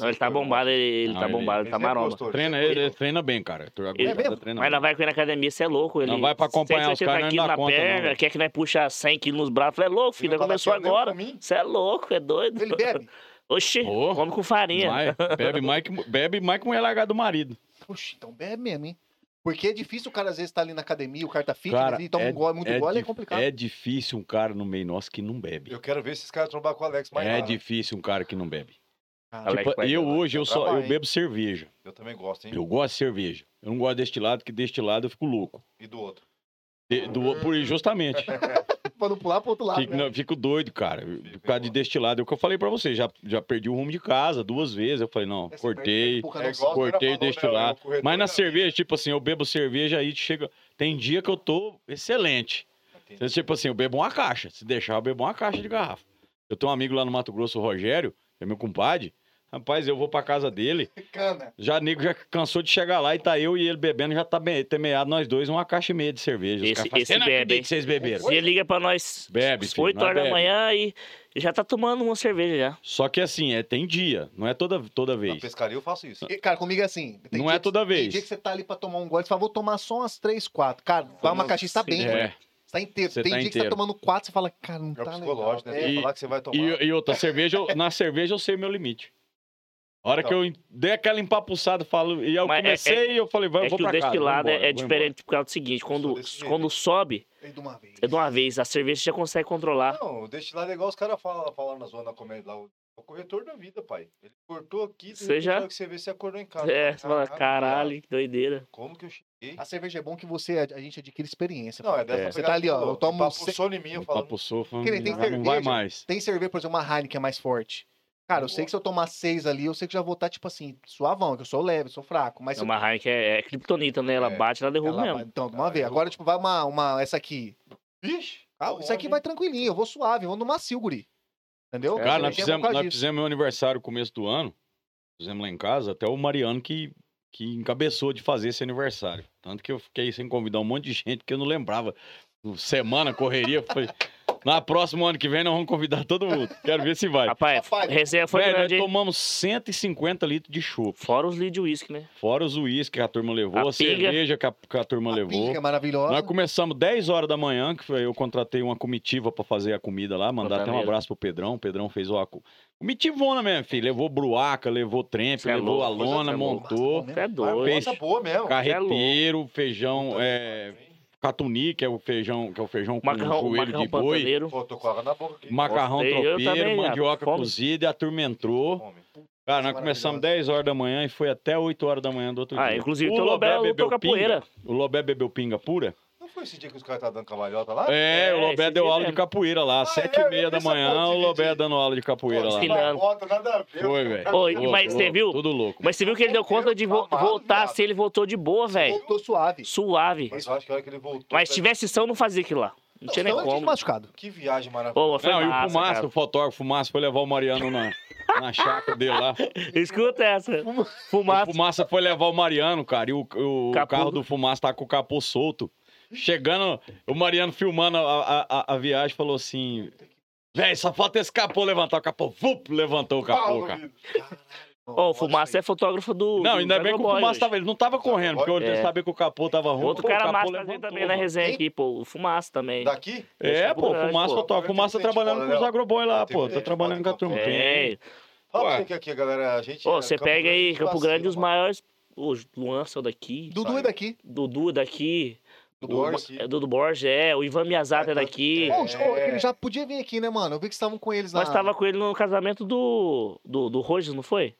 Não, ele tá bombado, ele, ele Não, tá bombado, ele Ele tá maromba. gostou, Treina ele, ele treina bem, cara. A Ele- gurizada treina Mas não vai com ele na academia, você é louco. Ele Não vai pra acompanhar os 180 caras, não quilos dá na conta, não, perna, velho. quer que nós puxa 100 quilos nos braços. Falei, louco, filho, não começou tá agora. Você é louco, é doido. Ele bebe. Oxi, Ô. come com farinha. Vai, bebe mais que, bebe mais que mulher largada do marido. Puxa, então bebe mesmo, hein? Porque é difícil o cara às vezes tá ali na academia, o cara tá fitness Cara, e toma é- um gole, muito gole, é complicado. É difícil um cara no meio nosso que não bebe. Eu quero ver esses caras trombar com o Alex mais É lá, né? difícil um cara que não bebe. Alex Tipo, vai eu hoje eu só eu bebo cerveja. Eu também gosto, hein? Eu gosto de cerveja. Eu não gosto deste lado, que deste lado eu fico louco. E do outro. De- do, por justamente. pra não pular pro outro lado. Fico, né? não, fico doido, cara. Por causa de destilado. É o que eu falei pra você. Já, já perdi o rumo de casa duas vezes. Eu falei, não, cortei. É cortei destilado. né, Mas na cerveja, tipo assim, eu bebo cerveja aí chega. Tem dia que eu tô excelente. vida. Então, tipo assim, eu bebo uma caixa. Se deixar, eu bebo uma caixa de garrafa. Eu tenho um amigo lá no Mato Grosso, o Rogério, que é meu compadre. Rapaz, eu vou pra casa dele. Cana. Já nego já cansou de chegar lá e tá eu e ele bebendo, já tá bem, temeado nós dois, uma caixa e meia de cerveja. Os Esse- esse "Cê não bebe, acredita hein?" que vocês beberam. Você liga pra nós Bebe, filho, 8 nós horas da bebe. manhã e já tá tomando uma cerveja já. Só que assim, é, tem dia, não é toda, toda Na vez. pescaria eu faço isso. E, Cara, comigo é assim. tem Não dia é que- toda Tem vez. dia que você tá ali pra tomar um gole, você fala, vou tomar só umas 3, 4. Cara, vai uma caixinha, você tá bem, É. mano. Você tá inteiro. Você tem tá dia que você tá inteiro. tomando 4, você fala, cara, não É tá legal. né? É. Tem que falar que você vai tomar. E, e outra, cerveja, na cerveja eu sei o meu limite. A hora que eu dei aquela empapuçada, falo, e eu Mas é- comecei e eu falei, vai, eu é vou que o pra casa. vou destilado embora, é, é diferente por causa do seguinte, quando, quando sobe, E de uma vez. é de uma vez, a cerveja você já consegue controlar. Não, o destilado é igual os caras falam, falam na zona da comédia lá. O o corretor da vida, pai. Ele cortou aqui, Você já- que você vê, você acordou em casa. É, você fala, Caralho, caralho, que doideira. Como que eu cheguei? A cerveja é bom que você, a gente adquire experiência. Não, é dessa É. Você tá ali, ó, eu tomo Papo se- sono em mim, eu falo. Papo Que já não vai cerveja. mais. Tem cerveja, por exemplo, uma Heineken mais forte. Cara, eu sei que se eu tomar seis ali, eu sei que já vou estar, tipo assim, suavão, que eu sou leve, eu sou fraco. Mas eu- Uma Heineken é, é kryptonita, né? Ela É. bate, ela derruba ela mesmo. Então, de uma vez. Agora, tipo, vai uma, uma essa aqui. Vixe! Ah, tá isso aqui vai tranquilinho, eu vou suave, eu vou no macio, guri. Entendeu? Cara, nós é fizemos, nós fizemos meu aniversário no começo do ano. Fizemos lá em casa, até o Mariano que, que encabeçou de fazer esse aniversário. Tanto que eu fiquei sem convidar um monte de gente que eu não lembrava. Semana, correria. Foi... Na próxima ano que vem, nós vamos convidar todo mundo. Quero ver se vai. Rapaz, Rapaz, resenha foi Velho, nós grande, hein? tomamos 150 litros de chopp. Fora os litros de uísque, né? Fora os uísques que a turma levou, A a, cerveja que a, que a turma a levou. pinga é maravilhosa. Nós começamos 10 horas da manhã, que foi, eu contratei uma comitiva pra fazer a comida lá, mandar até um abraço pro Pedrão. O Pedrão fez o acu- comitivona mesmo, filho. Levou bruaca, levou trempe, é levou a lona, é montou. É doido. peixe. coisa boa mesmo. Carreteiro, feijão, é, pariu, hein? Catuni, que é o feijão, que é o feijão com Macarrão, joelho macarrão de boi. pantaneiro. Pô, tô com água na boca aqui. Macarrão Gostei, tropeiro, também, ah, mandioca fome. cozida, e atormentou. Fome. Cara, nós Maravilhoso. começamos 10 horas da manhã e foi até 8 horas da manhã do outro Ah, dia. inclusive o teu Lobé bebeu capoeira. pinga. O Lobé bebeu pinga pura? Foi esse dia que os caras estavam dando cavalhota lá? É, É, o Lobé deu aula de mesmo. capoeira lá, Ah, sete é, e meia da manhã, o de Lobé dando aula de capoeira Pô, lá. foto, nada a ver. Foi, velho. Mas você viu? Tudo louco. Mas você viu que ele deu conta de vo- Tá voltar se ele voltou de boa, velho. Voltou suave. Suave. Mas eu acho que a hora que ele voltou. Mas se tivesse são, não fazia aquilo lá. Não tinha nem como. machucado. Que viagem maravilhosa. Não, e o Fumaça, cara. o fotógrafo Fumaça foi levar o Mariano na, na chácara dele lá. Escuta essa. O Fumaça. Fumaça foi levar o Mariano, cara, e o, o Capô carro do- do Fumaça tá com o capô solto. Chegando, o Mariano filmando a, a, a- a viagem falou assim: Véi, só falta esse capô levantar o capô. Vup, levantou o capô, cara. meu Ó, o Fumaça é fotógrafo do. Não, do ainda bem que o Fumaça tava. Ele não tava correndo, porque ele É. sabia que o capô tava ruim. Outro pô, o cara massa levantou, também na mano. resenha aqui, pô. O Fumaça também. Daqui? É, pô, Grande, Fumaça fotógrafo. Fumaça Tem trabalhando com os agroboy lá, pô. Tá trabalhando com a turma. É. Fala que aqui, galera, a gente... Ô, é você pega aí, Campo Grande, os maiores. O Luan saiu daqui. Dudu é daqui. Dudu é daqui. Dudu o, daqui. é Dudu Borges, é. O Ivan Miyazaki é daqui. É. Ô, ô, ele já podia vir aqui, né, mano? Eu vi que estavam com eles lá. Nós tava com ele no casamento do. do, do Rogers, não foi?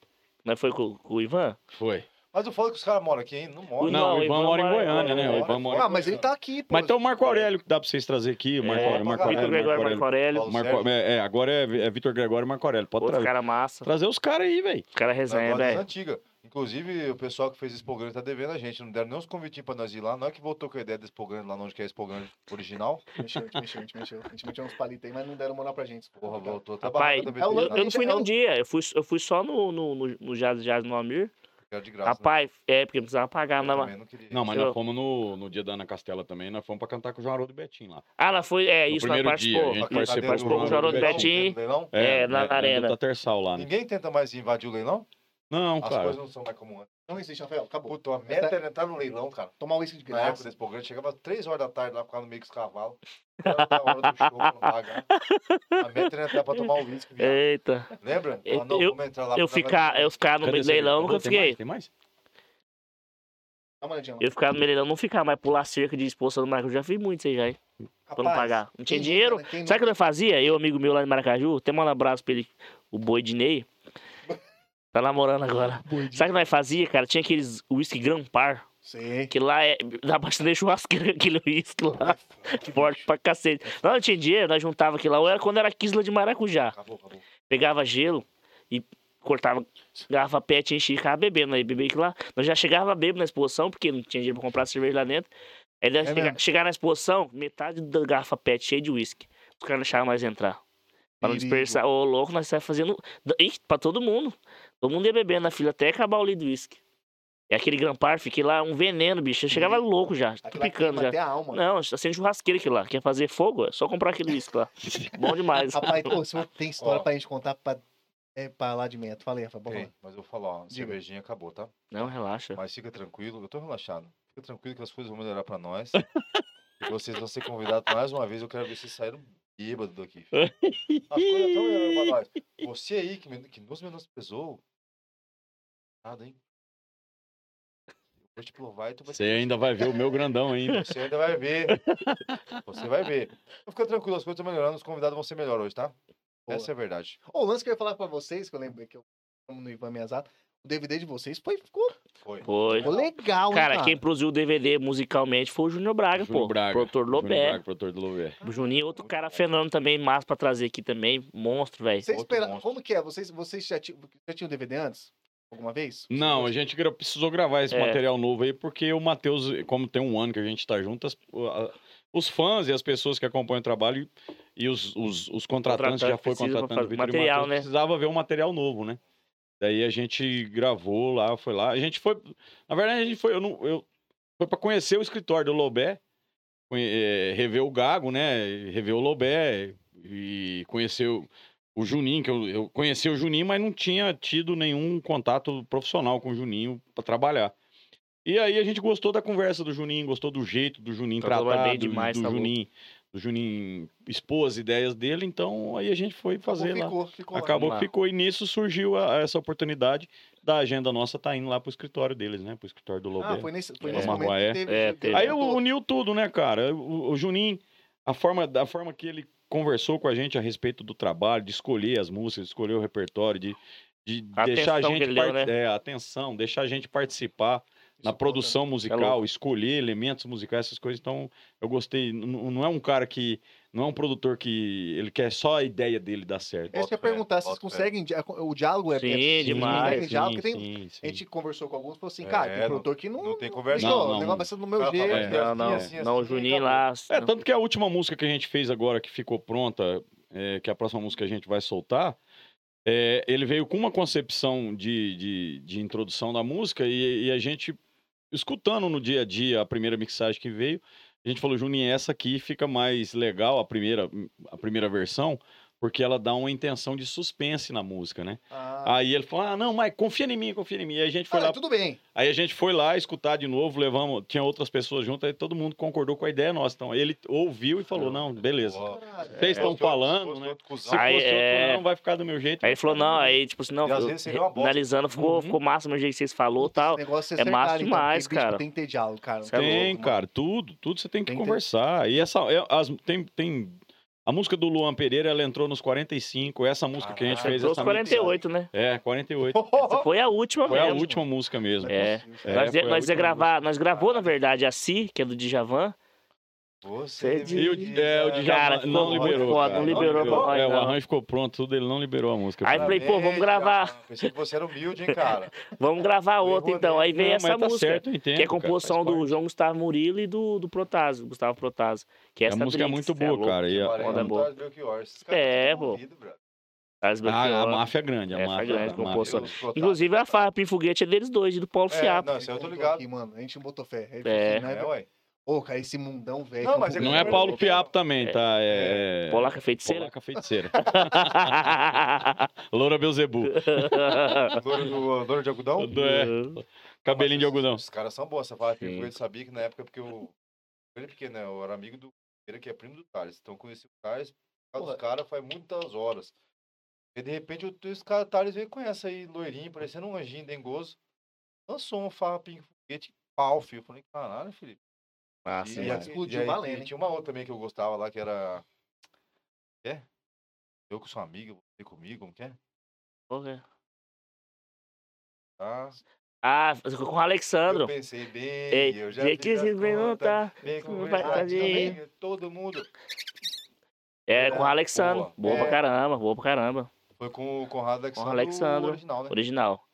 Não foi com, com o Ivan? Foi. Mas eu falo que os caras moram aqui, hein? Não moram. Não, Não, o o Ivan Ivan mora em mora- Goiânia, né? O mora Ivan mora Ah, mas ele tá aqui, pô. Mas tem o Marco Aurélio que dá pra vocês trazer aqui. O Marco É, Aurélio, Marco Vitor Aurélio. Vitor Marco Gregório, Aurélio. Marco Aurélio. Marco- é, é, agora é, é Vitor Gregório e Marco Aurélio. Pode Outro trazer. cara massa. Trazer os caras aí, velho. Os caras resenha, velho. antigas. Inclusive, o pessoal que fez esse programa tá devendo a gente. Não deram nem uns convitinhos pra nós ir lá. Não é que voltou com a ideia desse programa lá onde que é esse programa original. Mexeu, a gente mexeu, a gente mexeu. A gente meteu uns palitos aí, mas não deram moral pra gente. Porra, voltou. Tá Rapaz, barato é. Eu, eu não fui nenhum dia, eu fui, eu fui só no, no, no, no Jazz Jazz no Amir. Era de graça. Rapaz, é, porque não precisava pagar. né? Não, Eu não. Não, mas Eu- nós fomos no, no dia da Ana Castela também. Nós fomos pra cantar com o João e Betinho lá. Ah, não foi, é, No isso, nós primeiro dia, participou. a gente participou com o do leilão, dentro do leilão. É, na arena. Tersal lá, né? Ninguém tenta mais invadir o leilão? Não, As cara. coisas não são mais como antes. Não existe, Rafael. Acabou. Puta, a meta era entrar no leilão, cara. Tomar um uísque de Na época graça. desse programa, chegava às 3 horas da tarde lá, ficava no meio com os cavalos. Era a hora do show pra não pagar. A meta era entrar pra tomar um whisky, viado. Eita. Lembra? Eu- Ah, não, eu- vamos entrar lá Eu ficar, eu ficar no meio do leilão, cadê? nunca Tem fiquei. mais? Tem mais? Eu ficar no meio do leilão, não ficar, mas pular cerca de exposição do Maracaju, já fiz muito isso aí já, hein? Pra não Rapaz, pagar. Não tinha dinheiro. né? Sabe o que eu fazia? Eu, amigo meu lá em Maracaju, até um abraço pra ele, o boi de Ney. Tá namorando agora. Sabe o que nós fazia, cara? Tinha aqueles whisky Grampar, Sei. que lá é. Dá bastante churrasqueira aquele whisky lá. Forte pra cacete. Não, não tinha dinheiro, nós juntava aquilo lá. Ou era quando era quisla de maracujá. Acabou, acabou. Pegava gelo e cortava garrafa pet e enchia e ficava bebendo. Aí bebia aquilo lá. Nós já chegava bêbado na exposição, porque não tinha dinheiro pra comprar cerveja lá dentro. Aí nós É chega- chegar na exposição, metade da garrafa pet cheia de uísque. Os caras não deixavam mais entrar. Pra não dispersar. Ô, louco, nós saímos fazendo. Ih, pra todo mundo. Todo mundo ia bebendo na fila até acabar o litro de uísque. E aquele Grampar, fiquei lá, um veneno, bicho. Eu chegava louco já, tô picando já. Até a alma. Não, acende churrasqueira aquilo lá. Quer fazer fogo? É só comprar aquele uísque lá. Bom demais. Rapaz, pô, você tem história Ó. pra gente contar pra, é, pra lá de mento. Falei, Rafa, mas eu vou falar, ó, Diga. cervejinha acabou, tá? Não, relaxa. Mas fica tranquilo, eu tô relaxado. Fica tranquilo que as coisas vão melhorar pra nós. e vocês vão ser convidados mais uma vez. Eu quero ver vocês saíram bêbados daqui. filho. As coisas estão melhorando pra nós. Você aí que, men- que nos menosprezou. Nada, hein? Vou te provar e tu vai Você ainda vai ver o meu grandão ainda. Você ainda vai ver. Você vai ver. Então fica tranquilo, as coisas estão melhorando, os convidados vão ser melhor hoje, tá? Boa. Essa é a verdade. Ô, o lance que eu ia falar pra vocês, que eu lembro que eu no Ivan Miyazato, o DVD de vocês foi, ficou, Foi. Foi. ficou legal, hein, Cara, quem produziu o DVD musicalmente foi o Júnior Braga, Júnior pô. Braga. Produtor do Júnior Lobé. Braga, produtor do Lobé. O Juninho, outro cara fenômeno também, massa pra trazer aqui também. Monstro, velho. Como que é? Vocês, vocês já, tinham, já tinham DVD antes? Alguma vez? Não, a gente gra- precisou gravar esse É. material novo aí, porque o Matheus, como tem um ano que a gente tá junto, as- o- a- os fãs e as pessoas que acompanham o trabalho e os, os, os contratantes já Contratante foi contratando fazer Vitor e material, Matheus, né? precisava ver um material novo, né? Daí a gente gravou lá, foi lá. A gente foi. Na verdade, a gente foi. Eu não, eu, foi para conhecer o escritório do Lobé, eh, rever o Gago, né? Rever o Lobé e conhecer o, o Juninho, que eu, eu conheci o Juninho, mas não tinha tido nenhum contato profissional com o Juninho para trabalhar. E aí a gente gostou da conversa do Juninho, gostou do jeito do Juninho Tá tratar, bem do, demais, do tá louco. Juninho, do Juninho expor as ideias dele, então aí a gente foi fazer lá. ficou, ficou. Acabou lá. que ficou, e nisso surgiu a- essa oportunidade da agenda nossa tá indo lá pro escritório deles, né? Pro escritório do Lobé. Ah, foi nesse, foi É. nesse momento teve... É, teve. Aí uniu tudo, né, cara? O, o Juninho, a forma, da forma que ele conversou com a gente a respeito do trabalho, de escolher as músicas, de escolher o repertório, de, de A deixar a gente deu, part- né? é, atenção, deixar a gente participar na Isso produção É musical, escolher elementos musicais, essas coisas. Então, eu gostei. Não é um cara que. Não é um produtor que. Ele quer só a ideia dele dar certo. É isso que eu ia perguntar, vocês conseguem... O diálogo é... Sim, é, demais. diálogo, tem, sim, sim. A gente conversou com alguns e falou assim, É, cara, tem não- produtor que não... não tem conversa. Não, Não, o não. negócio vai ser do meu jeito. fala, É. Não, não. assim, não, o assim, Juninho lá. É, tanto que a última música que a gente fez agora, que ficou pronta, é, que é a próxima música que a gente vai soltar, é, ele veio com uma concepção de, de, de introdução da música e, e a gente, escutando no dia a dia a primeira mixagem que veio, a gente falou, Juninho, essa aqui fica mais legal, a primeira, a primeira versão, porque ela dá uma intenção de suspense na música, né? Ah, Aí ele falou, ah, não, mas confia em mim, confia em mim. Aí a gente foi ah, lá tudo bem. Aí a gente foi lá escutar de novo, levamos, tinha outras pessoas junto, aí todo mundo concordou com a ideia nossa. Então ele ouviu e falou: não, beleza. Vocês estão fosse- falando, né? outro Se cuzão, fosse Aí, outro, é. não vai ficar do meu jeito. Aí ele falou, não, aí, tipo assim, não, eu- analisando, ficou, Uhum. ficou massa do jeito que vocês falou Esse tal. negócio é massa demais, porque, bicho, cara. Tem que ter diálogo, cara. É Tem, louco, cara, tudo, tudo você tem que Tem conversar. E essa, é, as, tem, tem. A música do Luan Pereira, ela entrou nos 45. Essa música que a gente fez. Entrou os Essa 48, né? É, 48. Essa foi a última Foi a mesmo. última música mesmo. É. É, nós foi a nós gravar, nós gravou, na verdade, a Si, que é do Djavan. Você Cê E o, é, o é, Djavan Cara, não ficou muito liberou. foda, cara, não liberou pra nós, É, o não. arranjo ficou pronto, tudo, ele não liberou a música. Aí falei, pô, vamos gravar. Djavan. Pensei que você era humilde, hein, cara. Vamos gravar outra então. Aí veio Não, essa tá música. certo, entendo, que é cara, composição faz do parte. João Gustavo Murilo e do, do Protásio, Gustavo Protásio. Que é A essa música é Drix, muito cê é boa, louco. cara. E a- Moda é boa. É, pô. Ah, a máfia é grande, a Essa é máfia. grande, a máfia. Inclusive a Farra Pim Foguete é deles dois, e do Paulo É, Fiapo. não, isso eu tô ligado. Aqui, mano. A gente não botou fé. É. É, não é- ué. Ô, cara, esse mundão, velho. Não, mas é Não é Paulo Fiapo também, tá? É. Polaca feiticeira? Polaca feiticeira. Loura Beuzebu. Do dono de algodão? Do- é, Cabelinho de Mas os- algodão. Os caras são bons. Você fala que eu sabia que na época, porque eu. Ele pequeno, né? Eu era amigo do Pereira, que é primo do Thales. Então eu conheci o Thales. Por causa dos caras faz muitas horas. E de repente eu- esse cara, o Thales veio com essa aí, loirinho, parecendo um anjinho dengoso. Lançou um farra ping foguete pau, filho. Eu falei, caralho, Felipe. E, demais. explodiu e aí, valendo, hein? tinha uma outra também que eu gostava lá, que era. É? Eu que sou amiga, você comigo, como que é? Porra. Tá? Ah, com o Alexandro. Eu pensei bem, Ei, eu já fiz que se perguntar, Vem conversar todo mundo. É, com o Alexandro. boa. Boa pra É. caramba, boa pra caramba. Foi com o Conrado Alexandre, Alexandro. o original, né? Original.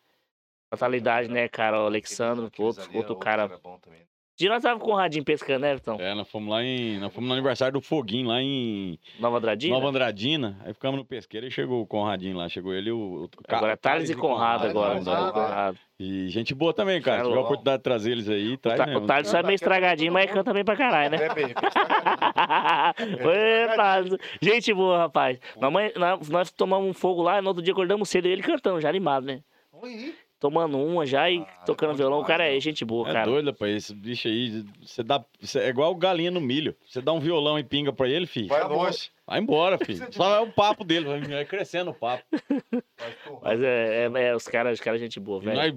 Fatalidade, né, cara? O Alexandro, outro, outro outro cara. bom também. De nós tava com o Radinho pescando, né, Vitão? É, nós fomos lá em. Nós fomos no aniversário do Foguinho, lá em Nova Andradina? Nova Andradina. Aí ficamos no pesqueiro e chegou o Conradinho lá. Chegou ele e o. o Agora é Thales e Conrado agora. E e Conrado. Conrado. E gente boa também, cara. Se Tá tiver a oportunidade de trazer eles aí, O traz Ta- mesmo. O Thales só é meio estragadinho, mas canta bem pra caralho, né? É bem. Oi, Thales. Gente boa, rapaz. Nós, mãe- nós, tomamos um fogo lá, no outro dia acordamos cedo e ele cantando, já animado, né? Tomando uma já e Ah, tocando é violão. O demais, cara é né? gente boa, É cara. doido, rapaz. Esse bicho aí, você dá. você- é igual galinha no milho. Você dá um violão e pinga pra ele, filho. Vai Vai, longe. embora, filho. Só é o papo dele, vai- vai crescendo o papo. Vai. Mas é, é, é, os caras, os caras gente boa, velho. nós,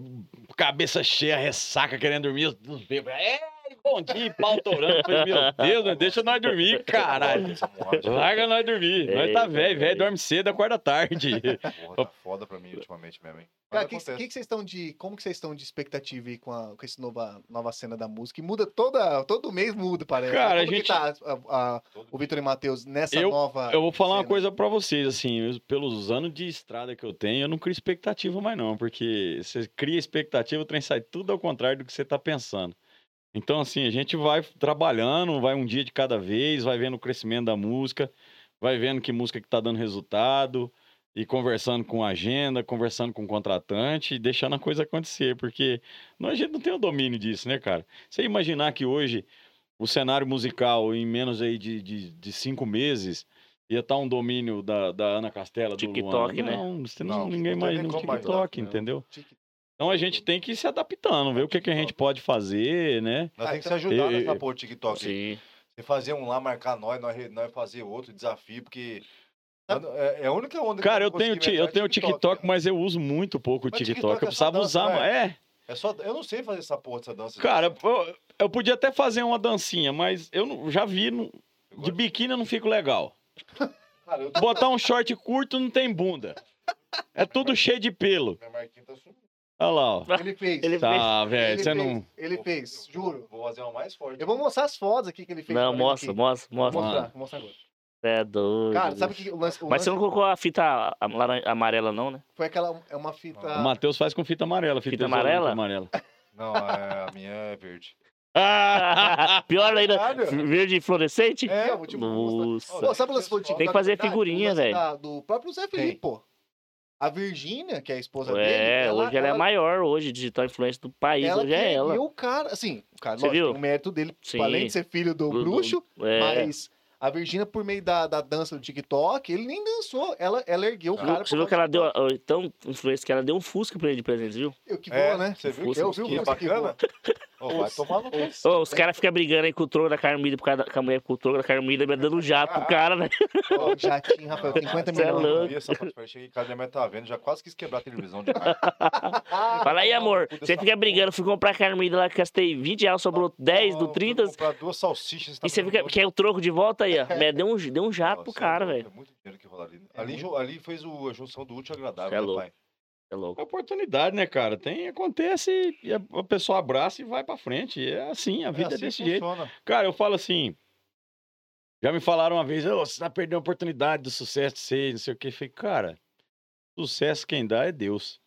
cabeça cheia, ressaca, querendo dormir. os- os bêbados, É, bom dia, pau torando. Meu Deus, né? deixa nós dormir, caralho. Larga nós dormir. Nós tá velho, velho, dorme cedo, acorda tarde. Porra, tá foda pra mim ultimamente mesmo, hein? Cara, que, que, que vocês estão de. Como que vocês estão de expectativa aí com, a, com essa nova, nova cena da música? E muda toda. Todo mês muda, parece. Cara, Como a gente- que tá a- a- o Vitor e Matheus nessa Eu- nova. Eu vou falar uma cena? coisa pra vocês, assim, pelos anos de estrada que eu tenho, eu não crio expectativa mais não, porque você cria expectativa, o trem sai tudo ao contrário do que você tá pensando. Então, assim, a gente vai trabalhando, vai um dia de cada vez, vai vendo o crescimento da música, vai vendo que música que tá dando resultado, e conversando com a agenda, conversando com o contratante, e deixando a coisa acontecer, porque não, a gente não tem o domínio disso, né, cara? Você imaginar que hoje o cenário musical, em menos aí de, de, de cinco meses, ia estar um domínio da, da Ana Castela, do TikTok, Luan. né? Não, não, Não, ninguém no mais TikTok, entendeu? Tic- Então a gente tem que ir se adaptando, ver o que, que a gente pode fazer, né? Nós Ah, temos que se então- ajudar Eu- nessa eu- porra do TikTok. Sim. Você fazer um lá, marcar nós, nós, nós fazer outro desafio, porque. É, é a única onda que Cara, eu não tenho, ti- eu é tenho TikTok, mas eu uso muito pouco o TikTok. TikTok Eu é precisava dança, usar, é. É só, eu não sei fazer essa porra dessa dança. Cara, eu, eu podia até fazer uma dancinha, mas eu não- já vi, Eu de biquíni eu não fico legal. Cara, eu Botar um short curto não tem bunda. É tudo cheio de pelo. minha marquinha tá sumindo. Olha lá, ó. Ele fez. Ele Tá, velho, ele você fez, não. Ele fez, juro. Vou fazer uma mais forte. Eu vou mostrar as fotos aqui que ele fez. Não, mostra, aqui. mostra, Vou mostra. mostrar, vou mostrar agora. Você é doido. Cara, sabe o que o lance, o Mas você lance não colocou a fita amarela, não, né? foi aquela. É uma fita. O Matheus faz com fita amarela. Fita, Fita amarela? amarela. Não, é, a minha é verde. Pior ainda, Caralho. verde fluorescente? É, eu vou te mostrar. Nossa. Pô, sabe o lance? Tem que fazer figurinha, velho. Do próprio Zé Felipe, pô. A Virgínia, que é a esposa dele. É, hoje ela é a maior, hoje, digital influencer do país, Ela hoje é ela. E o cara, assim, o cara, Você lógico, viu? tem o mérito dele, Sim. além de ser filho do, Do- do- bruxo, É. mas a Virgínia, por meio da, da dança do TikTok, ele nem dançou. Ela, ela ergueu o cara. viu- Você viu que ela deu, então, influência que ela deu um Fusca pra ele de presente, viu? Eu, que É, boa, né? Você viu Fusca, Eu vi o que Fusca que bacana? Ô, vai tomar no. Ô, os caras ficam brigando aí com o troco da Carmida por causa da com a mulher com o troco da Carmida, me dando um jato pro cara, né? Ó, jatinho, Rafael, 50 Cê é milhões. louco. Eu vi essa parte, cheguei em casa, minha mãe tá vendo, já quase quis quebrar a televisão de raiva. Fala aí, amor. Você fica brigando, fui comprar Carmida lá, que gastei 20 reais, sobrou 10 do Não, 30. fui comprar duas salsichas. E você fica, quer o troco de volta aí, ó. Me Deu um, deu um jato pro cara, é velho. É muito dinheiro que rola ali. É ali, ali fez o- a junção do útil agradável, é né, louco. pai? É louco. Oportunidade, né, cara? Tem, acontece e a, a pessoa abraça e vai pra frente. É assim, a vida é, assim desse que jeito. funciona. Cara, eu falo assim. Já me falaram uma vez, "Ô, você tá perdendo a oportunidade do sucesso de ser, não sei o quê. Eu falei, cara, sucesso quem dá é Deus.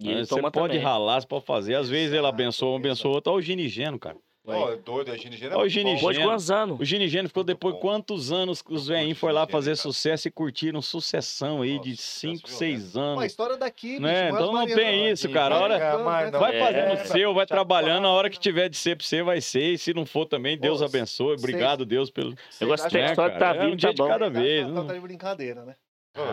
E Né? Você pode também. ralar, você pode fazer. Às vezes ele abençoa, um abençoa outro. Olha o Ginigeno, cara. Ó, é doido, Ó, o muito Gini bom. Gena. Depois de quantos anos? O Ginigeno ficou depois bom. quantos anos que os curto foram lá Ginigeno, fazer cara. sucesso e curtiram sucessão aí de Nossa, 5, sucesso 6 Pô, a anos. história daqui, Né? Então não tem isso, de- cara. A hora- vai- É, fazendo o é, seu, vai trabalhando. A hora que tiver de ser pra você, vai ser. E se não for também, Deus Pô, abençoe. Obrigado, Deus, pelo. Eu gosto É, história tá é um dia tá de bom. cada Tá- vez, tá- não- Tá de brincadeira, né?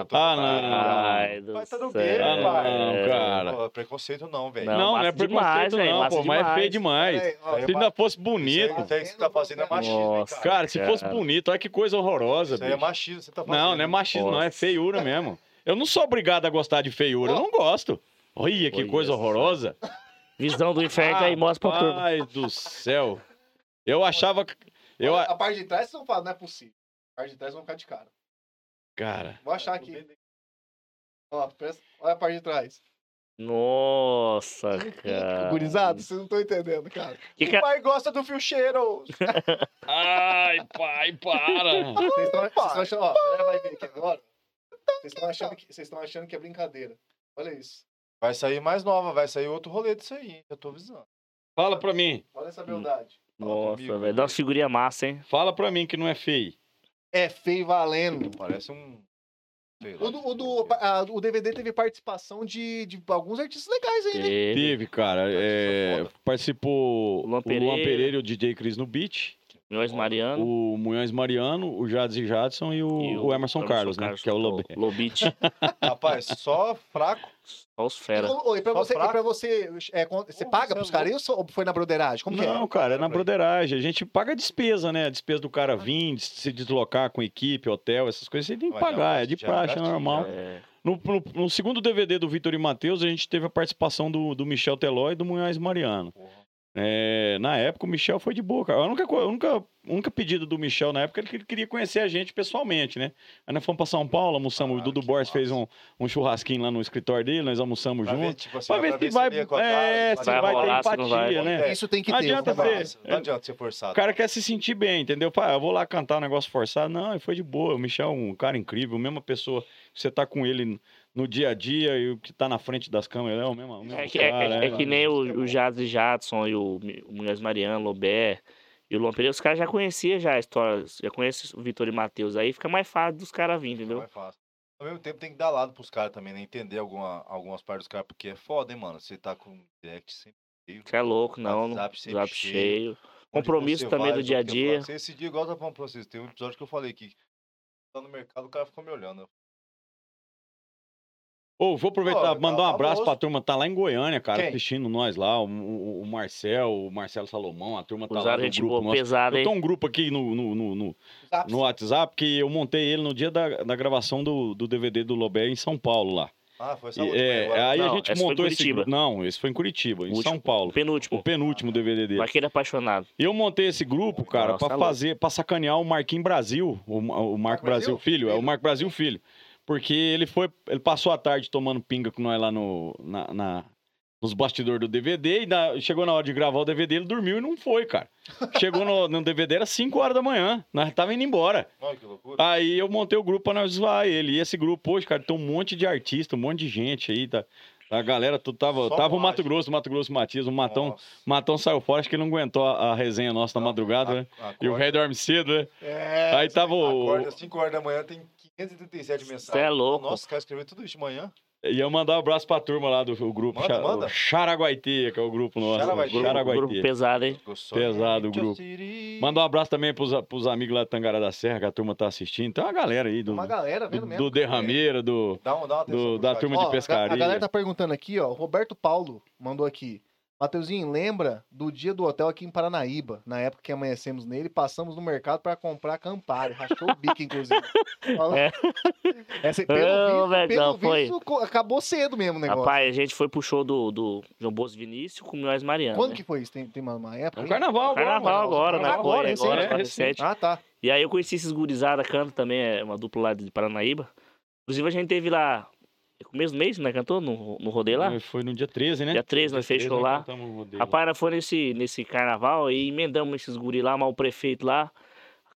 Tô- Ah, não. Ai, do Vai tá no céu. quê, Ah, pai? não, cara. Pô, preconceito não, velho. Não, Não, não é demais, preconceito, velho, não, pô, mas é feio demais. demais. Peraí, ó, Se ainda fosse Isso bonito. isso aí que você tá fazendo é machismo, Nossa. cara. Cara, se fosse bonito, olha que coisa horrorosa, Isso aí é machismo você tá fazendo. Não, não é machismo, não, é Nossa. feiura mesmo. Eu não sou obrigado a gostar de feiura, eu não gosto. Olha que coisa só. horrorosa. Visão do inferno aí, mostra pra turma. Ai do céu. Eu achava. Eu, a- A parte de trás vocês vão falar, não é possível. A parte de trás vão ficar de cara. Cara, Vou achar aqui. Ó, presta- olha a parte de trás. Nossa, cara. Gurizado, vocês não estão entendendo, cara. Que ca- O pai gosta do fio cheiro. Ai, pai, para. Vocês estão achando, ó, a galera vai ver aqui agora. Vocês estão achando, que- achando que é brincadeira. Olha isso. Vai sair mais nova, vai sair outro rolê disso aí? Eu tô avisando. Fala pra mim. Olha essa beldade. Nossa, velho. Dá umas figurinhas massa, hein? Fala pra mim que não é feio. É feio valendo. Parece um. O, do, o, do- a- o DVD teve participação de, de alguns artistas legais aí, né? Teve. Teve, cara. é, participou O Luan o Luan Pereira. Pereira e o DJ Cris no beat. Milhões Mariano. O Munhões Mariano, o Jades e Jadson e o, e o Emerson, Carlos, né? Que é o. Lobit. Rapaz, só fraco. Só os fera. Ô, e pra Só você, e fraco. pra você, é, você Ô, paga pros é caras isso ou foi na broderagem? Como que Não, é? cara, é na broderagem. A gente paga a despesa, né? A despesa do cara vir, se deslocar com equipe, hotel, essas coisas, você tem que Mas pagar. É de praxe, é normal. É, No, no- no segundo DVD do Vitor e Matheus, a gente teve a participação do, do Michel Teló e do Munhoz Mariano. Porra. É, na época, o Michel foi de boa, cara. A única, a única, a única pedido do Michel na época é que ele queria conhecer a gente pessoalmente, né? Aí nós fomos pra São Paulo, almoçamos. Ah, o Dudu Borges fez um, um churrasquinho lá no escritório dele, nós almoçamos Pra ver, juntos. tipo assim, Pra ver se vai. É, cara, se vai vai rolar, ter não vai. empatia, né? Isso tem que Não ter. adianta lá. ver. Massa. Não adianta ser forçado. O cara quer se sentir bem, entendeu? Pá, eu vou lá cantar um negócio forçado. Não, ele foi de boa. O Michel é um cara incrível, mesma pessoa. Você tá com ele no dia a dia e o que tá na frente das câmeras é o mesmo, o mesmo É que, é, cara, é- é né? que nem o, o Jazz e Jadson e o, o Munhoz Mariano, Lobé e o Luan Pereira, os caras já conheciam já a história, já conhecem o Vitor e Matheus, aí fica mais fácil dos caras virem, entendeu? é fácil. Ao mesmo tempo tem que dar lado pros caras também, né? Entender alguma, algumas partes dos caras, porque é foda, hein, mano? Você tá com direct sempre cheio. Você é louco, não, WhatsApp sempre zap cheio. cheio. Compromisso também vai, do dia a dia. você. Esse dia, igual eu tava falando pra vocês, tem um episódio que eu falei que tá no mercado, o cara ficou me olhando. Ô, vou aproveitar, Ó, mandar um tá abraço pra turma, tá lá em Goiânia, cara, Quem? assistindo nós lá, o, o, o Marcel, o Marcelo Salomão, a turma tá lá Usaram no gente grupo boa, nosso. pesada, Eu tenho um grupo aqui no, no, no, no, no WhatsApp que eu montei ele no dia da, da gravação do, do DVD do Lobé em São Paulo lá. Ah, foi E, essa última é, agora. aí a Não, gente foi em montou esse grupo. Não, esse foi em Curitiba, em Último. São Paulo. O Penúltimo. penúltimo DVD dele. Vaqueiro apaixonado. Eu montei esse grupo, cara, pra louco. fazer, pra sacanear o Marquinhos Brasil, o, o Marco Brasil, Brasil? Filho, é o. Marco Brasil Filho. Porque ele foi, ele passou a tarde tomando pinga com nós lá no, na, na- nos bastidores do DVD e na- chegou na hora de gravar o DVD, ele dormiu e não foi, cara. Chegou no, no DVD, era 5 horas da manhã, nós tava indo embora. Olha que loucura. Aí eu montei o grupo pra nós zoar ele. E esse grupo hoje, cara, tem um monte de artista, um monte de gente aí, tá? A galera, tu tava, Só tava o Mato. Grosso, Mato Grosso Matias, o Matão, Nossa. Matão saiu fora, acho que ele não aguentou a, a resenha nossa na madrugada, né? A- E o acorda- velho dorme cedo, né? É, Aí tava o. Acorda às 5 horas da manhã, tem 537 mensagens. Cê é louco. Nossa, o cara escreveu tudo isso de manhã. Ia mandar um abraço pra turma lá do grupo Manda, Cha- manda. Charaguaiteia, que é o grupo nosso. Charaguaiteia. Grupo, Charaguaiteia. grupo pesado, hein? Gostou? Pesado o grupo. Mandar um abraço também pros, pros amigos lá de Tangará da Serra, que a turma tá assistindo. Tem uma galera aí do, Uma galera vendo do, mesmo. do Derrameira, do, Dá, um, dá do- da turma Ó, de pescaria. A galera tá perguntando aqui, ó. Roberto Paulo mandou aqui. Mateuzinho, lembra do dia do hotel aqui em Paranaíba? Na época que amanhecemos nele, passamos no mercado pra comprar Campari. Rachou o bico, inclusive. Fala- É. Essa, pelo Ô, visto, velho, pelo não, foi. visto, co- acabou cedo mesmo o negócio. Rapaz, a gente foi pro show do, do João Bosco Vinícius com o Milhões Mariano. Quando né? que foi isso? Tem, tem uma, uma época? É um aí? carnaval agora, Carnaval agora, né? Carnaval Foi agora, agora, agora, é, recente. Ah, tá. E aí eu conheci esses gurizada, canta também, é uma dupla lá de Paranaíba. Inclusive a gente teve lá, começo do mês, né? Cantou no, no rodeio lá. Foi no dia 13, né? Dia 13, nós fechou lá. o. Rapaz, nós foi nesse, nesse carnaval e emendamos esses guri lá, mas o prefeito lá.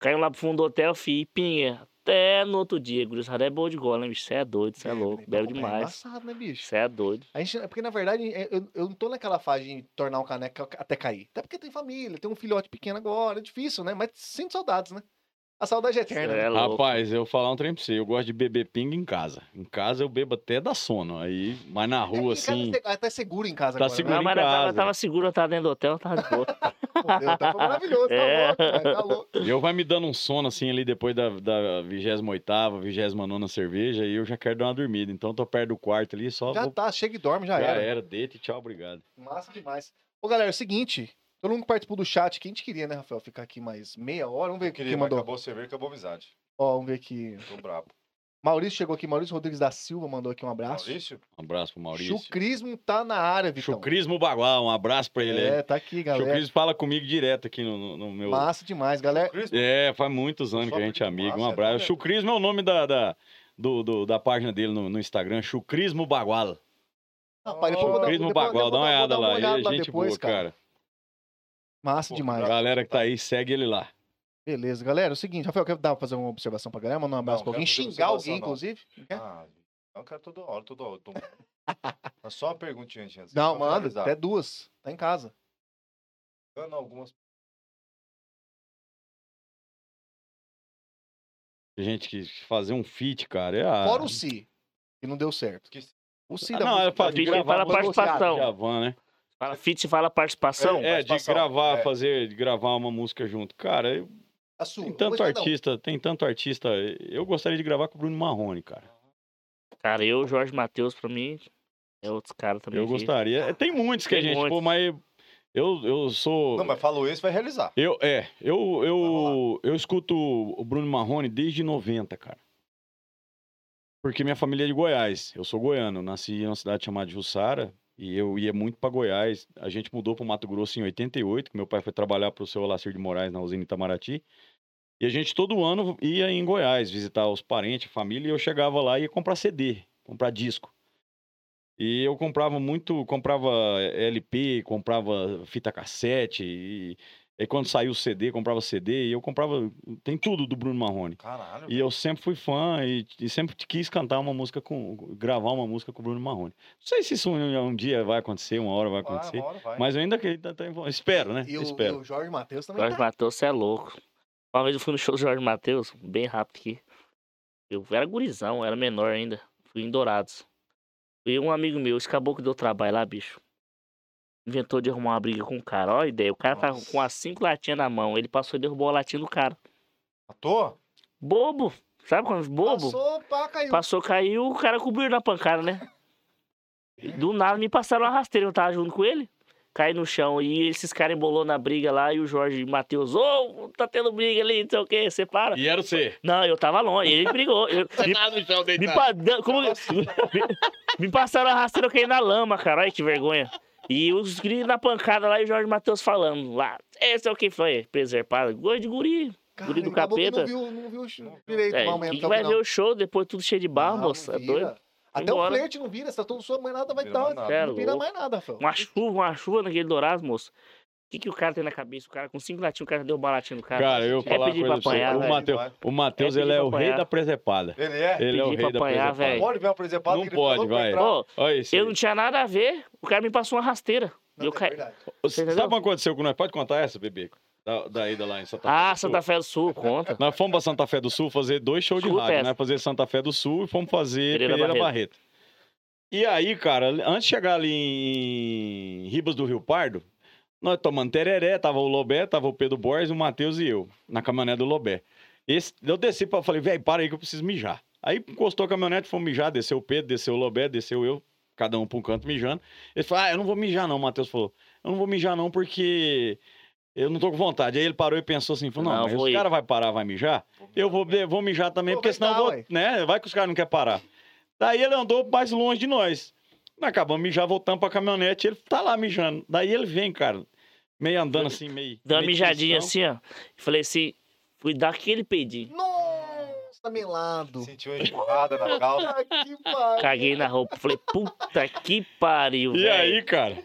Caímos lá pro fundo do hotel, fi, pinha. Até no outro dia, gurizada é boa de gola, né, bicho? Você é doido, você é louco, bebe é demais. Embaçado, né, bicho? Você é doido. A gente, é porque, na verdade, é- eu, eu não tô naquela fase de tornar um caneca até cair. Até porque tem família, tem um filhote pequeno agora, é difícil, né? Mas sinto saudades, né? A saudade é eterna. Né? é louco. Rapaz, eu vou falar um trem pra você. Eu gosto de beber pinga em casa. Em casa eu bebo até da sono. Aí, mas na É, rua, em casa assim. é até seguro em casa Tá agora. seguro. Não, em mas nós tava, casa. tava seguro, tava dentro do hotel, tava de boa. Né? Deus, tá maravilhoso, tá É. louco, cara, tá louco. Eu vai me dando um sono assim ali depois da, da 28ª, 29 cerveja e eu já quero dar uma dormida. Então tô perto do quarto ali, só Já vou... tá, chega e dorme, já, já era. era. Deita e tchau, obrigado. Massa demais. Ô, galera, é o seguinte. Todo mundo que participou do chat, que a gente queria, né, Rafael? Ficar aqui mais meia hora. Vamos ver Eu o que queria, quem mas mandou. acabou a cerveja, acabou a amizade. Ó, vamos ver aqui. Tô brabo. Maurício chegou aqui. Maurício Rodrigues da Silva mandou aqui um abraço. Maurício? Um abraço pro Maurício. Chucrismo tá na área, Vitão. Chucrismo Bagual, um abraço pra ele. É, É, tá aqui, galera. Chucrismo fala comigo direto aqui no, no- no meu. Massa demais, galera. Cris? É, faz muitos anos que a gente é amigo. Um massa, é abraço. nóis. Chucrismo é o nome da, da, do, do- da página dele no, no Instagram, Chucrismo Bagual. Rapaz, depois eu vou dar- Chucrismo Bagual, dá uma olhada lá. olhada Ele é gente depois, boa, cara. Massa Pô, demais. A galera que tá aí, segue ele lá. Beleza, galera. É o seguinte, Rafael, quer dar pra fazer uma observação pra galera? Mandar um abraço pra alguém? Xingar alguém, não. inclusive? Ah, não quero toda hora, toda hora. Tô... Só uma perguntinha, gente. Assim, não, manda, até duas. Tá em casa. Dando algumas gente que fazer um feat, cara. É a... Fora o Si, e não deu certo. O Si ah, da Não, era é pra participar. de gravar, a participação. Né? Fala fit, fala participação. É, de participação, gravar, é. fazer, de gravar uma música junto. Cara, eu- A sua. tem tanto artista, tem tanto artista. Eu gostaria de gravar com o Bruno Marrone, cara. Cara, eu, Jorge Matheus, pra mim, é outros caras também. Eu que- gostaria. É, Tem muitos que a gente, muitos. pô, mas eu, eu sou. Não, mas falou isso, vai realizar. Eu, é, eu, eu, eu escuto o Bruno Marrone desde 90, cara. Porque minha família é de Goiás. Eu sou goiano. Nasci em uma cidade chamada Jussara e eu ia muito para Goiás. A gente mudou para Mato Grosso em 88, que meu pai foi trabalhar para o seu Olacir de Moraes na usina Itamaraty. E a gente todo ano ia em Goiás visitar os parentes, família, e eu chegava lá e ia comprar CD, comprar disco. E eu comprava muito, comprava LP, comprava fita cassete, e, e quando saiu o CD, comprava CD, e eu comprava, tem tudo do Bruno Marrone. Caralho. E eu sempre fui fã e, e sempre quis cantar uma música com, gravar uma música com o Bruno Marrone. Não sei se isso um, um dia vai acontecer, uma hora vai Vai, acontecer, uma hora vai. mas eu ainda que- tá- tá- espero, né? E o, e espero. o Jorge Matheus também Jorge tá. Matheus, você é louco. Uma vez eu fui no show do Jorge Matheus, bem rápido aqui. Eu era gurizão, era menor ainda. Fui em Dourados. E um amigo meu, esse caboclo deu trabalho lá, bicho. Inventou de arrumar uma briga com o cara. Ó a ideia. O cara tava Nossa. com as cinco latinhas na mão. Ele passou e derrubou a latinha do cara. Toa? Bobo. Sabe quando bobo? Passou, pá, caiu. Passou, caiu, o cara cobriu na pancada, né? Do nada me passaram uma rasteira, eu tava junto com ele. Caí no chão e esses caras embolou na briga lá e o Jorge Matheus, ô, tá tendo briga ali, não sei o que, você para. E era você. Não, eu tava longe, ele brigou. Eu, me, no chão me, pa- dan- como- me, me passaram a rasteira, eu caí na lama, cara, olha que vergonha. E os gritos na pancada lá e o Jorge Matheus falando lá, esse é o que foi, preservado, goi de guri. Cara, guri do capeta. Não viu, não viu o show direito, É, quem vai ver o show depois tudo cheio de barro, moça, é doido. Até Embora. o flerte não vira, você tá todo sua, mais nada vai estar. Não vira mais nada, Fel. Uma chuva, uma chuva naquele dourado, moço. O que, que o cara tem na cabeça? O cara com cinco latinhas, o cara deu baratinho no cara. Cara, eu É vou falar uma coisa pra pra você. apanhar, O velho. Matheus, o Matheus, É ele é o rei apanhar. da presepada. Ele é? Ele é o Pedir rei pra da apanhar, presepada. velho. Pode ver uma presepada Não que ele pode, vai. Ô, Olha isso. eu aí. não tinha nada a ver, o cara me passou uma rasteira. Não, eu é caí. Sabe o que aconteceu com nós? Pode contar essa, bebê? Da, da ida lá em Santa Fé Ah? Santa Fé do Sul, conta. Nós fomos pra Santa Fé do Sul fazer dois shows de rádio, né? Fazer Santa Fé do Sul e fomos fazer Pereira Pereira, Barreto. Barreto. E aí, cara, antes de chegar ali em Ribas do Rio Pardo, nós tomando tereré, tava o Lobé, tava o Pedro Borges, o Matheus e eu, na caminhonete do Lobé. Esse, eu desci pra falei, velho, para aí que eu preciso mijar. Aí encostou a caminhonete, fomos mijar, desceu o Pedro, desceu o Lobé, desceu eu, cada um pra um canto mijando. Ele falou, ah, eu não vou mijar não, o Matheus falou. Eu não vou mijar não porque eu não tô com vontade. Aí ele parou e pensou assim, falou, não, Não, mas ir. caras vai parar, vai mijar? Eu vou, vou mijar também, Pô, porque senão eu dar, vou, ué. né? Vai que os caras não querem parar. Daí ele andou mais longe de nós. Nós acabamos mijar, voltamos pra caminhonete, ele tá lá mijando. Daí ele vem, cara, meio andando assim, meio... Deu uma meio mijadinha assim, ó. E falei assim, fui dar aquele peidinho. Nossa, tá melado. Sentiu uma empurrada na calça. Que pariu. Caguei na roupa. Falei, puta que pariu, E velho. aí, cara?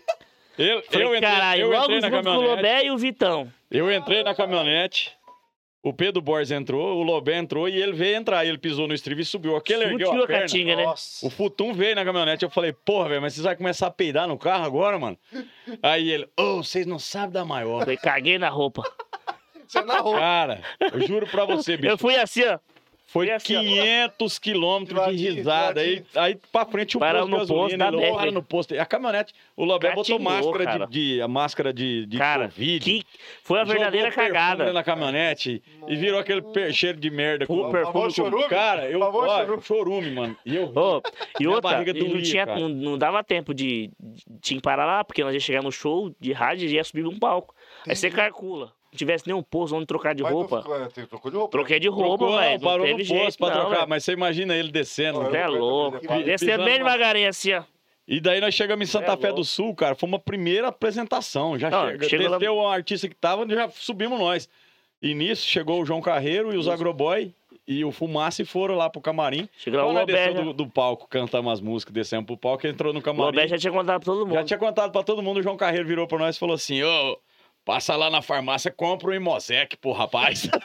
Eu, Falei, eu entrei, caralho, eu logo entrei na junto com o caminhonete. Lobé e o Vitão. Eu entrei na caminhonete, o Pedro Borges entrou, o Lobé entrou e ele veio entrar. Ele pisou no estribo e subiu. Aquele ergueu a a perna. catinga, né? O Futum veio na caminhonete. Eu falei, porra, velho, mas vocês vão começar a peidar no carro agora, mano? Aí ele, ô, vocês não sabem da maior. Falei, caguei na roupa. Você narrou. Cara, eu juro pra você, bicho. Eu fui assim, ó. Foi assim, ó. 500 quilômetros de risada. Aí, aí pra frente o Paramos posto no posto gasolina. Becker. para no posto. A caminhonete, o Lobé botou máscara cara. de, de- a máscara de, de Cara, Covid. que foi a verdadeira cagada. na caminhonete e virou aquele cheiro de merda. Pô, com- perfume chorume? Cara, eu Por favor, ó, chorume. chorume, mano. E eu Ô, e outra, barriga e não, doía, tinha, não, não dava tempo de, de tinha que parar lá, porque nós ia chegar no show de rádio e ia subir um palco. Aí você calcula. Não tivesse nenhum posto onde trocar de Mas roupa. é, trocou de roupa. Troquei de roupa, velho. Não parou teve no jeito, posto pra não, trocar. velho. Mas você imagina ele descendo. Você é louco. Descendo bem na- devagarinho assim, ó. E daí nós chegamos em Santa É Fé louco. do Sul, cara. Foi uma primeira apresentação. Já Não, chega, chegou lá- desceu o artista que tava, já subimos nós. E nisso chegou o João Carreiro e os Agroboy e o Fumaça e foram lá pro camarim. Chegou lá o Lobé. do, do palco, cantamos as músicas, descemos pro palco, entrou no O camarim. Lobé já tinha contado pra todo mundo. Já tinha contado pra todo mundo, o João Carreiro virou pra nós e falou assim: ô, passa lá na farmácia, compra um Imosec pro rapaz.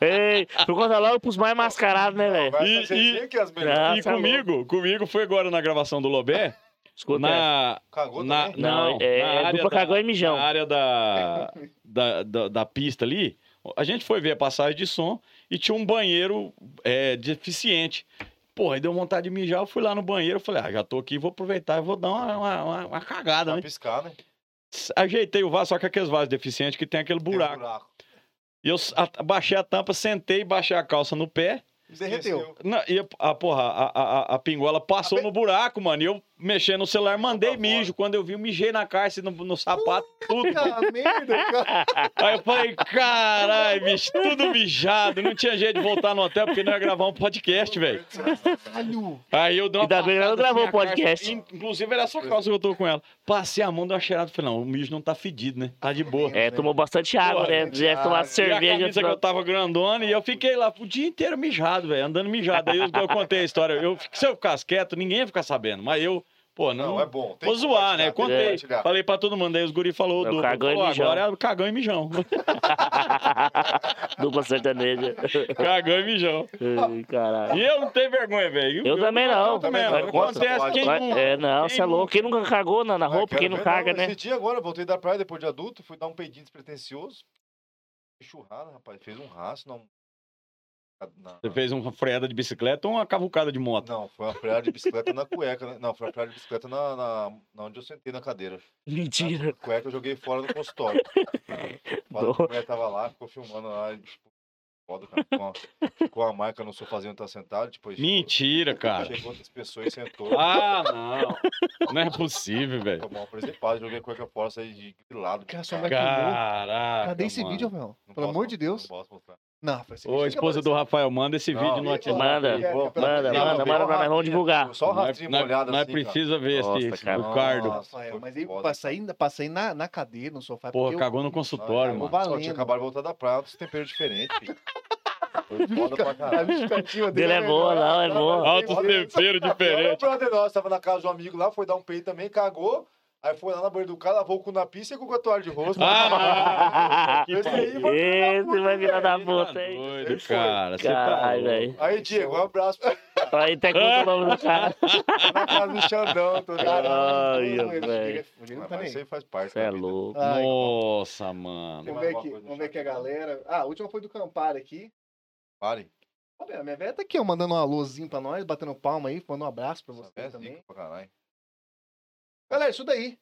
Ei, por conta logo pros mais mascarados, né, velho? Vai E- e- melhores. e tá comigo, comigo foi agora na gravação do Lobé, Escuta na, Cagou na, também? Não, não, é- na é área dupla da- cagão e mijão. Na área da, da, da, da pista ali, A gente foi ver a passagem de som e tinha um banheiro é, deficiente. Porra, aí deu vontade de mijar, eu fui lá no banheiro, falei, ah, já tô aqui, vou aproveitar e vou dar uma, uma, uma- uma cagada, Pra né? piscar, né? Ajeitei o vaso, só que aqueles vasos deficientes que tem aquele Tem buraco. E eu a- baixei a tampa, sentei, baixei a calça no pé. Derreteu. Não, e a, a- porra, a, a, a- a pingola passou no buraco, mano. E eu mexendo no celular, mandei mijo. Quando eu vi, eu mijei na calça, e no, no sapato, tudo. Puta merda, cara. Aí eu falei, caralho, bicho, tudo mijado. Não tinha jeito de voltar no hotel, porque não ia gravar um podcast, velho. Aí eu dei uma Ainda bem que ela não gravou assim o na podcast. In- Inclusive, era essa calça que eu tô com ela. Passei a mão, dei uma cheirada. Falei, não, o mijo não tá fedido, né? Tá de boa. É, tomou bastante água, Pô, né? gente, Deve tomar ah, E a cerveja. camisa que eu tava grandona e eu fiquei lá o dia inteiro mijado, velho, andando mijado. Aí eu, eu contei a história. Eu, se eu ficasse quieto, ninguém ia ficar sabendo. Mas eu, pô, não. Não, é bom. Tem Vou zoar, né? Contei. Falei pra todo mundo. Aí os guri falou, o duplo. cagão e Falou, mijão. agora é cagão e mijão. Dupla sertaneja. cagão e mijão. Caralho. E eu não tenho vergonha, velho. Eu também não. Eu também não. Contra, Acontece quem não... É, não, quem você é louco. Quem nunca cagou na, na Ah, roupa, quem não ver, caga, né? Esse dia agora, voltei da praia depois de adulto, fui dar um peidinho despretensioso. Churrada, rapaz. Fez um rastro na... na- Você fez uma freada de bicicleta ou uma cavucada de moto? Não, foi uma freada de bicicleta na cueca, né? Não, foi uma freada de bicicleta na, na, na onde eu sentei na cadeira. Mentira. A cueca eu joguei fora do consultório. A mulher tava lá, ficou filmando lá. e, Tipo, foda, cara. Ficou uma, ficou uma marca no sofazinho onde tá sentado. Depois Mentira, cara. Chegou outras pessoas e sentou. Ah, não. Não é possível, velho. Tomou uma presepada, joguei a cueca fora, saí de grilado. Cara. Caraca. Cadê esse mano. vídeo, meu? não Pelo posso amor de Deus. Não posso mostrar. Não, foi assim. Ô, esposa do Rafael, manda esse Não, vídeo no WhatsApp. Manda, Manda, Não, manda, manda, uma nós vamos divulgar. Só o rastrinho molhado nós assim, cara. precisa ver esse, esse cara. do cardo. Nossa, Rafael, foi mas aí passei, passei na, na cadeira, no sofá. Porra, cagou no consultório, Não, mano. valendo. Tinha acabado de voltar da praia, outros temperos diferentes, filho. Foi foda pra A caralho. justificativa Dele é boa, não, é boa. Altos temperos Era um diferentes. brother nosso, tava na casa de um amigo lá, foi dar um peito também, cagou. Aí foi lá na banheira do cara, lavou o cu na pista e com o toalha de rosto. Ah, Esse aí vai Esse vai virar da puta, hein? doido, cara. Tá Caralho, velho. Aí, Diego, um abraço Aí até conta o nome do cara. tá na casa do Xandão. Tô? Ai, velho. não tá isso aí. faz parte Você é louco. Ai, Nossa, mano. Vamos ver aqui, vamos ver aqui a galera. Ah, a última foi do Campari aqui. Pare. Ó, A minha velha tá aqui, ó, mandando um alôzinho pra nós, batendo palma aí, mandando um abraço pra você é também. pra caralho. Galera, isso daí.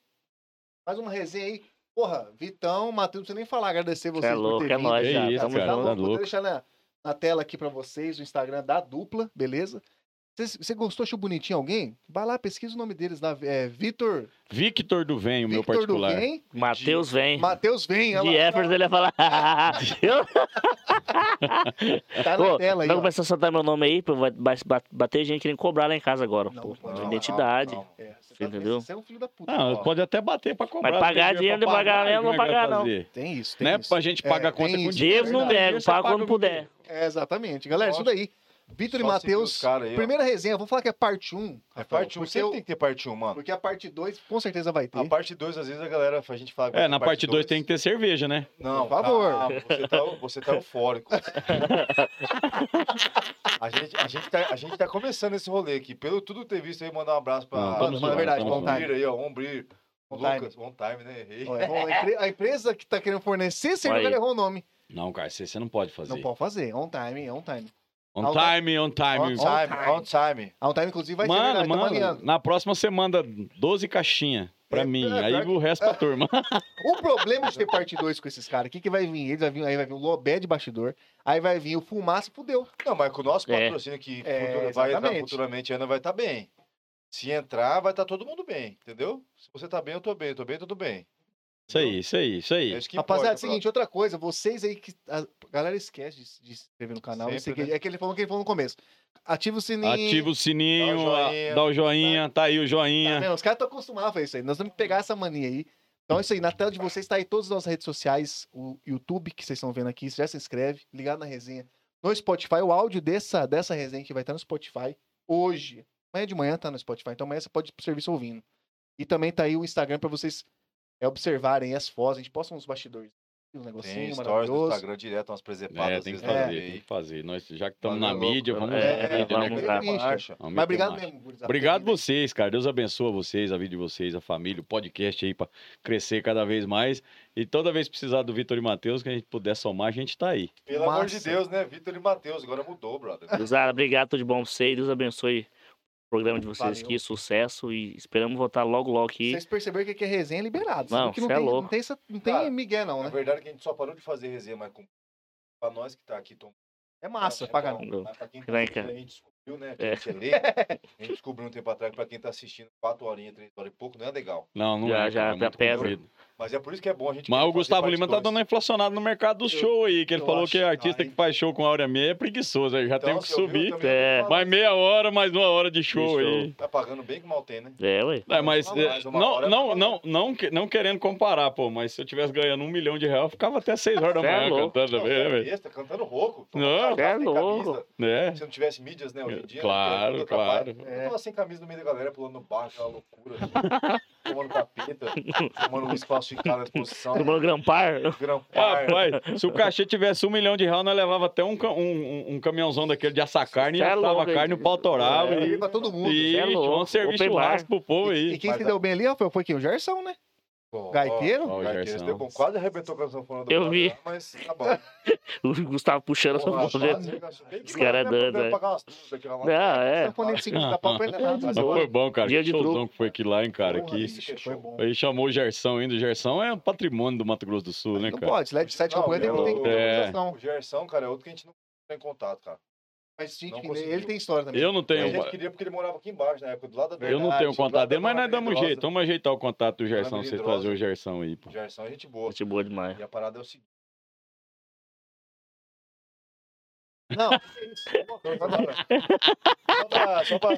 Mais uma resenha aí. Porra, Vitão, Matheus, não precisa nem falar, agradecer vocês é louco, por ter é vindo. nóis, Que já. isso, Tamo cara, tá Vou louco. deixar na, na tela aqui pra vocês o Instagram da dupla, beleza? Você, gostou, achou bonitinho alguém? Vai lá, pesquisa o nome deles. Na, é, Vitor, Victor do Vem, o meu Victor particular. Vem, Matheus vem. Matheus Vem. De lá, Efers ele ia falar. Eu Tá na Pô, tela aí, vai ó. começar a soltar meu nome aí, vai bater gente querendo cobrar lá em casa agora. Não, pô. não. De Não, identidade. não, É, você, Você tá- entendeu? Você é um filho da puta. Não, pode até bater pra cobrar. Mas não pagar dinheiro dinheiro, pagar mesmo, é não que vai pagar, não. fazer? Tem isso, tem Né? isso. Pra gente É, pagar a tem conta com dinheiro. Deus não nego, paga paga quando puder. É, exatamente. Galera, isso daí. Vitor e Matheus, ó. primeira resenha, vou falar que é parte 1. É parte 1, porque, sempre eu- tem que ter parte 1, mano. porque a parte 2 com certeza vai ter. A parte 2, às vezes, a galera, a gente fala... É, na parte 2 tem que ter cerveja, né? Não, Por favor. calma, você, tá, você tá eufórico. a, gente, a, gente tá, a gente tá começando esse rolê aqui. Pelo tudo ter visto aí, mandar um abraço pra... Não, Mano, mano, é verdade, bom time. Ombrir aí, ó, Ombrir. On Lucas, on time, né? Errei. A, empre- a empresa que tá querendo fornecer cerveja errou o nome. Não, cara, você você não pode fazer. Não pode fazer. On time, on time. On On time, on On time. time, on time. On time, inclusive, vai ser Mano, verdade, tamo mano, alinhando. na próxima você manda 12 caixinhas pra É, mim. é, aí o resto pra turma. O problema de ter parte 2 com esses caras, o que, que vai vir? Eles vai vir, aí vai vir o Lobé de bastidor, aí vai vir o Fumaça, fudeu. Não, mas com o nosso É. patrocínio que É, futura- vai entrar futuramente ainda vai estar bem. Se entrar, vai estar todo mundo bem, entendeu? Se você tá bem, eu tô bem. Eu tô bem, tudo bem. Isso aí, isso aí, isso É aí. isso que Rapaziada, é o seguinte, outra coisa, vocês aí que. A galera esquece de, de se inscrever no canal. Sempre, e seguir- né? É que ele falou que ele falou no começo. Ativa o sininho. Ativa o sininho, Dá o a- joinha. dá o joinha, tá aí o Tá joinha. vendo? Os caras estão acostumados a isso aí. Nós vamos pegar essa mania aí. Então é isso aí. Na tela de vocês tá aí todas as nossas redes sociais. O YouTube que vocês estão vendo aqui. Você já se inscreve. Ligado na resenha. No Spotify. O áudio dessa, dessa resenha que vai estar no Spotify hoje. Amanhã de manhã tá no Spotify. Então amanhã você pode ir pro serviço ouvindo. E também tá aí o Instagram pra vocês é, observarem as fotos. A gente posta uns bastidores. um Tem negocinho stories do. Instagram direto, umas presepadas. É, tem que fazer, na tem que fazer. Nós, já que estamos na louco. mídia, vamos É, mídia, né, vamos lá. Marcha. Vamos Mas obrigado marcha. mesmo, Obrigado vocês, cara. Deus abençoe vocês, a vida de vocês, a família, o podcast aí pra crescer cada vez mais. E toda vez que precisar do Vitor e Matheus, que a gente puder somar, a gente tá aí. Pelo amor de Massa. Deus, né? Vitor e Matheus, agora mudou, brother. Cruzada, obrigado, tudo de bom pra vocês. Deus abençoe programa de vocês Valeu. aqui, sucesso. E esperamos voltar logo, logo aqui. Vocês perceberam que aqui é resenha liberado. Não, Não, que não é tem, louco. não tem, essa, não tem Cara, migué, não, Na né? verdade, que a gente só parou de fazer resenha, mas com... pra nós que tá aqui, Tom. É massa, é pra bom, caramba. pra quem tá assistindo, a gente descobriu, né? Que É. a gente é leigo. A gente descobriu um tempo atrás que pra quem tá assistindo 4 horinhas, 3 horas e pouco, não é legal. Não, não Já- é. já- é já muito pesa. comprido. Mas é por isso que é bom a gente. Mas o Gustavo Lima tá dando uma inflacionada no mercado do Eu- show aí, que ele falou acho. que artista Aí- que faz show com hora e meia é preguiçoso, aí já Então, tem que subir. também, É. Mais meia hora, mais uma hora de show show. aí. Tá pagando bem que mal tem, né? É, ué. É, mas é, mais, não, não, não, não, não querendo comparar, pô, mas se eu tivesse ganhando um milhão de reais, eu ficava até seis horas da é manhã louco. cantando Não, também, né, é velho? besta, cantando rouco. Não, é louco. É, Se não tivesse mídias, né, hoje em dia. Claro, né, atrapalha. claro. Eu tava sem camisa no meio da galera, pulando no bar, aquela loucura. tomando capeta, tomando um espaço ficado na exposição. Tomando grampar. Grampar. Rapaz, se o cachê tivesse um milhão de reais, nós levava até um, um, um- caminhãozão daquele de assar carne, é assava a carne, o pau torava. É, E, pra todo mundo. e é um serviço churrasco pro povo E, aí. e quem Mas se deu bem ali, Rafael, foi quem? O Gerson, né? Ó, Gaiteiro? ó, Ó, o Gaiteiro, Gerson. deu- quase arrebentou com a sanfona do Eu cara vi. lá, Mas tá bom. O Gustavo puxando essa Porra, mão dele. Os caras né, dando, podendo é. lá. Não, é. Sanfone de 50 pau pra ele não é nada. Mas foi bom, cara. Dia Que de showzão que foi aqui lá, hein, cara. Que é bom. Aí chamou o Gersão ainda. O Gersão é um patrimônio do Mato Grosso do Sul, né, Não cara? pode, se LED 7 Não, campanha tem que ter É. O Gersão, cara, é outro que a gente não tem contato, cara. Mas, gente, Não ele tem história também. Eu não A tenho. gente queria porque ele morava aqui embaixo, na época, do lado da Eu não tenho do contato dele, mas nós damos jeito. Vamos ajeitar o contato do Dona Gersão, pra vocês Medrosa. trazer o Gersão aí, pô. O Gersão é gente boa. Gente boa demais. E a parada é o seguinte. Não, Só pra, só pra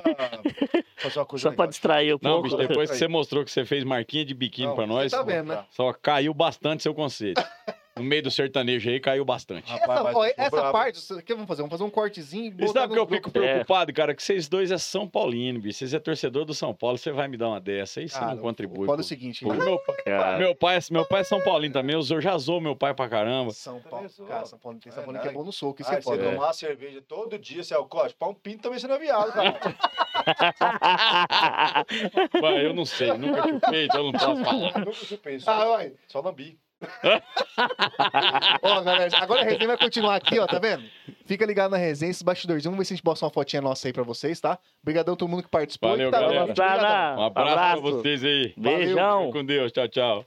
fazer uma coisa Só pra distrair um Não, pouco. bicho, depois que você mostrou que você fez marquinha de biquíni Não, pra nós, você tá vendo, né? só caiu bastante seu conceito. No meio do sertanejo aí, caiu bastante. Rapaz, essa, ó, essa parte, o que vamos fazer? Vamos fazer um cortezinho e sabe que eu fico grupo. preocupado, cara? Que vocês dois é São Paulino, bicho. Vocês é torcedor do São Paulo, você vai me dar uma dessa. Aí você Cara, não contribui. Fala pô. o seguinte, né? Meu, pai- Cara, meu, pai, é- meu pai é São Paulino também, eu já zoou meu pai pra caramba. São Paulo, cara, São Paulo tem São É Paulo que é bom no soco, isso Ah, é você foda. tomar cerveja todo dia, você é alcoólico, pau um pinto também você não é viado, cara. Mas eu não sei, nunca chupei, então eu não posso falar. Nunca chupei, Ah, só, olha. só lambi. Ó, galera, agora a resenha vai continuar aqui, ó, tá vendo? Fica ligado na resenha, esses bastidorzinhos. Vamos ver se a gente bosta uma fotinha nossa aí pra vocês, tá? Obrigadão a todo mundo que participou. Valeu, tá, galera. Obrigadão. Um abraço, pra vocês aí. Beijão. Fica com Deus, tchau, tchau.